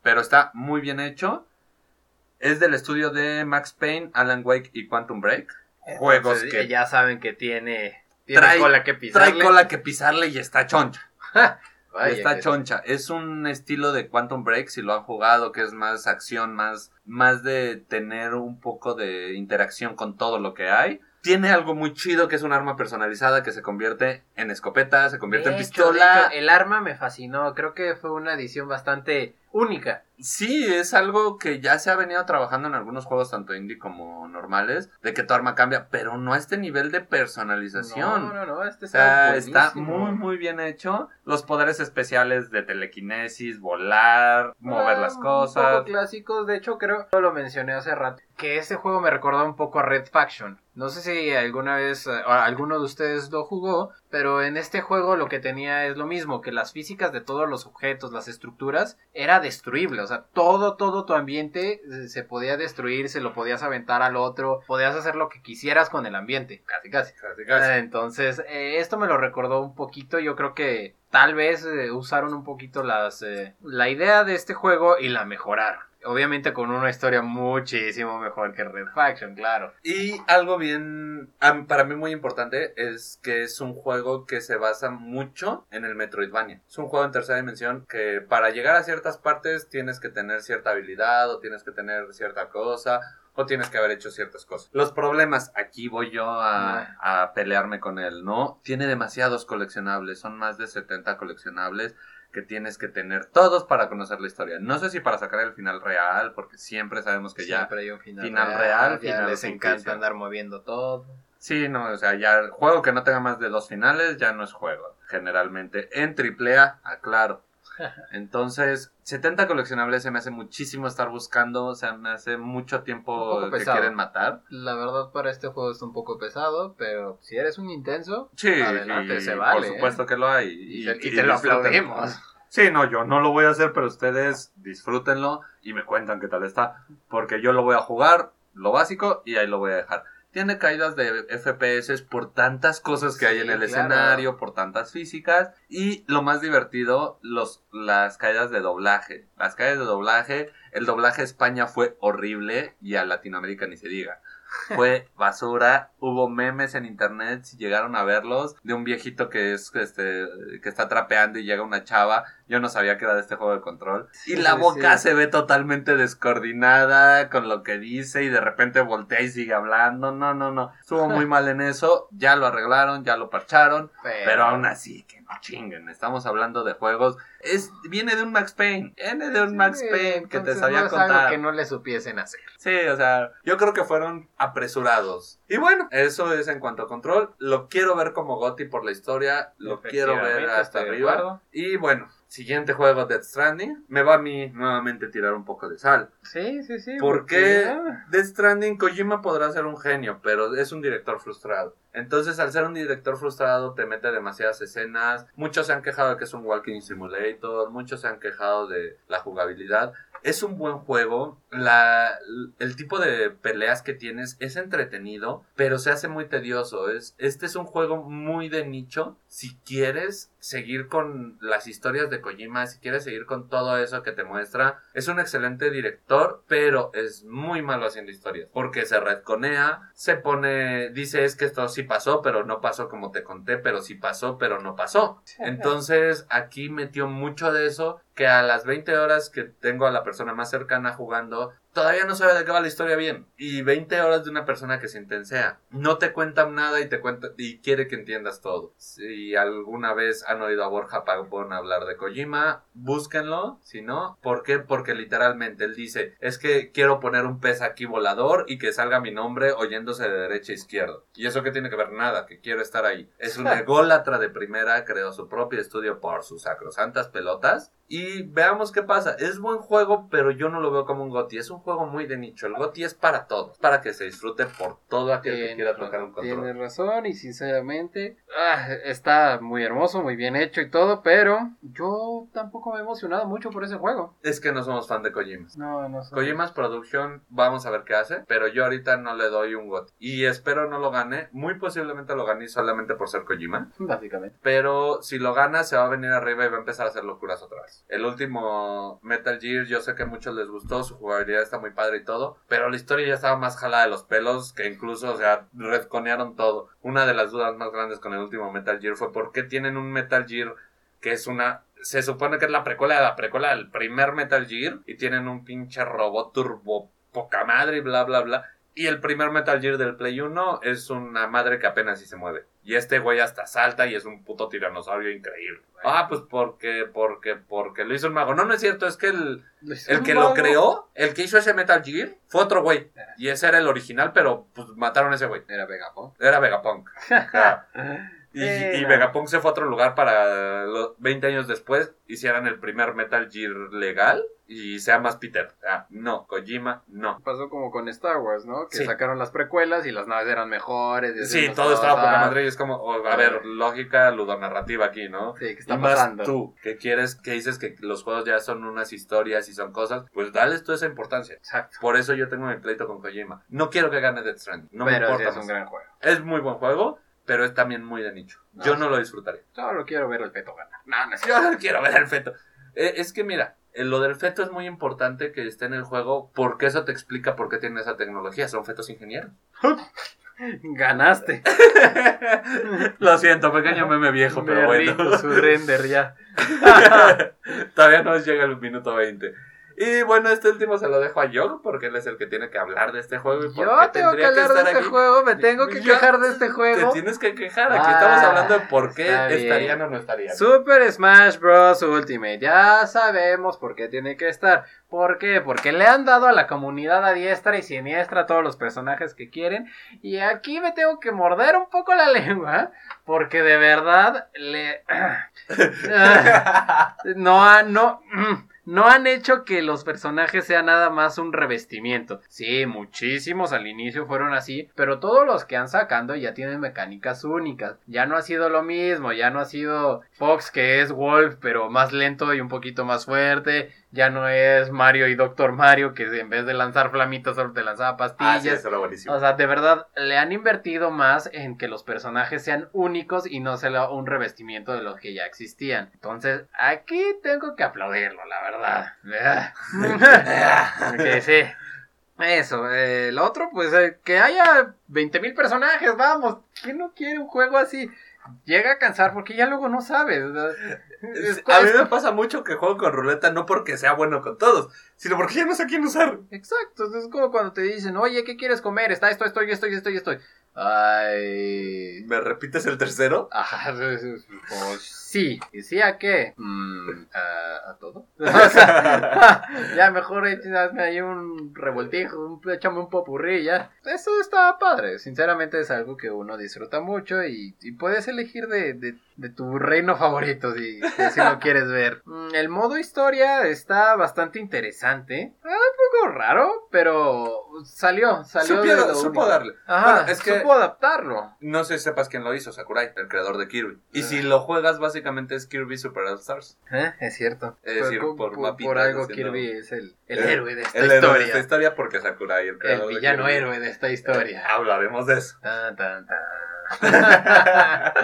Pero está muy bien hecho. Es del estudio de Max Payne, Alan Wake y Quantum Break. Juegos Entonces, que ya saben que tiene, tiene Trae- cola que pisarle. trae cola que pisarle y está choncha. Vaya está choncha. Es un estilo de Quantum Break, si lo han jugado, que es más acción, más, más de tener un poco de interacción con todo lo que hay. Tiene algo muy chido que es un arma personalizada que se convierte en escopeta, se convierte en De hecho, pistola. hecho, el arma me fascinó. Creo que fue una edición bastante única. Sí, es algo que ya se ha venido trabajando en algunos juegos, tanto indie como normales, de que tu arma cambia, pero no a este nivel de personalización. No, no, no. Este O sea, está muy, muy bien hecho. Los poderes especiales de telequinesis, volar, mover Ah, las Un cosas. poco clásicos. De hecho, creo que lo mencioné hace rato. Que este juego me recordó un poco a Red Faction. No sé si alguna vez eh, o alguno de ustedes lo jugó. Pero en este juego lo que tenía es lo mismo. Que las físicas de todos los objetos, las estructuras, era destruible. O sea, todo, todo tu ambiente eh, se podía destruir. Se lo podías aventar al otro. Podías hacer lo que quisieras con el ambiente. Casi, casi. Casi, casi. Eh, Entonces, eh, esto me lo recordó un poquito. Yo creo que tal vez eh, usaron un poquito las eh, la idea de este juego y la mejoraron. Obviamente con una historia muchísimo mejor que Red Faction, claro. Y algo bien, para mí muy importante, es que es un juego que se basa mucho en el Metroidvania. Es un juego en tercera dimensión que para llegar a ciertas partes tienes que tener cierta habilidad o tienes que tener cierta cosa o tienes que haber hecho ciertas cosas. Los problemas, aquí voy yo a, a pelearme con él, ¿no? Tiene demasiados coleccionables, son más de 70 coleccionables que tienes que tener todos para conocer la historia. No sé si para sacar el final real, porque siempre sabemos que ya Siempre hay un final, final real, ya final les ficticio. encanta andar moviendo todo. Sí, no, o sea, ya el juego que no tenga más de dos finales ya no es juego, generalmente. En AAA, aclaro. Entonces, 70 coleccionables se me hace muchísimo estar buscando, o sea, me hace mucho tiempo que quieren matar. La verdad para este juego está un poco pesado, pero si eres un intenso, Sí, Adelante, y se vale, por supuesto que lo hay. Y, y, te- y te lo aplaudimos. Sí, no, yo no lo voy a hacer, pero ustedes disfrútenlo y me cuentan qué tal está. Porque yo lo voy a jugar, lo básico, y ahí lo voy a dejar. Tiene caídas de FPS por tantas cosas que hay en el claro. escenario, por tantas físicas. Y lo más divertido, los, las caídas de doblaje. Las caídas de doblaje, el doblaje a España fue horrible y a Latinoamérica ni se diga. Fue basura, hubo memes en internet, si llegaron a verlos, de un viejito que es este que está trapeando y llega una chava. Yo no sabía que era de este juego de control. Y la boca sí. se ve totalmente descoordinada con lo que dice y de repente voltea y sigue hablando. No, no, no. Estuvo muy mal en eso. Ya lo arreglaron, ya lo parcharon. Pero aún así, que no chinguen. Estamos hablando de juegos. Es, viene de un Max Payne. Viene de un Max Payne que te sabía no es algo contar. que no le supiesen hacer. Sí, o sea, yo creo que fueron apresurados. Y bueno, eso es en cuanto a control. Lo quiero ver como Gotti por la historia. Lo quiero ver hasta arriba. Y bueno, siguiente juego, Death Stranding. Me va a mí nuevamente tirar un poco de sal. Sí, sí, sí. ¿Por porque- Death Stranding, Kojima podrá ser un genio, pero es un director frustrado. Entonces, al ser un director frustrado, te mete demasiadas escenas. Muchos se han quejado de que es un walking simulator, muchos se han quejado de la jugabilidad. Es un buen juego. La, el tipo de peleas que tienes es entretenido, pero se hace muy tedioso. Es, este es un juego muy de nicho. Si quieres seguir con las historias de Kojima, si quieres seguir con todo eso que te muestra, es un excelente director, pero es muy malo haciendo historias. Porque se redconea, se pone, dice es que esto sí pasó, pero no pasó como te conté, pero sí pasó, pero no pasó. Entonces aquí metió mucho de eso que a las 20 horas que tengo a la persona más cercana jugando, todavía no sabe de qué va la historia bien. Y 20 horas de una persona que se intensea. No te cuentan nada y te cuenta y quiere que entiendas todo. Si alguna vez han oído a Borja Pagón hablar de Kojima, búsquenlo. Si no, ¿por qué? Porque literalmente él dice, es que quiero poner un pez aquí volador y que salga mi nombre oyéndose de derecha a izquierda. Y eso que tiene que ver nada, que quiero estar ahí. Es un ególatra de primera, creó su propio estudio por sus sacrosantas pelotas. Y veamos qué pasa. Es buen juego, pero yo no lo veo como un GOTI. Es un juego muy de nicho. El GOTI es para todos, para que se disfrute por todo aquel que quiera tocar un control. Tienes razón y sinceramente ah, está muy hermoso, muy bien hecho y todo, pero yo tampoco me he emocionado mucho por ese juego. Es que no somos fan de Kojima. No, no soy. Kojima's Production, vamos a ver qué hace, pero yo ahorita no le doy un GOTI. Y espero no lo gane. Muy posiblemente lo gane solamente por ser Kojima. Básicamente. Pero si lo gana, se va a venir arriba y va a empezar a hacer locuras otra vez. El último Metal Gear, yo sé que a muchos les gustó, su jugabilidad está muy padre y todo, pero la historia ya estaba más jalada de los pelos que incluso, o sea, redconearon todo. Una de las dudas más grandes con el último Metal Gear fue por qué tienen un Metal Gear que es una se supone que es la precuela de la precuela del primer Metal Gear y tienen un pinche robot turbo poca madre y bla bla bla. Y el primer Metal Gear del Play 1 es una madre que apenas si se mueve. Y este güey hasta salta y es un puto tiranosaurio increíble. Ah, pues porque, porque, porque lo hizo un mago. No, no es cierto, es que el, el que lo creó, el que hizo ese Metal Gear, fue otro güey. Y ese era el original, pero pues mataron a ese güey. Era Vegapunk. Era Vegapunk. Y, y Vegapunk se fue a otro lugar para los 20 años después hicieran el primer Metal Gear legal y sea más Peter. Ah, no, Kojima, no. Pasó como con Star Wars, ¿no? Que Sí. sacaron las precuelas y las naves eran mejores. y Sí, todo estaba por la madre y es como, oh, a ver, lógica ludonarrativa aquí, ¿no? Sí, ¿qué está y más pasando? tú, que quieres, que dices que los juegos ya son unas historias y son cosas, pues dales tú esa importancia. Exacto. Por eso yo tengo mi pleito con Kojima. No quiero que gane Death Stranding, no me pero sí importa es un más. gran juego. Es muy buen juego, pero es también muy de nicho. No, Yo no lo disfrutaría. Solo quiero ver el peto ganar. No, no Yo no quiero ver el feto. Eh, es que mira, eh, lo del feto es muy importante que esté en el juego porque eso te explica por qué tiene esa tecnología. Son fetos ingenieros. Ganaste. lo siento, pequeño meme viejo, pero Me bueno. su render ya. Todavía no llega el minuto 20. Y bueno, este último se lo dejo a Yog porque él es el que tiene que hablar de este juego. Y por Yo qué tengo que hablar de este aquí. juego, me tengo que Yo- quejar de este Te juego. tienes que quejar. Aquí Ah, estamos hablando de por qué estarían o no estarían. Super Smash Bros. Ultimate. Ya sabemos por qué tiene que estar. ¿Por qué? Porque le han dado a la comunidad a diestra y siniestra todos los personajes que quieren. Y aquí me tengo que morder un poco la lengua. Porque de verdad le. no han. No, no han hecho que los personajes sean nada más un revestimiento. Sí, muchísimos al inicio fueron así, pero todos los que han sacando ya tienen mecánicas únicas. Ya no ha sido lo mismo, ya no ha sido Fox que es Wolf, pero más lento y un poquito más fuerte. Ya no es Mario y Doctor Mario que en vez de lanzar flamitas solo te lanzaba Ah, pastillas. sí, eso era buenísimo. O sea, de verdad, le han invertido más en que los personajes sean únicos y no sea un revestimiento de los que ya existían. Entonces, aquí tengo que aplaudirlo, la verdad. que sí. Eso, eh, el otro, pues eh, que haya 20.000 personajes, vamos. ¿Quién no quiere un juego así? Llega a cansar porque ya luego no sabes. a mí me pasa mucho que juego con ruleta no porque sea bueno con todos, sino porque ya no sé quién usar. Exacto, es como cuando te dicen, oye, ¿qué quieres comer? Está esto, esto, esto, esto, esto. Ay. ¿Me repites el tercero? Ajá, es- es- pues sí. ¿Y sí a qué? Mm, a, a todo. O sea, ya mejor hazme ahí un revoltijo, un, échame un popurrí, ya. Eso está padre. Sinceramente es algo que uno disfruta mucho y, y puedes elegir de, de- de tu reino favorito si, si lo quieres ver. Mm, El modo historia está bastante interesante. Ah, poco raro, pero salió, salió de Supieron- supo darle. Ajá, Bueno, es que- supo adaptarlo. No sé si sepas quién lo hizo, Sakurai, el creador de Kirby. Y si lo juegas, básicamente es Kirby Super All Stars. Eh, es cierto. Es decir, Por- por por, algo haciendo- Kirby es el, el Eh, héroe de esta el héroe historia. de esta historia porque Sakurai, el el creador de villano Kirby. héroe de esta historia. Hablaremos de eso. Tan, tan, tan.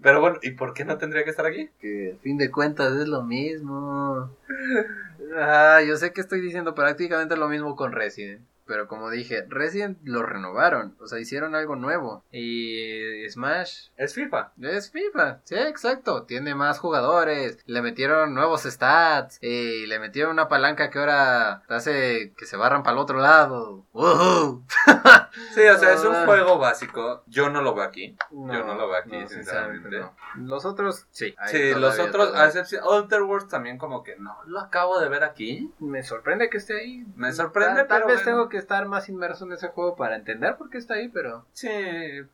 Pero bueno, ¿y por qué no tendría que estar aquí? que a fin de cuentas es lo mismo. Ah, yo sé que estoy diciendo prácticamente lo mismo con Resident. Pero como dije, Resident lo renovaron. O sea, hicieron algo nuevo. Y Smash Es FIFA. es FIFA. Sí, exacto. Tiene más jugadores. Le metieron nuevos stats. Y le metieron una palanca que ahora hace que se barran para el otro lado. ¡Woohoo! Sí, o sea, es un Ah. juego básico. Yo no lo veo aquí. No, Yo no lo veo aquí, no, sinceramente. no. Los otros, sí. Sí, los otros, a excepción, Outer Worlds también como que no, lo acabo de ver aquí. Me sorprende que esté ahí. Me sorprende, Tal, tal pero vez bueno. tengo que estar más inmerso en ese juego para entender por qué está ahí, pero. Sí,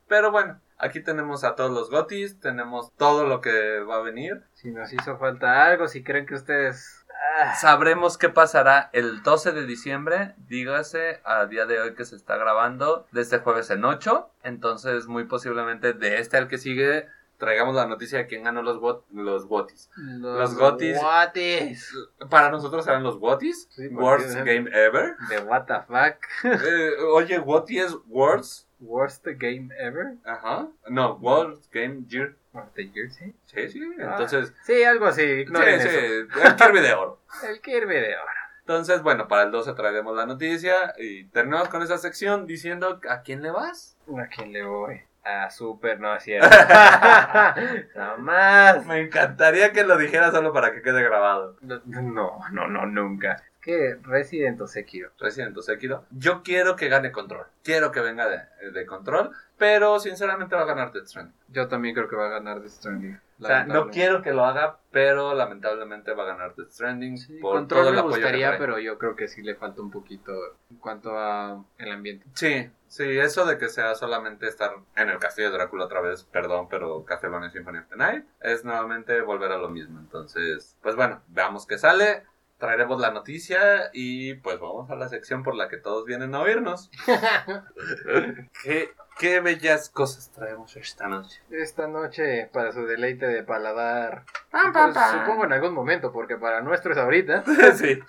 pero bueno, aquí tenemos a todos los gotis, tenemos todo lo que va a venir. Si nos hizo falta algo, si creen que ustedes. Ah, Sabremos qué pasará el 12 de diciembre, dígase a día de hoy que se está grabando, de este jueves en 8. Entonces, muy posiblemente de este al que sigue, traigamos la noticia de quién ganó los, got- los gotis. Los gotis. Gotis. Para nosotros serán los gotis, Sí, Worst Game Ever. De what the fuck. Eh, oye, Goti es Worst. Worst game ever. Ajá. No, Worst Game Year. The year, sí. Sí, sí. Ah, Entonces, Sí, algo así. sí, Ignoren sí, eso. el Kirby de oro. El Kirby de oro. Entonces, bueno, para el 12 traeremos la noticia y terminamos con esa sección diciendo ¿a quién le vas? ¿A quién le voy? A Super, no es cierto. Jamás. Me encantaría que lo dijera solo para que quede grabado. No, no, no, nunca. Que Resident o Sekiro. Resident Sekiro. Yo quiero que gane Control. Quiero que venga de, de Control, pero sinceramente va a ganar Death Stranding. Yo también creo que va a ganar The Stranding. O sea, no quiero que lo haga, pero lamentablemente va a ganar Death Stranding Sí, por Control todo el me apoyo que gustaría, pero yo creo que sí le falta un poquito en cuanto a el ambiente. Sí, sí, eso de que sea solamente estar en el castillo de Drácula otra vez, perdón, pero Castlevania Symphony of the Night, es nuevamente volver a lo mismo. Entonces, pues bueno, veamos qué sale, traeremos la noticia y pues vamos a la sección por la que todos vienen a oírnos. qué, qué bellas cosas traemos esta noche. Esta noche, para su deleite de paladar, Pam, pam, pues, supongo en algún momento, porque para nuestro es ahorita, sí,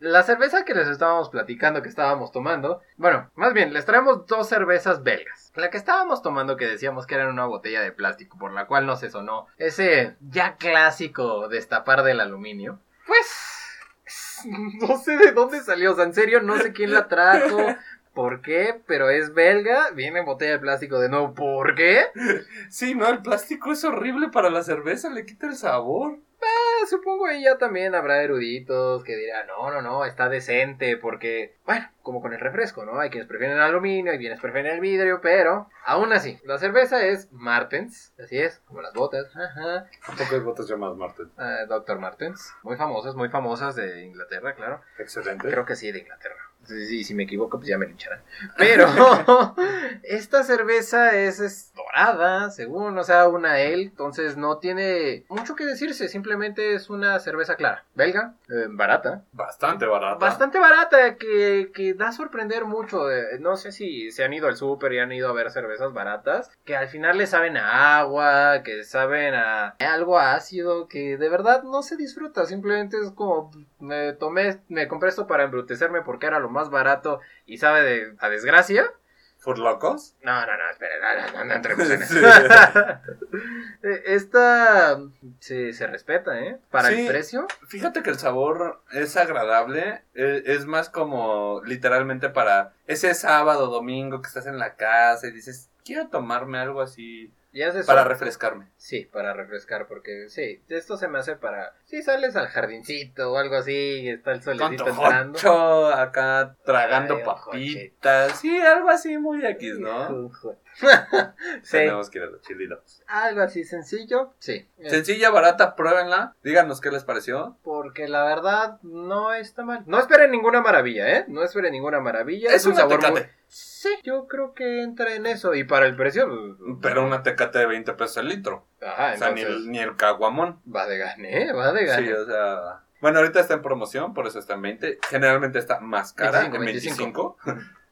la cerveza que les estábamos platicando que estábamos tomando, bueno, más bien, les traemos dos cervezas belgas. La que estábamos tomando que decíamos que era en una botella de plástico, por la cual no se sonó ese ya clásico destapar del aluminio. Pues, no sé de dónde salió, o sea, en serio, no sé quién la trajo. ¿Por qué? Pero es belga, viene en botella de plástico de nuevo. ¿Por qué? sí, no, el plástico es horrible para la cerveza, le quita el sabor. Supongo ahí ya también habrá eruditos que dirán, no, no, no, está decente, porque, bueno, como con el refresco, ¿no? Hay quienes prefieren el aluminio, hay quienes prefieren el vidrio, pero aún así, la cerveza es Martens, así es, como las botas, ajá, Pocas botas llamadas Martin. ah, Dr. Martens, muy famosas, muy famosas de Inglaterra, claro, Excelente. creo que sí, de Inglaterra. Si me equivoco, pues ya me lincharán. Pero esta cerveza es, es dorada, según, o sea, una ale, entonces no tiene mucho que decirse, simplemente es una cerveza clara, belga, eh, barata, Bastante barata. bastante barata, que, que da a sorprender mucho. eh, no sé si se han ido al súper y han ido a ver cervezas baratas, que al final le saben a agua, que saben a algo ácido, que de verdad no se disfruta, simplemente es como me tomé, me compré esto para embrutecerme porque era lo más barato y sabe de a desgracia. ¿Por locos? No, no, no, espera, no, no, no entremos en eso. Sí. Esta se, se respeta, ¿eh? Para Sí. el precio. Fíjate que el sabor es agradable, e- es más como literalmente para ese sábado, domingo que estás en la casa y dices, quiero tomarme algo así Ya es eso. para refrescarme. Sí, para refrescar, porque sí, esto se me hace para... Si sales al jardincito o algo así y está el solecito entrando. jocho acá tragando Ay, papitas, sí, algo así muy X, ¿no? sí, Tenemos que ir a los chilitos. algo así sencillo, sí. Eh, Sencilla, barata, pruébenla, díganos qué les pareció. Porque la verdad no está mal. No esperen ninguna maravilla, ¿eh? No esperen ninguna maravilla. Es un una sabor Tecate. muy... Sí, yo creo que entra en eso. Y para el precio... pues, Pero una tecate de 20 pesos el litro. Ajá, O sea, ni el, ni el caguamón. Va de gane, ¿eh? Va de gane. Sí, o sea, Bueno, ahorita está en promoción, por eso está en 20. Generalmente está más cara, 25, en 25.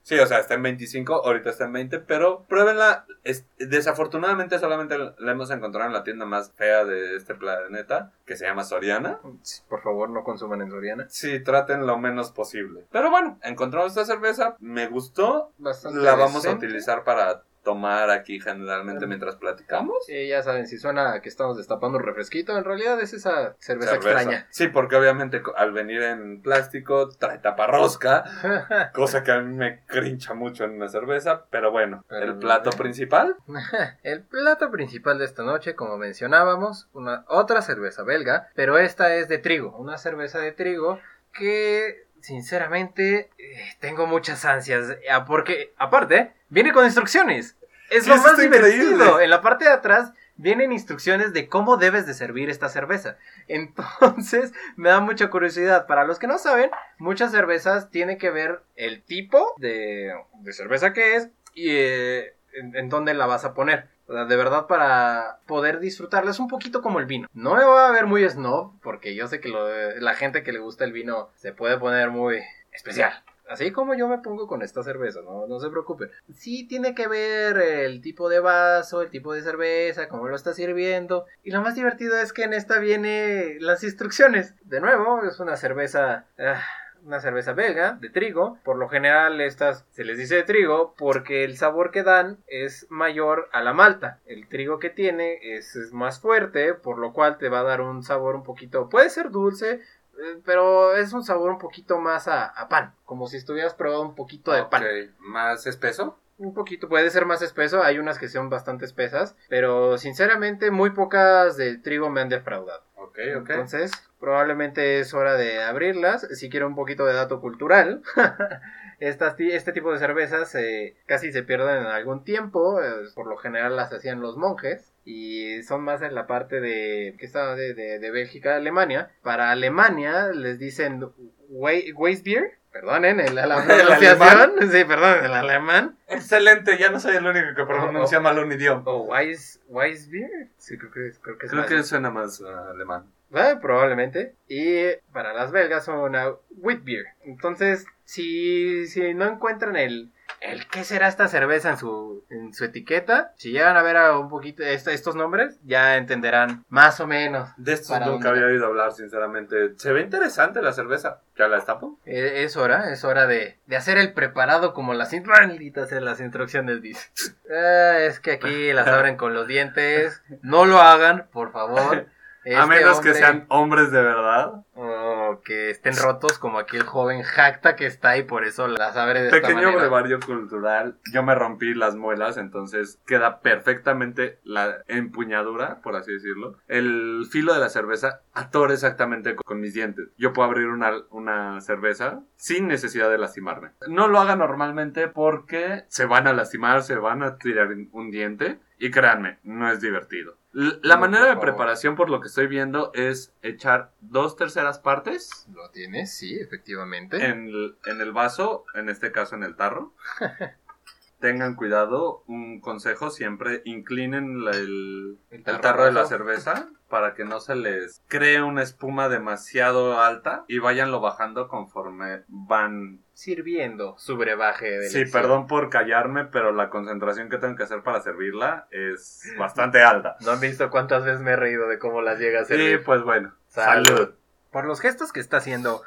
Sí, o sea, está en 25, ahorita está en 20, pero pruébenla. Es- desafortunadamente solamente la hemos encontrado en la tienda más fea de este planeta, que se llama Soriana. Sí, Por favor, no consuman en Soriana. Sí, traten lo menos posible. Pero bueno, encontramos esta cerveza, me gustó, Bastante la vamos a utilizar para tomar aquí generalmente Mm. mientras platicamos. Sí, ya saben, si suena que estamos destapando un refresquito, en realidad es esa cerveza, Cerveza. extraña. Sí, porque obviamente al venir en plástico trae taparrosca, cosa que a mí me crincha mucho en una cerveza, pero bueno, Pero- el plato principal, El plato principal de esta noche, como mencionábamos, una otra cerveza belga, pero esta es de trigo, una cerveza de trigo que sinceramente eh, tengo muchas ansias, eh, porque aparte viene con instrucciones. Es lo más divertido. increíble. En la parte de atrás vienen instrucciones de cómo debes de servir esta cerveza. Entonces, me da mucha curiosidad. Para los que no saben, muchas cervezas tienen que ver el tipo de, de cerveza que es y eh, en, en dónde la vas a poner. O sea, de verdad, para poder disfrutarla es un poquito como el vino. No me voy a ver muy snob, porque yo sé que lo la gente que le gusta el vino se puede poner muy especial. Así como yo me pongo con esta cerveza, no, no se preocupen. Sí tiene que ver el tipo de vaso, el tipo de cerveza, cómo lo está sirviendo. Y lo más divertido es que en esta viene las instrucciones. De nuevo, es una cerveza... ah, una cerveza belga de trigo. Por lo general estas se les dice de trigo porque el sabor que dan es mayor a la malta. El trigo que tiene es, más fuerte, por lo cual te va a dar un sabor un poquito... Puede ser dulce, pero es un sabor un poquito más a, a pan. Como si estuvieras probando un poquito de pan. Más espeso. Un poquito, puede ser más espeso. Hay unas que son bastante espesas. Pero sinceramente muy pocas del trigo me han defraudado. Ok, ok. Entonces, probablemente es hora de abrirlas. Si quiero un poquito de dato cultural, estas, este tipo de cervezas eh, casi se pierden en algún tiempo. eh, por lo general las hacían los monjes. Y son más en la parte de, que está de, de, de Bélgica, Alemania. Para Alemania les dicen Wei- Weissbier. Perdonen el- la ¿El pronunciación. Sí, perdón, el alemán. Excelente, ya no soy el único que pronuncia Oh, oh. mal un idioma. O Weiss, Weissbier. Sí, creo que creo que es Creo más- que suena más ah, alemán. Probablemente. Y para las belgas son una wheat beer. Entonces, si, si no encuentran el, el qué será esta cerveza en su, en su etiqueta, si llegan a ver a un poquito esta- estos nombres, ya entenderán más o menos. De esto ¿Para nunca había oído hablar, sinceramente. Se ve interesante la cerveza. ¿Ya la destapo? Eh, Es hora, es hora de, de hacer el preparado como las, malditas las instrucciones dicen. Ah, es que aquí las abren con los dientes. No lo hagan, por favor. A Este menos que sean hombres de verdad. O que estén rotos como aquí el joven jacta que está y por eso las abre de esta Pequeño brevario cultural. Yo me rompí las muelas, entonces queda perfectamente la empuñadura, por así decirlo. El filo de la cerveza atora exactamente con, con mis dientes. Yo puedo abrir una, una cerveza sin necesidad de lastimarme. No lo haga normalmente porque se van a lastimar, se van a tirar un diente. Y créanme, no es divertido. La No, manera de preparación, por lo que estoy viendo, es echar dos terceras partes Lo tienes, sí, efectivamente. en el, en el vaso, en este caso en el tarro. Tengan cuidado, un consejo, siempre inclinen la- el, El el tarro de la cerveza para que no se les cree una espuma demasiado alta y vayanlo bajando conforme van. Sirviendo su brebaje de Sí, perdón por callarme, pero la concentración que tengo que hacer para servirla es bastante alta. ¿No han visto cuántas veces me he reído de cómo las llega a servir? pues bueno, Salud. salud. Por los gestos que está haciendo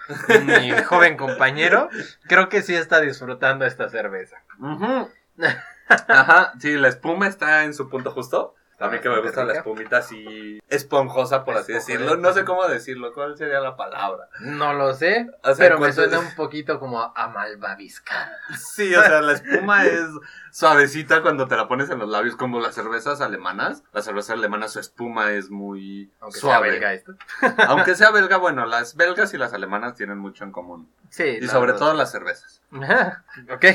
mi joven compañero, creo que sí está disfrutando esta cerveza. Ajá, sí, la espuma está en su punto justo. A mí que me gusta la espumita así esponjosa, por así decirlo. No sé cómo decirlo, ¿cuál sería la palabra? No lo sé, O sea, pero me suena un poquito como a, a malvavisca. Sí, o sea, la espuma es suavecita cuando te la pones en los labios, como las cervezas alemanas. La cerveza alemana, su espuma es muy Aunque suave. sea belga esto. Aunque sea belga, bueno, las belgas y las alemanas tienen mucho en común. Sí, Y sobre verdad. todo las cervezas. ok.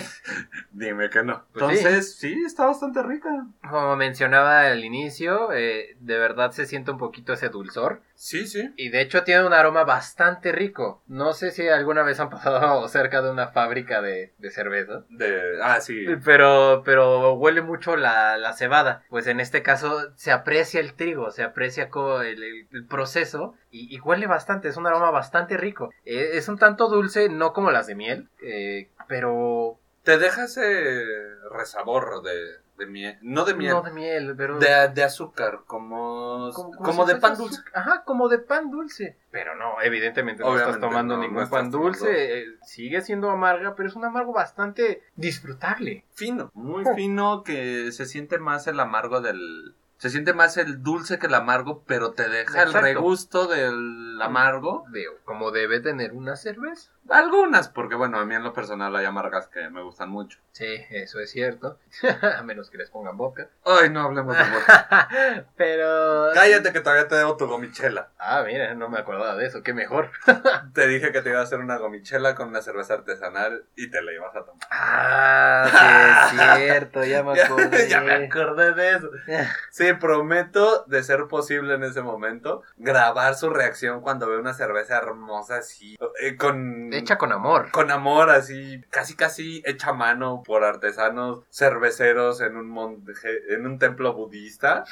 Dime que no. Pues sí. Entonces, sí. está bastante rica. Como mencionaba al inicio inicio, eh, de verdad se siente un poquito ese dulzor. Sí, sí. Y de hecho tiene un aroma bastante rico. No sé si alguna vez han pasado cerca de una fábrica de, de cerveza. De, ah, sí. Pero, pero huele mucho la, la cebada. Pues en este caso se aprecia el trigo, se aprecia el, el- el proceso y, y huele bastante. Es un aroma bastante rico. Eh, es un tanto dulce, no como las de miel, eh, pero Te deja ese resabor de, de miel. No de miel. no de miel, pero de, de azúcar, como, como, si de pan dulce. azúcar. Ajá, como de pan dulce. Pero no, evidentemente no Obviamente estás tomando no, no ningún estás pan dulce. eh, sigue siendo amarga, pero es un amargo bastante disfrutable. Fino, muy fino que se siente más el amargo del... Se siente más el dulce que el amargo, pero te deja el regusto del amargo. De, como debe tener una cerveza. Algunas, porque bueno, a mí en lo personal hay amargas que me gustan mucho. Sí, eso es cierto. a menos que les pongan boca. Ay, no hablemos de vodka. pero... Cállate que todavía te debo tu gomichela. Ah, mira, no me acordaba de eso. Qué mejor. Te dije que te iba a hacer una gomichela con una cerveza artesanal y te la ibas a tomar. Ah, sí, es cierto. Ya me acordé. ya me acordé de eso. Sí, prometo, de ser posible en ese momento, grabar su reacción cuando ve una cerveza hermosa así, eh, con... Hecha con amor. Con amor, así, casi casi hecha a mano por artesanos cerveceros en un monje- en un templo budista.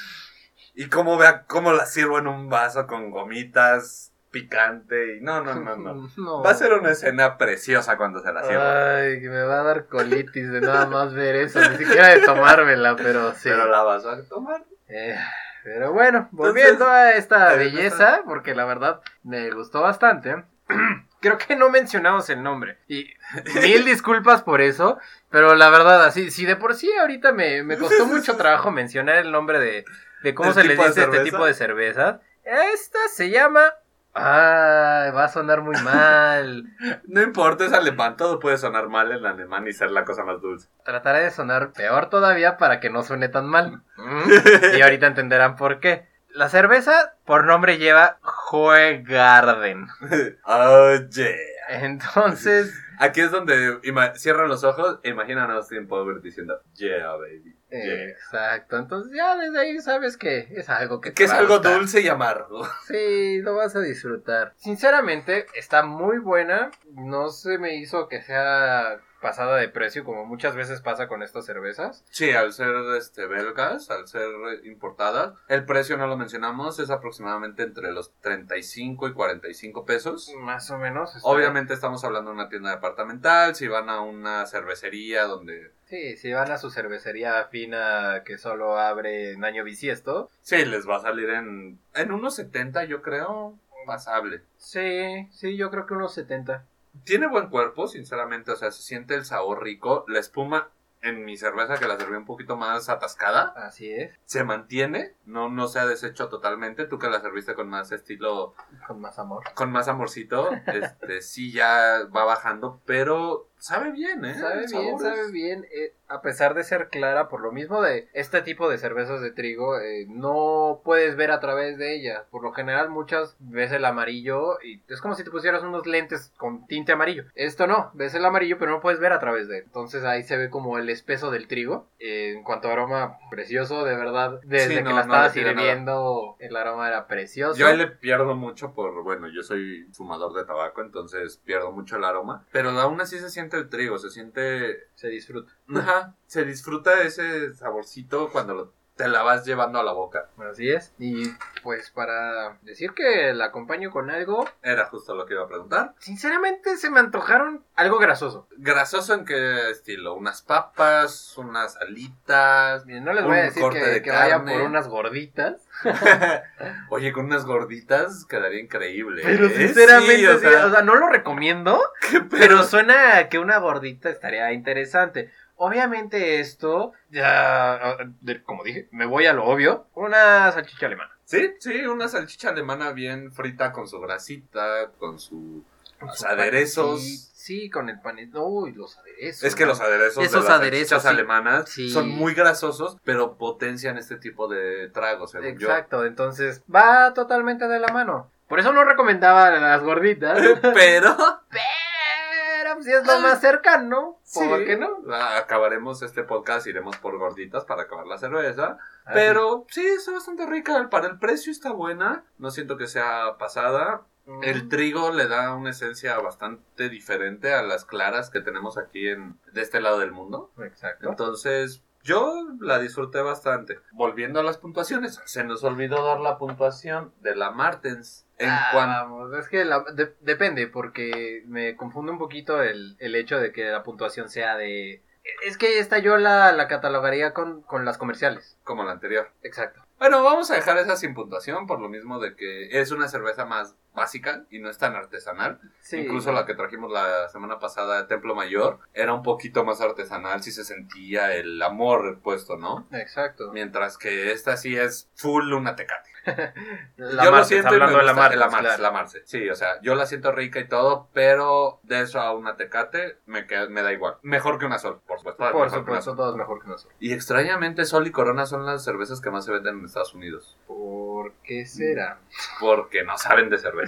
Y cómo vea cómo la sirvo en un vaso con gomitas, picante y no, no, no, no. No. Va a ser una escena preciosa cuando se la sirva. Ay, que me va a dar colitis de nada más ver eso, ni siquiera de tomármela, pero sí. Pero la vas a tomar. Eh, pero bueno, volviendo a esta belleza, porque la verdad me gustó bastante. Creo que no mencionamos el nombre. Y mil disculpas por eso. Pero la verdad, así, si de por sí ahorita me, me costó mucho trabajo mencionar el nombre de, de cómo ¿El se le dice este tipo de cervezas. Esta se llama. Ay, va a sonar muy mal. No importa, es alemán, todo puede sonar mal en alemán y ser la cosa más dulce. Trataré de sonar peor todavía para que no suene tan mal. Mm. Y ahorita entenderán por qué. La cerveza, por nombre, lleva Hoegarden. Oye. Entonces, Aquí es donde cierran los ojos e imaginan a Austin Power diciendo, yeah, baby. Yeah. exacto. Entonces ya desde ahí sabes que es algo que te Que es algo dulce y amargo. Sí, lo vas a disfrutar. Sinceramente, está muy buena. No se me hizo que sea pasada de precio como muchas veces pasa con estas cervezas. Sí, al ser este, belgas, al ser importadas, el precio no lo mencionamos, es aproximadamente entre los 35 y 45 pesos. Más o menos. está- Obviamente estamos hablando de una tienda departamental, si van a una cervecería donde... Sí, si van a su cervecería fina que solo abre en año bisiesto. Sí, les va a salir en, en unos 70 yo creo, pasable. Sí, sí, yo creo que unos 70. Tiene buen cuerpo, sinceramente, o sea, se siente el sabor rico. La espuma en mi cerveza, que la serví un poquito más atascada, Así es, se mantiene, no, no se ha deshecho totalmente. Tú que la serviste con más estilo, con más amor. con más amorcito, este sí ya va bajando, pero sabe bien, ¿eh? Sabe El bien, sabe bien. eh, a pesar de ser clara, por lo mismo de este tipo de cervezas de trigo, eh, no puedes ver a través de ella. Por lo general, muchas ves el amarillo y es como si te pusieras unos lentes con tinte amarillo. Esto no, ves el amarillo, pero no puedes ver a través de él. Entonces ahí se ve como el espeso del trigo. Eh, en cuanto a aroma, precioso, de verdad. Desde Sí, no, que la estaba sirviendo, el aroma era precioso. Yo ahí le pierdo mucho por, bueno, yo soy fumador de tabaco, entonces pierdo mucho el aroma. Pero aún así se siente el trigo, se siente Se disfruta. Ajá, se disfruta ese saborcito cuando lo- te la vas llevando a la boca. Así es. Y pues para decir que la acompaño con algo, Era justo lo que iba a preguntar. Sinceramente se me antojaron algo grasoso. ¿Grasoso en qué estilo? ¿Unas papas? ¿Unas alitas? Miren, no les voy a decir que, de que carne. por unas gorditas. Oye, con unas gorditas quedaría increíble. Pero ¿eh? sinceramente, Sí, o sí, sea, o sea, no lo recomiendo. Pero suena a que una gordita estaría interesante. Obviamente esto, ya, de- como dije, me voy a lo obvio. Una salchicha alemana. Sí, sí, una salchicha alemana bien frita con su grasita, con su... Los aderezos. panecito. Sí, con el panito. Uy, los aderezos. Es que los aderezos Esos de las aderezos, sí. alemanas Sí. son muy grasosos, pero potencian este tipo de tragos, yo. Exacto, entonces va totalmente de la mano. Por eso no recomendaba las gorditas. Pero Pero si es lo más cercano, Sí. ¿por qué no? Ah, acabaremos este podcast, iremos por gorditas para acabar la cerveza. Pero sí, está bastante rica. Para el precio está buena. No siento que sea pasada. Mm. El trigo le da una esencia bastante diferente a las claras que tenemos aquí en de este lado del mundo. Exacto. Entonces, yo la disfruté bastante. Volviendo a las puntuaciones, se nos olvidó dar la puntuación de la Martens. En Ah, cuanto es que la- de- depende, porque me confunde un poquito el, el hecho de que la puntuación sea de... Es que esta yo la, la catalogaría con, con las comerciales. como la anterior. Exacto. Bueno, vamos a dejar esa sin puntuación por lo mismo de que es una cerveza más básica y no es tan artesanal. Sí. Incluso la que trajimos la semana pasada de Templo Mayor era un poquito más artesanal, si se sentía el amor puesto, ¿no? Exacto. Mientras que esta sí es full una tecate. La yo lo Martens, siento hablando de la Martens, la claro. la Martens. Sí, o sea, yo la siento rica y todo, pero de eso a una tecate me, queda- me da igual. Mejor que una sol, por supuesto. Por una supuesto, Sol. todo es mejor que nosotros. Y extrañamente Sol y Corona son las cervezas que más se venden en Estados Unidos. ¿Por qué será? Porque no saben de cerveza.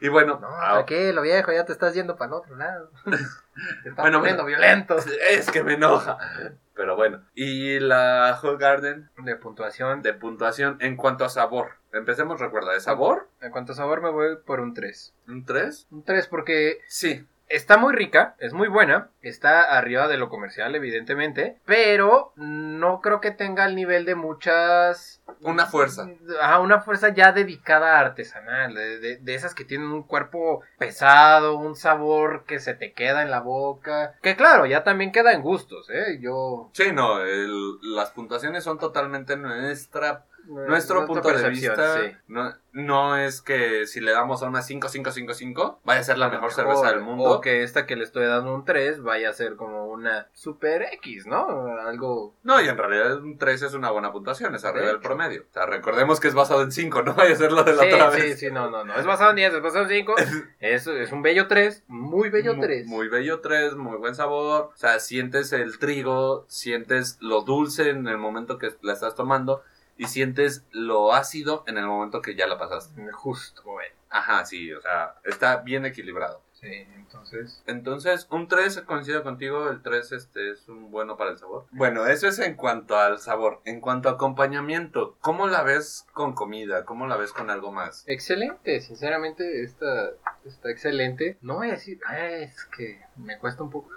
Y bueno, No, ah, tranquilo, viejo, ya te estás yendo para el otro lado. Te estás Bueno, poniendo bueno. violento. es que me enoja. Pero bueno. Y la Whole Garden De puntuación. de puntuación en cuanto a sabor. Empecemos, recuerda, de sabor. En cuanto a sabor, me voy por un 3. ¿Un 3? Un 3 porque Sí. Está muy rica, es muy buena, está arriba de lo comercial, evidentemente, pero no creo que tenga el nivel de muchas... Una fuerza. Ajá, una fuerza ya dedicada a artesanal, de, de- de esas que tienen un cuerpo pesado, un sabor que se te queda en la boca, que claro, ya también queda en gustos, ¿eh? Yo... Sí, no, el- las puntuaciones son totalmente nuestra, nuestro punto de vista. sí. No, no es que si le damos a una 5, 5, 5, 5, vaya a ser la mejor cerveza del mundo. O que esta que le estoy dando un 3 vaya a ser como una super X, ¿no? Algo... No, y en realidad un 3 es una buena puntuación, es arriba De del promedio. O sea, recordemos que es basado en 5, no vaya a ser lo de la Sí, otra sí, vez. sí, no, no, no. Es basado en 10, es basado en 5. Es, es un bello 3, muy bello Mu- 3. Muy bello 3, muy buen sabor. O sea, sientes el trigo, sientes lo dulce en el momento que la estás tomando y sientes lo ácido en el momento que ya la pasaste. Justo. Ajá, sí, o sea, está bien equilibrado. Sí, entonces. Entonces, un 3, coincido contigo, el 3 este, es un bueno para el sabor. Bueno, eso es en cuanto al sabor. En cuanto a acompañamiento, ¿cómo la ves con comida? ¿Cómo la ves con algo más? Excelente, sinceramente, esta está excelente. No voy a decir, "Ay, es que me cuesta un poco.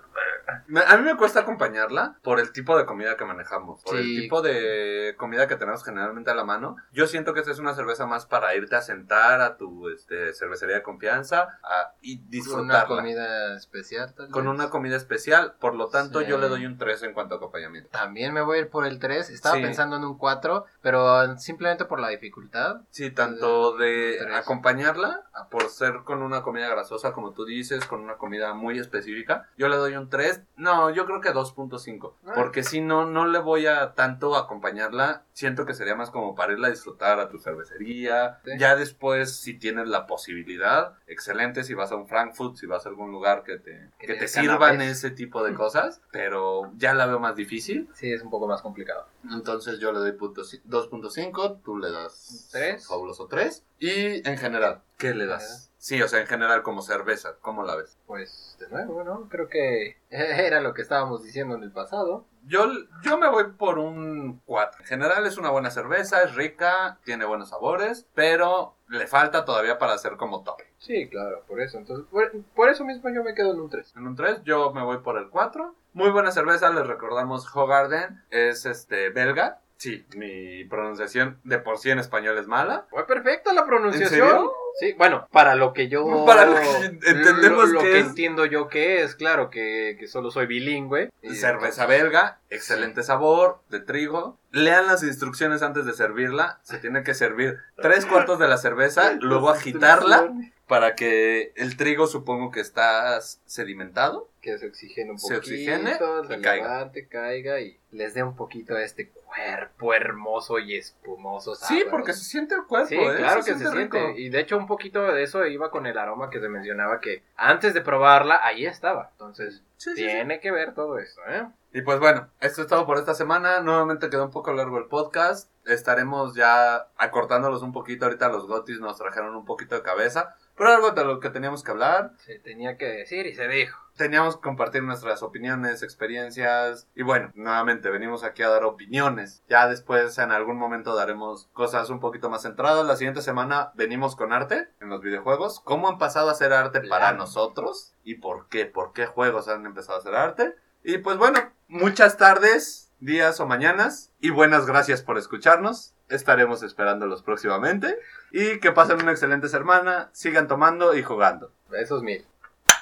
A mí me cuesta acompañarla por el tipo de comida que manejamos, por el Sí. tipo de comida que tenemos generalmente a la mano. Yo siento que esta es una cerveza más para irte a sentar a tu este, cervecería de confianza a- y Una disfrutarla. comida especial, tal Con vez. una comida especial, por lo tanto Sí. yo le doy un 3 en cuanto a acompañamiento. También me voy a ir por el 3. Estaba Sí. pensando en un 4, pero simplemente por la dificultad. Sí, tanto de acompañarla, por ser con una comida grasosa, como tú dices, con una comida muy específica, yo le doy un 3. No, yo creo que 2.5. Ah. Porque si no, no le voy a tanto acompañarla. Siento que sería más como para irla a disfrutar a tu cervecería. Sí. Ya después, si tienes la posibilidad, excelente. Si vas a un Frankfurt, si vas a algún lugar que te, Que que te canapés. sirvan ese tipo de cosas. Pero ya la veo más difícil. Sí, es un poco más complicado. Entonces yo le doy punto ci- 2.5, tú le das Tres. fabuloso 3. Y en general, ¿qué le das? Sí, o sea, en general como cerveza, ¿cómo la ves? Pues, de nuevo, ¿no? Creo que era lo que estábamos diciendo en el pasado. Yo, yo me voy por un 4. En general es una buena cerveza, es rica, tiene buenos sabores, pero le falta todavía para ser como top. Sí, claro, por eso. Entonces, por, por eso mismo yo me quedo en un 3. En un 3 yo me voy por el 4. Muy buena cerveza, les recordamos Hogarden, es este belga. Sí, mi pronunciación de por sí en español es mala. Fue perfecta la pronunciación. ¿En serio? Sí, bueno, para lo que yo... Para lo que entendemos lo, lo que que es. entiendo yo que es, claro, que, que solo soy bilingüe. Y Cerveza entonces- belga, excelente sabor, de trigo. Lean las instrucciones antes de servirla. Se tiene que servir tres cuartos de la cerveza, luego agitarla para que el trigo supongo que está sedimentado. Que se oxigene un Se poquito, oxigene se y caiga. levante, caiga y les dé un poquito de este cuerpo hermoso y espumoso. Sí, sabroso. porque se siente el cuerpo, Sí, ¿eh? claro que se siente. rico. Y de hecho un poquito de eso iba con el aroma que se mencionaba que antes de probarla, ahí estaba. Entonces, Sí, sí, sí. tiene que ver todo esto, ¿eh? Y pues bueno, esto es todo por esta semana. Nuevamente quedó un poco largo el podcast. Estaremos ya acortándolos un poquito. Ahorita los gotis nos trajeron un poquito de cabeza. Pero algo de lo que teníamos que hablar. Se tenía que decir y se dijo. teníamos que compartir nuestras opiniones, experiencias. Y bueno, nuevamente venimos aquí a dar opiniones. Ya después en algún momento daremos cosas un poquito más centradas. La siguiente semana venimos con arte en los videojuegos. ¿Cómo han pasado a hacer arte para nosotros? ¿Y por qué? ¿Por qué juegos han empezado a hacer arte? Y pues bueno, muchas tardes, días o mañanas. Y buenas gracias por escucharnos. Estaremos esperándolos próximamente. Y que pasen una excelente semana. Sigan tomando y jugando. Esos mil.